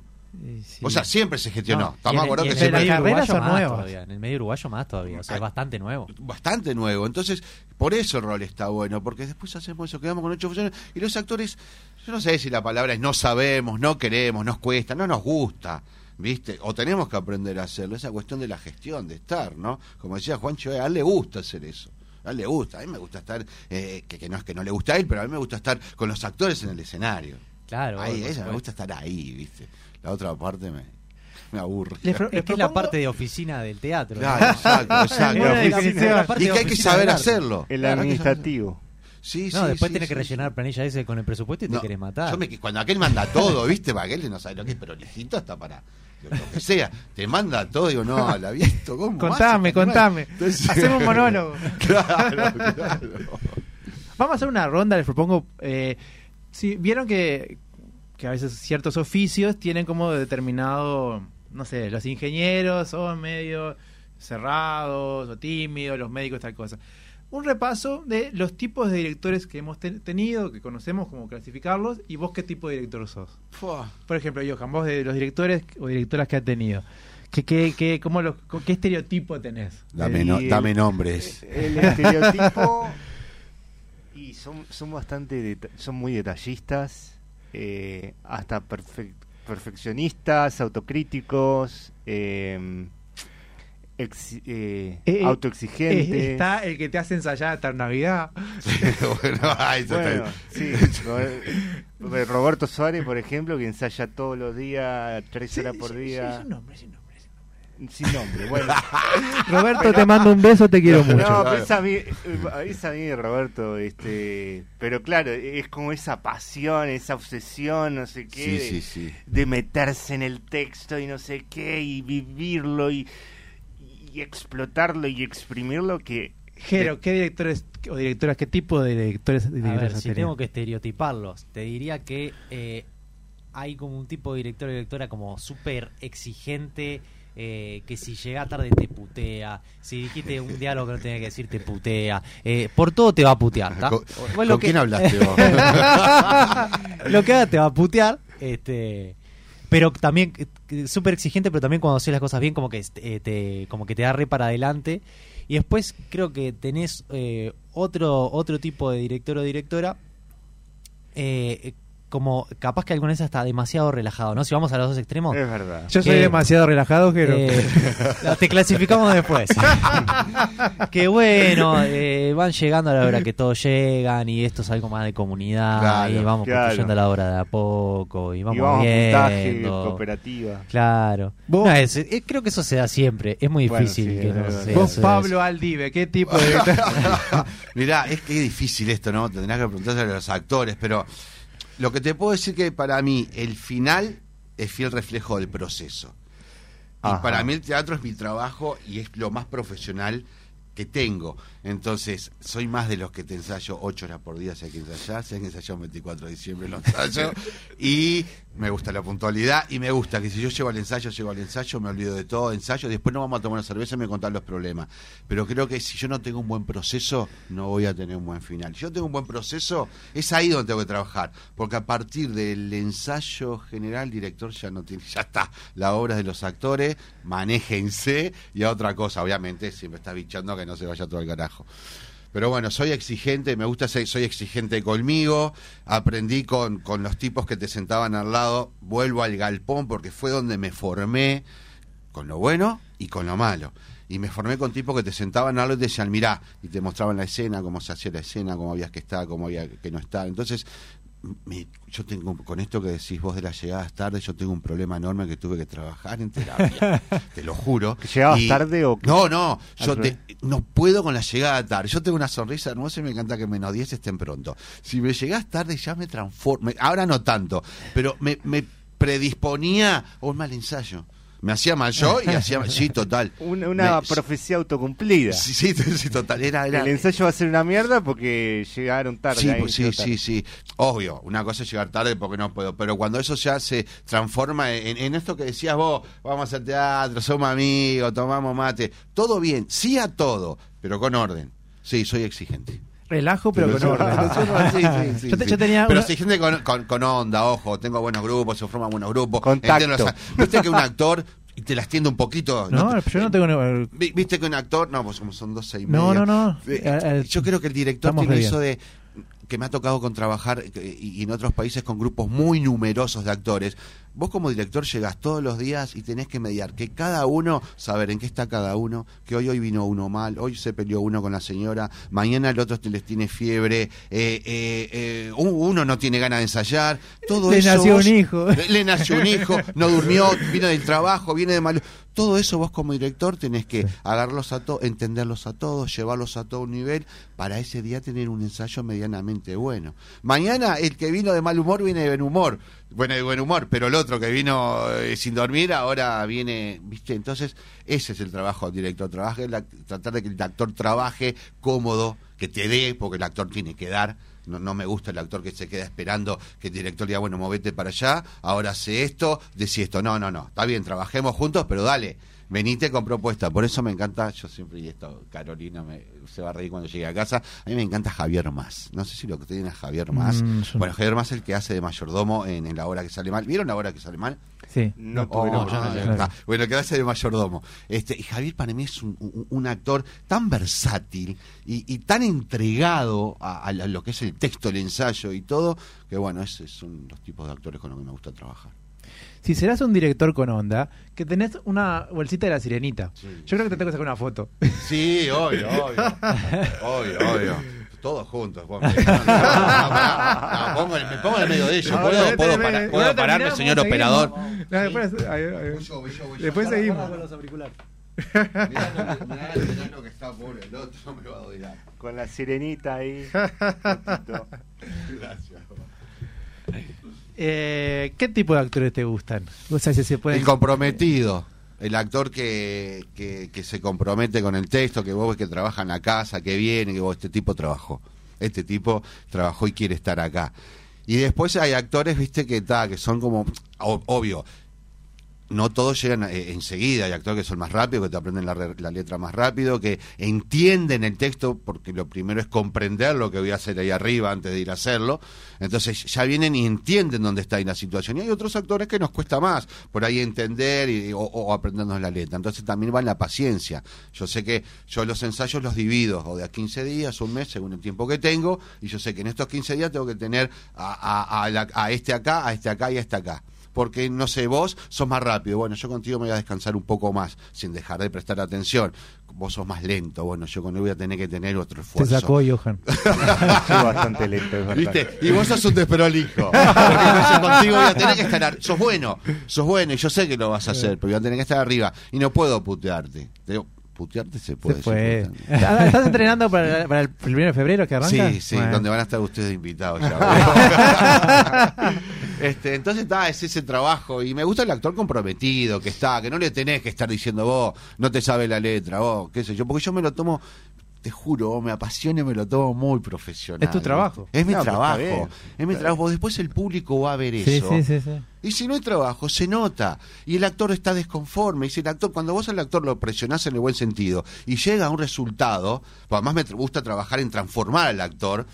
Sí. O sea, siempre se gestionó. No, Estamos y en- y que en siempre el medio carreras uruguayo son más nuevas. todavía, En el medio uruguayo más todavía. O sea, es bastante nuevo. bastante nuevo. Entonces, por eso el rol está bueno, porque después hacemos eso, quedamos con ocho funciones y los actores, yo no sé si la palabra es no sabemos, no queremos, nos cuesta, no nos gusta. ¿Viste? O tenemos que aprender a hacerlo, esa cuestión de la gestión, de estar, ¿no? Como decía Juancho, a él le gusta hacer eso. A él le gusta, a mí me gusta estar, eh, que, que no es que no le gusta a él, pero a mí me gusta estar con los actores en el escenario. Claro. Ahí, ella me gusta estar ahí, ¿viste? La otra parte me, me aburre. Les Es que es la parte de oficina del teatro. ¿no? Claro, exacto, exacto. Buena La- Y que hay que saber hacerlo. El administrativo. Sí, No, sí, después sí, tenés que sí, rellenar planilla ese con el presupuesto y te querés matar. Yo me, cuando aquel manda todo, ¿viste? Para aquel no sabe lo que es, pero lijito está para lo, que sea. Te manda todo, digo, no, la visto, ¿cómo? Contame, hace, carnal? contame. Entonces- Hacemos un monólogo. claro, claro. Vamos a hacer una ronda, les propongo. Eh, si vieron que, que a veces ciertos oficios tienen como determinado, no sé, los ingenieros son medio cerrados o tímidos, los médicos, tal cosa. Un repaso de los tipos de directores que hemos te- tenido, que conocemos, cómo clasificarlos, y vos qué tipo de director sos. Fua. Por ejemplo, Johan, vos de los directores o directoras que has tenido, ¿qué, qué, qué, cómo los- ¿qué estereotipo tenés? Dame, Y no- el- dame nombres. El estereotipo. y son, son bastante. son muy detallistas. eh, hasta perfec- perfeccionistas, autocríticos. eh, ex- eh, Eh, eh, autoexigentes. Eh, está el que te hace ensayar hasta Navidad. bueno, ay, eso Bueno, está- sí, Ro- Roberto Suárez, por ejemplo, que ensaya todos los días, tres horas por día. Sin nombre, sin nombre. Sin nombre, bueno. Roberto, te mando un beso, te quiero mucho. No, pero es a mí, es a mí, Roberto, este, pero claro, es como esa pasión, esa obsesión, no sé qué, Sí, de, sí, sí. de meterse en el texto y no sé qué, y vivirlo y, y explotarlo y exprimirlo que... Jero, ¿qué directores o directoras, qué tipo de directores, de A directores ver, si tengo que estereotiparlos, te diría que eh, hay como un tipo de director o directora como súper exigente, eh, que si llega tarde te putea, si dijiste un diálogo que no tenía que decir te putea, eh, por todo te va a putear, ¿tá? ¿Con, lo que- quién hablaste vos? lo que haga te va a putear, este pero también eh, súper exigente, pero también cuando haces las cosas bien como que eh, te como que te da re para adelante. Y después creo que tenés eh, otro otro tipo de director o directora eh, como capaz que alguna vez está demasiado relajado, ¿no? Si vamos a los dos extremos. Es verdad. Yo soy que- demasiado relajado, Jero. eh, te clasificamos después. que bueno, eh, van llegando a la hora que todos llegan y esto es algo más de comunidad Claro, y vamos claro. construyendo la obra de a poco y vamos, y vamos viendo. cooperativa. Claro. Vos- No, es- eh, creo que eso se da siempre. Es muy Bueno, difícil sí, que es no verdad. se Vos, Pablo Aldive, ¿qué tipo de? Mirá, es que es difícil esto, ¿no? Tendrás que preguntarle a los actores, pero lo que te puedo decir que para mí el final es fiel reflejo del proceso. Y Ajá. para mí el teatro es mi trabajo y es lo más profesional que tengo. Entonces, soy más de los que te ensayo ocho horas por día si hay que ensayar, si hay que ensayar un 24 de diciembre lo ensayo. y me gusta la puntualidad y me gusta que si yo llego al ensayo, llego al ensayo, me olvido de todo, ensayo, después no vamos a tomar una cerveza y me contar los problemas. Pero creo que si yo no tengo un buen proceso, no voy a tener un buen final. Si yo tengo un buen proceso, es ahí donde tengo que trabajar. Porque a partir del ensayo general, el director ya no tiene, ya está. La obra es de los actores, manéjense y a otra cosa. Obviamente, siempre está bichando que no se vaya todo al carajo. Pero bueno, soy exigente, me gusta ser, soy exigente conmigo, aprendí con, con los tipos que te sentaban al lado, vuelvo al galpón porque fue donde me formé, con lo bueno y con lo malo. Y me formé con tipos que te sentaban al lado y te decían, mirá, y te mostraban la escena, cómo se hacía la escena, cómo habías que estar, cómo había que no estar. Entonces, me- yo tengo, con esto que decís vos de las llegadas tarde, yo tengo un problema enorme que tuve que trabajar en terapia, te lo juro. ¿Que llegabas Y- tarde o qué? No, no, yo te- no puedo con la llegada tarde. Yo tengo una sonrisa hermosa y me encanta que menos 10 estén pronto. Si me llegás tarde ya me transformo, ahora no tanto, pero me, me predisponía a un mal ensayo. Me hacía mal yo y hacía sí, total. Una, una Me- profecía autocumplida. Sí, sí, sí, total. Era, era, El ensayo va a ser una mierda porque llegaron tarde. Sí, ahí pues sí, sí, sí. Obvio, una cosa es llegar tarde porque no puedo, pero cuando eso ya se transforma en, en esto que decías vos, vamos a hacer teatro, somos amigos, tomamos mate, todo bien, sí a todo, pero con orden. Sí, soy exigente. Relajo, pero con orden. Sí, sí, sí, Yo te- sí. yo tenía pero una- exigente con, con- con onda, ojo, tengo buenos grupos, se forman buenos grupos. Contacto. entiendo Viste que un actor, y te las tiende un poquito. No, te- yo no tengo. no- Vi- Viste que un actor, no, pues como son 12 y No, media. no, no. Eh, Yo creo que el director tiene eso de que me ha tocado con trabajar eh, y, y en otros países con grupos muy numerosos de actores. Vos como director llegás todos los días y tenés que mediar que cada uno, saber en qué está cada uno, que hoy hoy vino uno mal, hoy se peleó uno con la señora, mañana el otro les tiene fiebre, eh, eh, eh, un- uno no tiene ganas de ensayar, todo Le eso nació vos- un hijo. le, le nació un hijo, no durmió, vino del trabajo, viene de mal. Todo eso vos como director tenés que agarrarlos a todos, entenderlos a todos, llevarlos a todo un nivel para ese día tener un ensayo medianamente bueno. Mañana el que vino de mal humor viene de buen humor, bueno, de buen humor, pero el otro que vino eh, sin dormir ahora viene, ¿viste? Entonces, ese es el trabajo del director, trabaje la- tratar de que el actor trabaje cómodo, que te dé, porque el actor tiene que dar. No, no me gusta el actor que se queda esperando que el director diga, bueno, movete para allá, ahora hace esto, decí esto. No, no, no, está bien, trabajemos juntos, pero dale, venite con propuesta. Por eso me encanta, yo siempre, y esto, Carolina me, se va a reír cuando llegue a casa, a mí me encanta Javier Más. No sé si lo que tiene a Javier Más. Mm, yo- Bueno, Javier Más es el que hace de mayordomo en, en la hora que sale mal. ¿Vieron la hora que sale mal? Sí. No, Oh, no, ya está. Bueno, que hace de mayordomo. Este, y Javier para mí es un, un- un actor tan versátil y, y tan entregado a, a lo que es el texto, el ensayo y todo, que bueno, esos son los tipos de actores con los que me gusta trabajar. Si serás un director con onda, que tenés una bolsita de la sirenita. Yo creo que te tengo que sacar una foto. Sí, obvio, obvio. obvio, obvio. Todos juntos. Juan. No, no, no, pongo el- me pongo en el medio de ellos. ¿Puedo, puedo, para- puedo pararme, señor seguimos. operador? No, después, ahí, ahí. Voy yo, voy yo, voy yo. Después Agarra, seguimos. agarra los auriculares. Mirá, lo- mirá, mirá lo que está pobre, el otro me lo va a odiar. Con la sirenita ahí. Gracias. Eh, ¿Qué tipo de actores te gustan? El comprometido. El actor que, que, se compromete con el texto, que vos ves que trabaja en la casa, que viene, que vos, este tipo trabajó. Este tipo trabajó y quiere estar acá. Y después hay actores, viste, que, ta, que son como, obvio, no todos llegan eh, enseguida. Hay actores que son más rápidos, que te aprenden la, la letra más rápido, que entienden el texto, porque lo primero es comprender lo que voy a hacer ahí arriba antes de ir a hacerlo. Entonces ya vienen y entienden dónde está ahí la situación. Y hay otros actores que nos cuesta más, por ahí entender y- o, aprendernos la letra. Entonces también va en la paciencia. Yo sé que yo los ensayos los divido, o de a 15 días, un mes, según el tiempo que tengo, y yo sé que en estos 15 días tengo que tener a, a- a la- a este acá, a este acá y a este acá porque no sé, vos sos más rápido. Bueno, yo contigo me voy a descansar un poco más, sin dejar de prestar atención. Vos sos más lento. Bueno, yo con él voy a tener que tener otro Te esfuerzo. sacó Johan. Soy bastante lento, es. ¿Viste? Y vos sos un desprolijo. Porque yo contigo voy a tener que estar. ar- Sos bueno, sos bueno, y yo sé que lo vas a hacer, pero voy a tener que estar arriba. Y no puedo putearte. Te digo, putearte se puede. Se puede. Ah, ¿Estás entrenando para, para el primero de febrero que arranca? Sí, sí, Bueno. donde van a estar ustedes invitados ya. este, entonces está, es ese trabajo. Y me gusta el actor comprometido que está, que no le tenés que estar diciendo vos, no te sabe la letra, vos, qué sé yo, porque yo me lo tomo. Te juro, me apasiona y me lo tomo muy profesional. Es tu trabajo. Es mi No, trabajo. bien. Es mi trabajo. Después el público va a ver Sí, eso. sí, sí, sí. Y si no hay trabajo, se nota. Y el actor está desconforme. Y si el actor, cuando vos al actor lo presionás en el buen sentido y llega a un resultado, pues además me gusta trabajar en transformar al actor.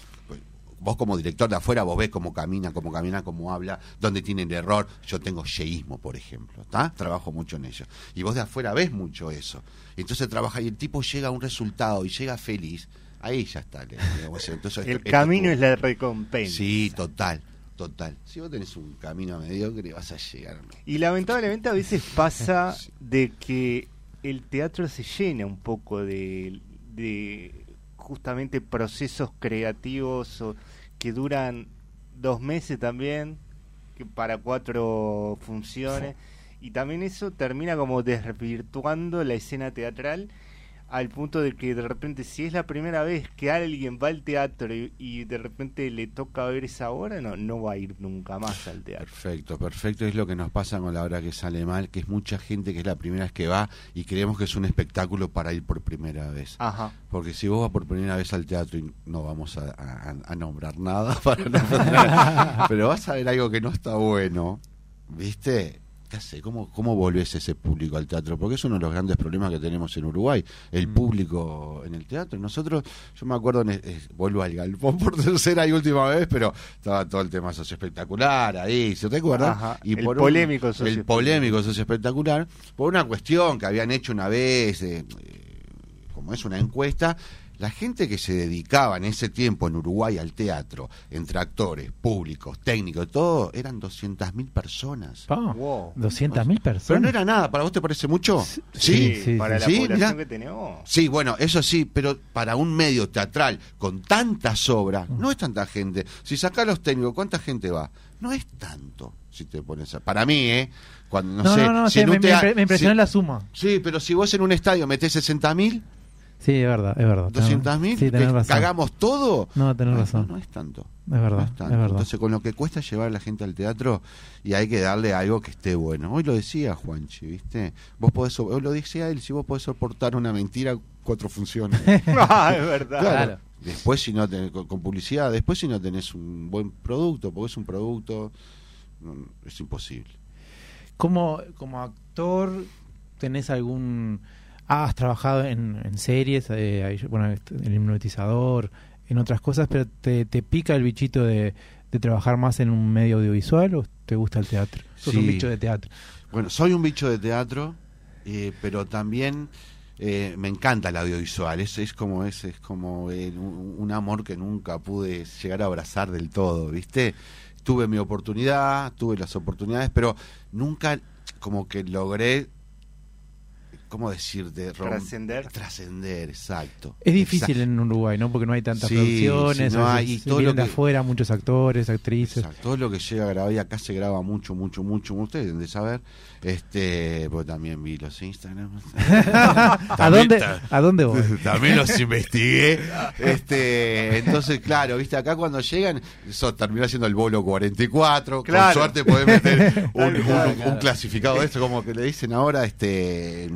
Vos como director de afuera, vos ves cómo camina, cómo camina, cómo habla, dónde tiene el error. Yo tengo yeísmo, por ejemplo, ¿está? Trabajo mucho en ello. Y vos de afuera ves mucho eso. Entonces trabaja y el tipo llega a un resultado y llega feliz. Ahí ya está. digamos, entonces, El esto- camino es la recompensa. Sí, total, total. Si vos tenés un camino mediocre, vas a llegar. Y lamentablemente a veces pasa de que el teatro se llena un poco de, de justamente procesos creativos o- que duran dos meses también, que para cuatro funciones. Y también eso termina como desvirtuando la escena teatral al punto de que de repente si es la primera vez que alguien va al teatro y, y de repente le toca ver esa obra, no, no va a ir nunca más al teatro. Perfecto, perfecto. Es lo que nos pasa con la hora que sale mal, que es mucha gente que es la primera vez que va y creemos que es un espectáculo para ir por primera vez. Ajá. Porque si vos vas por primera vez al teatro y no vamos a, a- a nombrar nada para no pero vas a ver algo que no está bueno, ¿viste? ¿Qué hace? ¿Cómo, ¿Cómo volvés ese público al teatro? Porque es uno de los grandes problemas que tenemos en Uruguay, el público en el teatro. Nosotros, yo me acuerdo, en- eh, vuelvo al galpón por tercera y última vez, pero estaba todo el tema socioespectacular ahí, ¿se te acuerda? Ajá, Y el por un- polémico el socioespectacular. polémico socioespectacular, por una cuestión que habían hecho una vez, eh, eh, como es una encuesta, la gente que se dedicaba en ese tiempo en Uruguay al teatro, entre actores, públicos, técnicos, todo, eran 200.000 personas. Pa, Wow. 200.000 personas. Pero no era nada, ¿para vos te parece mucho? sí, sí, para la sí, población mirá. que tenemos. Sí, bueno, eso sí, pero para un medio teatral con tantas obras, no es tanta gente. Si sacás los técnicos, ¿cuánta gente va? No es tanto, si te pones a... Para mí, ¿eh? Cuando, no, No, sé, no, no, si sí, me, impre- me impresionó si- la suma. Sí, pero si vos en un estadio metés 60.000, Sí, es verdad, es verdad. 200.000, Sí, tenés que razón. cagamos todo. No, tenés no, razón. No, no es tanto. Es verdad, No es tanto. verdad. Entonces, con lo que cuesta llevar a la gente al teatro, y hay que darle algo que esté bueno. Hoy lo decía Juanchi, ¿viste? Vos podés, so- hoy lo decía él, si vos podés soportar una mentira, cuatro funciones. ah, es verdad. Claro. Claro. Después si no tenés, con, con publicidad, después si no tenés un buen producto, porque es un producto, es imposible. Como, como actor, ¿tenés algún... Has trabajado en, en series, eh, bueno, este, en el hipnotizador, en otras cosas, pero te, te pica el bichito de, de trabajar más en un medio audiovisual o te gusta el teatro? Sos un bicho de teatro. Bueno, soy un bicho de teatro, eh, pero también eh, me encanta el audiovisual. Es, es como es, es como eh, un, un amor que nunca pude llegar a abrazar del todo, ¿viste? Tuve mi oportunidad, tuve las oportunidades, pero nunca como que logré, ¿cómo decirte? Rom- Trascender. Trascender, exacto. Es difícil Exacto. en Uruguay, ¿no? Porque no hay tantas Sí, producciones, no hay, y todo lo de que- afuera muchos actores, actrices. Exacto, todo lo que llega a grabar y acá se graba mucho, mucho, mucho, ustedes deben de saber, este, porque también vi los Instagram. ¿A dónde, ¿A dónde voy? También los investigué. Este, entonces, claro, viste, acá cuando llegan, eso termina siendo el bolo 44. Claro. Con suerte podés meter un clasificado de esto, como que le dicen ahora, este.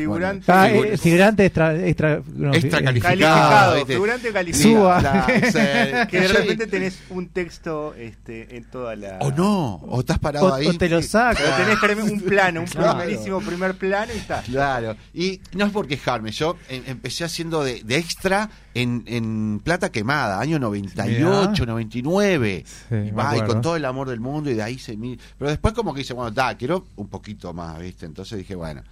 Eh, Figurante. Ah, eh, figurante extra, extra, no, Extra eh, calificado. Calificado, figurante calificado. Suba. La- Que de repente tenés un texto este, en toda la. O no, o estás parado o, ahí. o te lo Pero saca. tenés un plano, un Claro. primerísimo primer plano y está. Claro, y no es por quejarme, yo em- empecé haciendo de, de extra en, en Plata Quemada, año 98, 99. Sí, y, va, y con todo el amor del mundo y de ahí se mi- Pero después como que dice, bueno, da, quiero un poquito más, ¿viste? Entonces dije, bueno,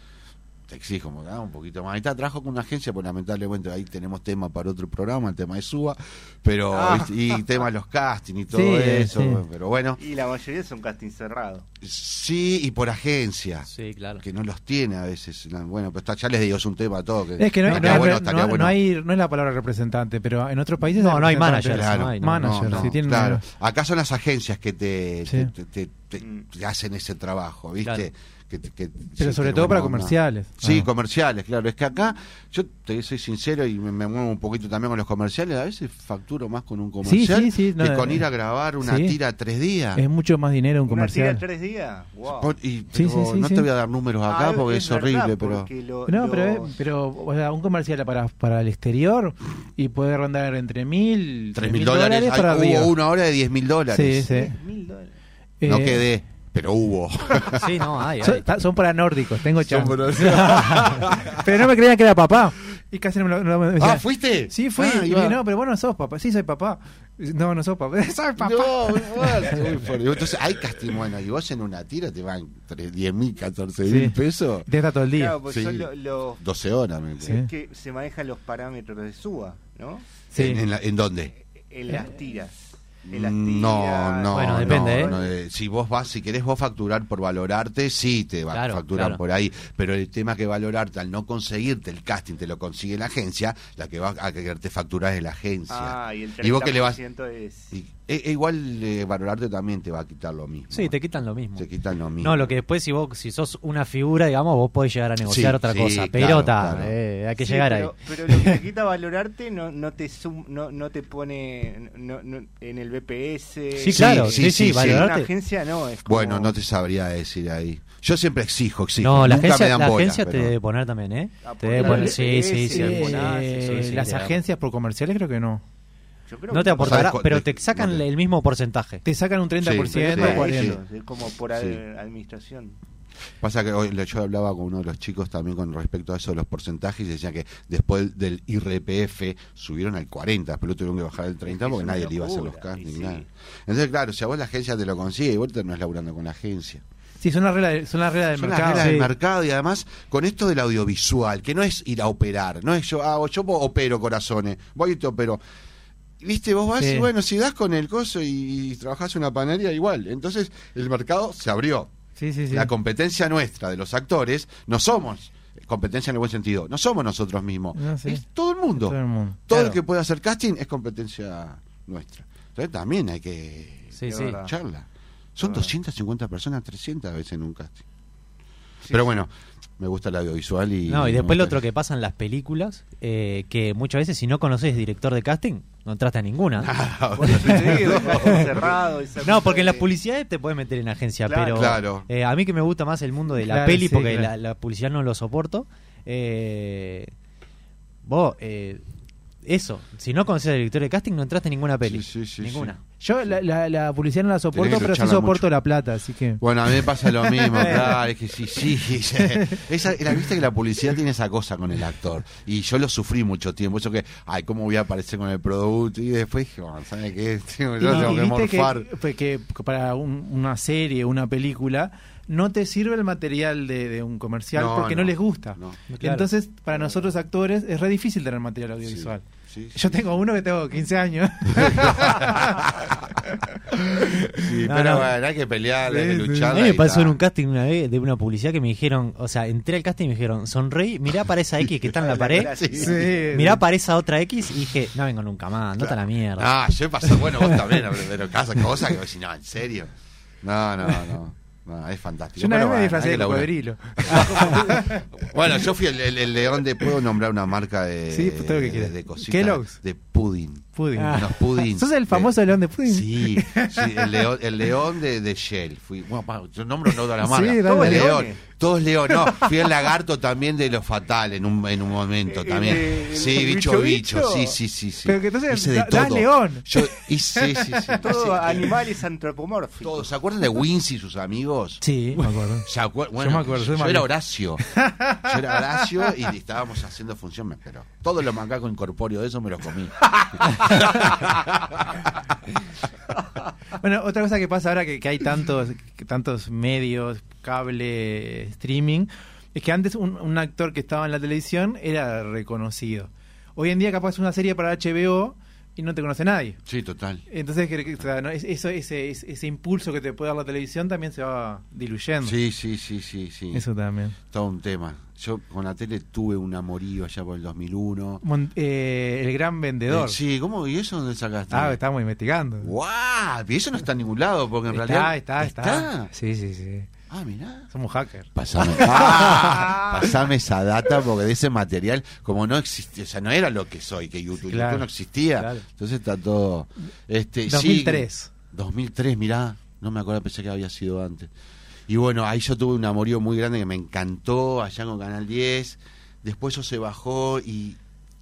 te exijo "Ah, un poquito más. Ahí está, trabajo con una agencia, pues lamentablemente ahí tenemos tema para otro programa, el tema de Suba, pero Ah. ¿viste? y tema de los castings y todo Sí, eso, sí. pero bueno, Y la mayoría son casting cerrado. sí, y por agencia. Sí, claro. Que no los tiene a veces. Bueno, pero está, ya les digo, es un tema todo. Que, Es que no, no, bueno, no- bueno. hay, no es la palabra representante, pero en otros países No, no hay managers, Claro, no hay, no, Manager, no, no, si tienen claro. Acá son las agencias que te, Sí. te, te- te- te hacen ese trabajo, ¿viste? Claro. Que, que- Pero sí, sobre que todo para onda. comerciales. Sí, Ah. comerciales, claro. Es que acá, yo te soy sincero y me, me muevo un poquito también con los comerciales. A veces facturo más con un comercial sí, sí, no, que con eh, ir a grabar una sí. tira tres días. Es mucho más dinero un Una tira comercial. tres días. Wow. Y- pero sí, sí, no sí. te voy a dar números acá Ah, porque es, verdad, horrible, pero... porque lo- No, pero, los- es- pero o sea, un comercial para, para el exterior y puede rondar entre mil, Tres mil dólares. para Ay, arriba. hubo una hora de diez mil dólares. Sí, sí. dólares. No Eh, quedé, pero hubo. Sí, no, hay, Son, hay. son para nórdicos, tengo chance. para- pero no me creían que era papá. Y casi no me lo. no me- ah, ¿fuiste? Sí, fui. Ah, y no, pero vos no sos papá. Sí, soy papá. No, no sos papá. Soy papá. No, muy fuerte. Entonces hay casting, bueno, y vos en una tira te van 10 mil, 14 mil Sí. pesos. Te está todo el día. Claro, pues Sí. son lo- los 12 horas, me Sí. es que se manejan los parámetros de suba, ¿no? Sí. ¿En, en la- en dónde? En las tiras. Las No, no, Bueno, depende, no, ¿eh? no, eh, si vos vas, si querés vos facturar por valorarte, sí te va Claro, a facturar claro. por ahí. Pero el tema que valorarte, al no conseguirte el casting, te lo consigue la agencia, la que va a quererte facturar es la agencia. Ah, y el 30% ¿Y vos qué le vas- es... Y, e- e igual eh, valorarte también te va a quitar lo mismo. Sí, te quitan lo mismo. Te quitan lo mismo. No, lo que después, si vos si sos una figura, digamos, vos podés llegar a negociar Sí, otra sí, cosa. claro, Pero ta, claro. eh, hay que Sí, llegar pero, ahí. Pero lo que te quita valorarte no, no te sum- no, no te pone no, no- en el BPS. Sí, claro, sí, sí, valorarte. una agencia no, es como- Bueno, no te sabría decir ahí. Yo siempre exijo, exijo. No, la Nunca me agencia, dan la bola, agencia te pero- debe poner también, ¿eh? Ah, Te debe poner, sí, sí, sí. las te agencias por comerciales creo que no. Yo creo No te por- aportará, ¿Sabes cu- pero te sacan no te- el mismo porcentaje. Te sacan un 30%, Sí, sí, 40%. sí. Es como por administración. Pasa que hoy le- yo hablaba con uno de los chicos también con respecto a eso de los porcentajes y decía que después del IRPF subieron al 40, pero tuvieron que bajar al 30 Es porque nadie le iba a hacer los castings. y sí. nada. Entonces, claro, si a vos la agencia te lo consigue, igual te no es laburando con la agencia. Sí, son las reglas, son las reglas del Son las mercado. reglas del Sí. mercado y además con esto del audiovisual, que no es ir a operar, no es yo, ah, yo opero corazones, voy y te opero. Viste, vos vas Sí. y bueno, si das con el coso y, trabajás en una panadería, igual. Entonces el mercado se abrió. Sí, sí, sí. La competencia nuestra de los actores no somos competencia en el buen sentido, no somos nosotros mismos, No, es todo el mundo. Todo el mundo. Todo Claro. el que pueda hacer casting es competencia nuestra. Entonces también hay que charla. Son verdad. 250 personas, 300 a veces en un casting. Pero bueno, me gusta el audiovisual y... No, y después lo otro que pasa en las películas, eh, que muchas veces si no conoces director de casting, no entraste a ninguna. Cerrado. esa No, porque en las de- publicidades te puedes meter en agencia, Claro. pero Claro. eh, a mí que me gusta más el mundo de la Claro, peli, sí, porque claro. la, la publicidad no lo soporto. Eh, vos, eh, eso, si no conoces al director de casting, no entraste en ninguna peli. Sí, sí, sí, ninguna. Yo la, la, la publicidad no la soporto, pero sí soporto mucho. la plata, así que... Bueno, a mí me pasa lo mismo, claro, es que sí, sí. sí. Esa, la viste que la publicidad tiene esa cosa con el actor. Y yo lo sufrí mucho tiempo. Eso que, ay, ¿cómo voy a aparecer con el producto? Y después dije, bueno, ¿sabes qué? Yo Y- tengo y que viste morfar. que, fue que para un- una serie, una película, no te sirve el material de, de un comercial No, porque no. no, les gusta. no. Claro. Entonces, para nosotros actores es re difícil tener material audiovisual. Sí, sí. Yo tengo uno que tengo 15 años. Sí, No, pero no. bueno, hay que pelear, hay que luchar. A mí me pasó en un casting una vez de una publicidad que me dijeron, o sea, entré al casting y me dijeron, sonreí, mirá para esa X que está en la pared, Sí. Sí. mirá para esa otra X y dije, no vengo nunca más, no a la mierda. Ah, yo he pasado, bueno, vos también, pero casa, cosas que vos decís, no, en serio. No, no, no. No, es fantástico. Yo una vez me hay de cocodrilo. Bueno, yo fui el, el- el león de. ¿Puedo nombrar una marca de. Sí, todo lo que de, de cositas? Kellogg's. De pudding. Pudding. Unos pudding. ¿Sos el famoso de- león de pudding? Sí, sí, el león, el león de, de Shell. Fui, bueno, yo nombro toda la Sí, marca. dale. el león. Todos León, no. Fui el lagarto también de los fatales en un, en un momento también. el- sí, bicho, bicho, bicho. bicho. Sí, sí, sí. sí. Pero que entonces Hice de todo. León. Yo hice, sí, sí, sí. Todo animales antropomórficos. Todos. ¿Se acuerdan de Wincy y sus amigos? Sí, me acuerdo. ¿Se acuer- Bueno, me acuerdo, yo era. Horacio. Yo era Horacio y estábamos haciendo función, pero todos los macacos incorpóreos de eso me los comí. Bueno, otra cosa que pasa ahora que, que hay tantos, tantos medios, cable, streaming, es que antes un, un actor que estaba en la televisión era reconocido. Hoy en día capaz una serie para HBO y no te conoce nadie. Sí, total. Entonces o sea, ¿no? Es- eso, ese, ese, ese impulso que te puede dar la televisión también se va diluyendo. Sí, sí, sí, sí, sí. Eso también. Todo un tema. Yo con la tele tuve un amorío allá por el 2001. Mon- eh, el gran vendedor. Eh, sí, ¿cómo? ¿Y eso dónde sacaste? Ah, estamos investigando. ¡Guau! Y eso no está en ningún lado, porque en Está, realidad... está, está, Sí, sí, sí. Ah, mirá. Somos hackers. Pasame, Ah, pasame esa data porque de ese material, como no existía, o sea, no era lo que soy, que YouTube, Claro, YouTube no existía. claro. Entonces está todo. Este, sí, 2003. 2003, mirá, no me acuerdo, pensé que había sido antes. Y bueno, ahí yo tuve un amorío muy grande que me encantó, allá con Canal 10. Después eso se bajó y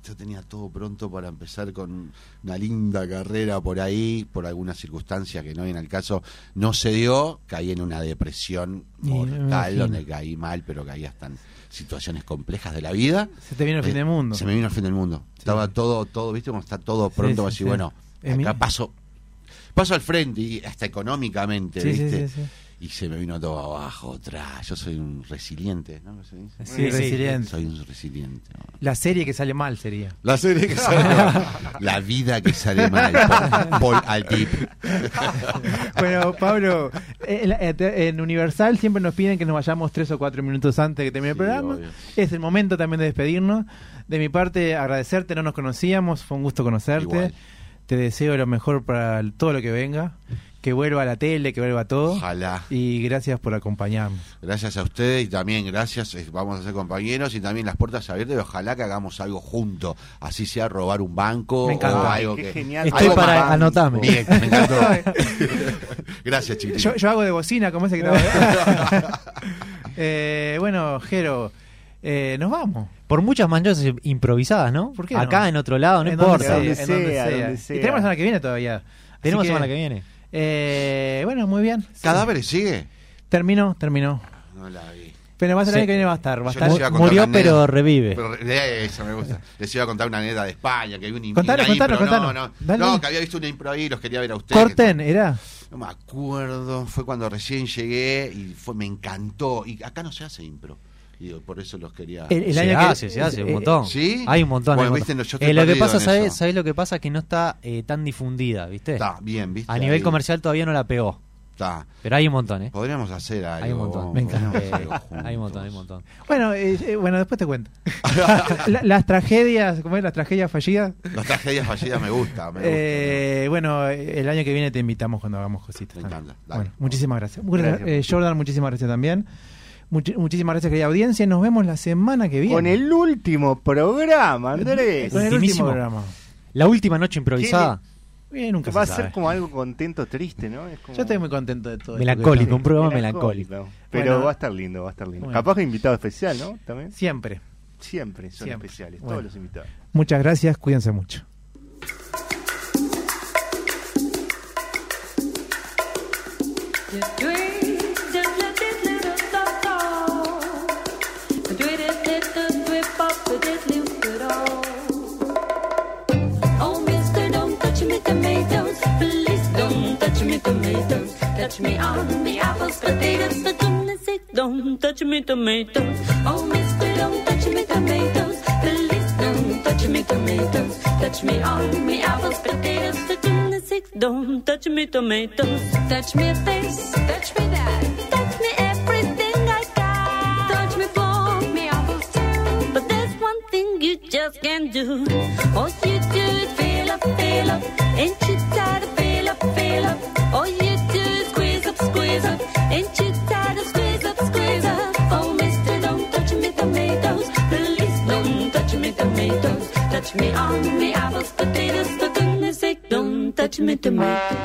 yo tenía todo pronto para empezar con una linda carrera por ahí, por alguna circunstancia que no viene al caso, no se dio, caí en una depresión mortal, donde caí mal, pero caí hasta en situaciones complejas de la vida. Se te vino el fin Eh, del mundo. Se me vino el fin del mundo. Estaba todo, todo, viste, como está todo pronto, Sí, para sí, bueno, acá paso, paso al frente y hasta económicamente, Sí, sí, viste. Y se me vino todo abajo, atrás. Yo soy un resiliente, ¿no? ¿Se dice? Sí, resiliente. Soy un resiliente. ¿no? La serie que sale mal sería. La serie que sale mal. La vida que sale mal. Paul, Altip. Bueno, Pablo, en, en Universal siempre nos piden que nos vayamos tres o cuatro minutos antes de que termine el programa. obvio. Es el momento también de despedirnos. De mi parte, agradecerte, no nos conocíamos, fue un gusto conocerte. Igual. Te deseo lo mejor para todo lo que venga. Que vuelva a la tele, que vuelva todo. Ojalá. Y gracias por acompañarnos. Gracias a ustedes y también gracias, eh, vamos a ser compañeros y también las puertas abiertas y ojalá que hagamos algo juntos, así sea robar un banco Me encanta. o algo qué que... genial. Estoy algo para más- anotarme. Bien, me encantó. gracias, chicos. Yo, yo hago de bocina, como ese que estaba. eh, bueno, Jero, eh, nos vamos. Por muchas manchas improvisadas, ¿no? ¿Por qué no? Acá, en otro lado, no En donde importa. sea, Donde en donde sea, sea. donde Y sea. tenemos la semana que viene todavía. Tenemos semana que viene. Eh, bueno, muy bien. ¿Cadáveres sigue? Terminó, terminó. No la vi. Pero más el Sí. año que viene va a estar. Va a estar. Murió, pero anécdota. revive. Pero re- eso me gusta. Les iba a contar una anécdota de España, que había un Contanos, contanos, impro, contanos. No, no, Dale. no, que había visto una impro ahí y los quería ver a ustedes. Corten, ¿era? No me acuerdo, fue cuando recién llegué y fue me encantó. Y acá no se hace impro. Y por eso los quería. El- el se año que- hace, se hace, un eh, montón. ¿sí? Hay un montón. Bueno, hay un viste, montón. yo estoy Eh, lo que pasa, ¿sabes. ¿sabes lo que pasa? Que no está eh, tan difundida, ¿viste? Está bien, ¿viste? A nivel Ahí. comercial todavía no la pegó. Está. Pero hay un montón, ¿eh? Podríamos hacer algo. Hay un montón. Me encanta. Eh, hay un montón, hay un montón. Bueno, eh, eh, bueno, después te cuento. La- las tragedias, ¿cómo es? Las tragedias fallidas. Las tragedias fallidas me gusta. Me gusta. Eh, bueno, el año que viene te invitamos cuando hagamos cositas. Me encanta. Dale. Bueno, muchísimas gracias. Gracias. Eh, Jordan, muchísimas gracias también. Muchísimas gracias, querida audiencia. Nos vemos la semana que viene. Con el último programa, Andrés. Con el último programa. La última noche improvisada. Eh, nunca Va a se ser sabe. como algo contento, triste, ¿no? Es como- Yo estoy muy contento de todo. Melancólico, un programa melancólico. Pero Bueno. va a estar lindo, va a estar lindo. Bueno. Capaz que invitado especial, ¿no? También. Siempre. Siempre son Siempre. especiales, Bueno. todos los invitados. Muchas gracias, cuídense mucho. Touch me on the apples, potatoes, for goodness sake, don't touch me tomatoes. Oh, mister, don't touch me tomatoes. Please don't touch me tomatoes. Touch me on the apples, potatoes, for goodness sake, don't touch me tomatoes. Touch me face, touch me that. Touch me everything I got. Touch me for me apples too. But there's one thing you just can't do. All you do is fill up, fill up. Ain't you tired of fill up, fill up? Touch me on me apples, potatoes. For goodness sake, don't touch me tomatoes.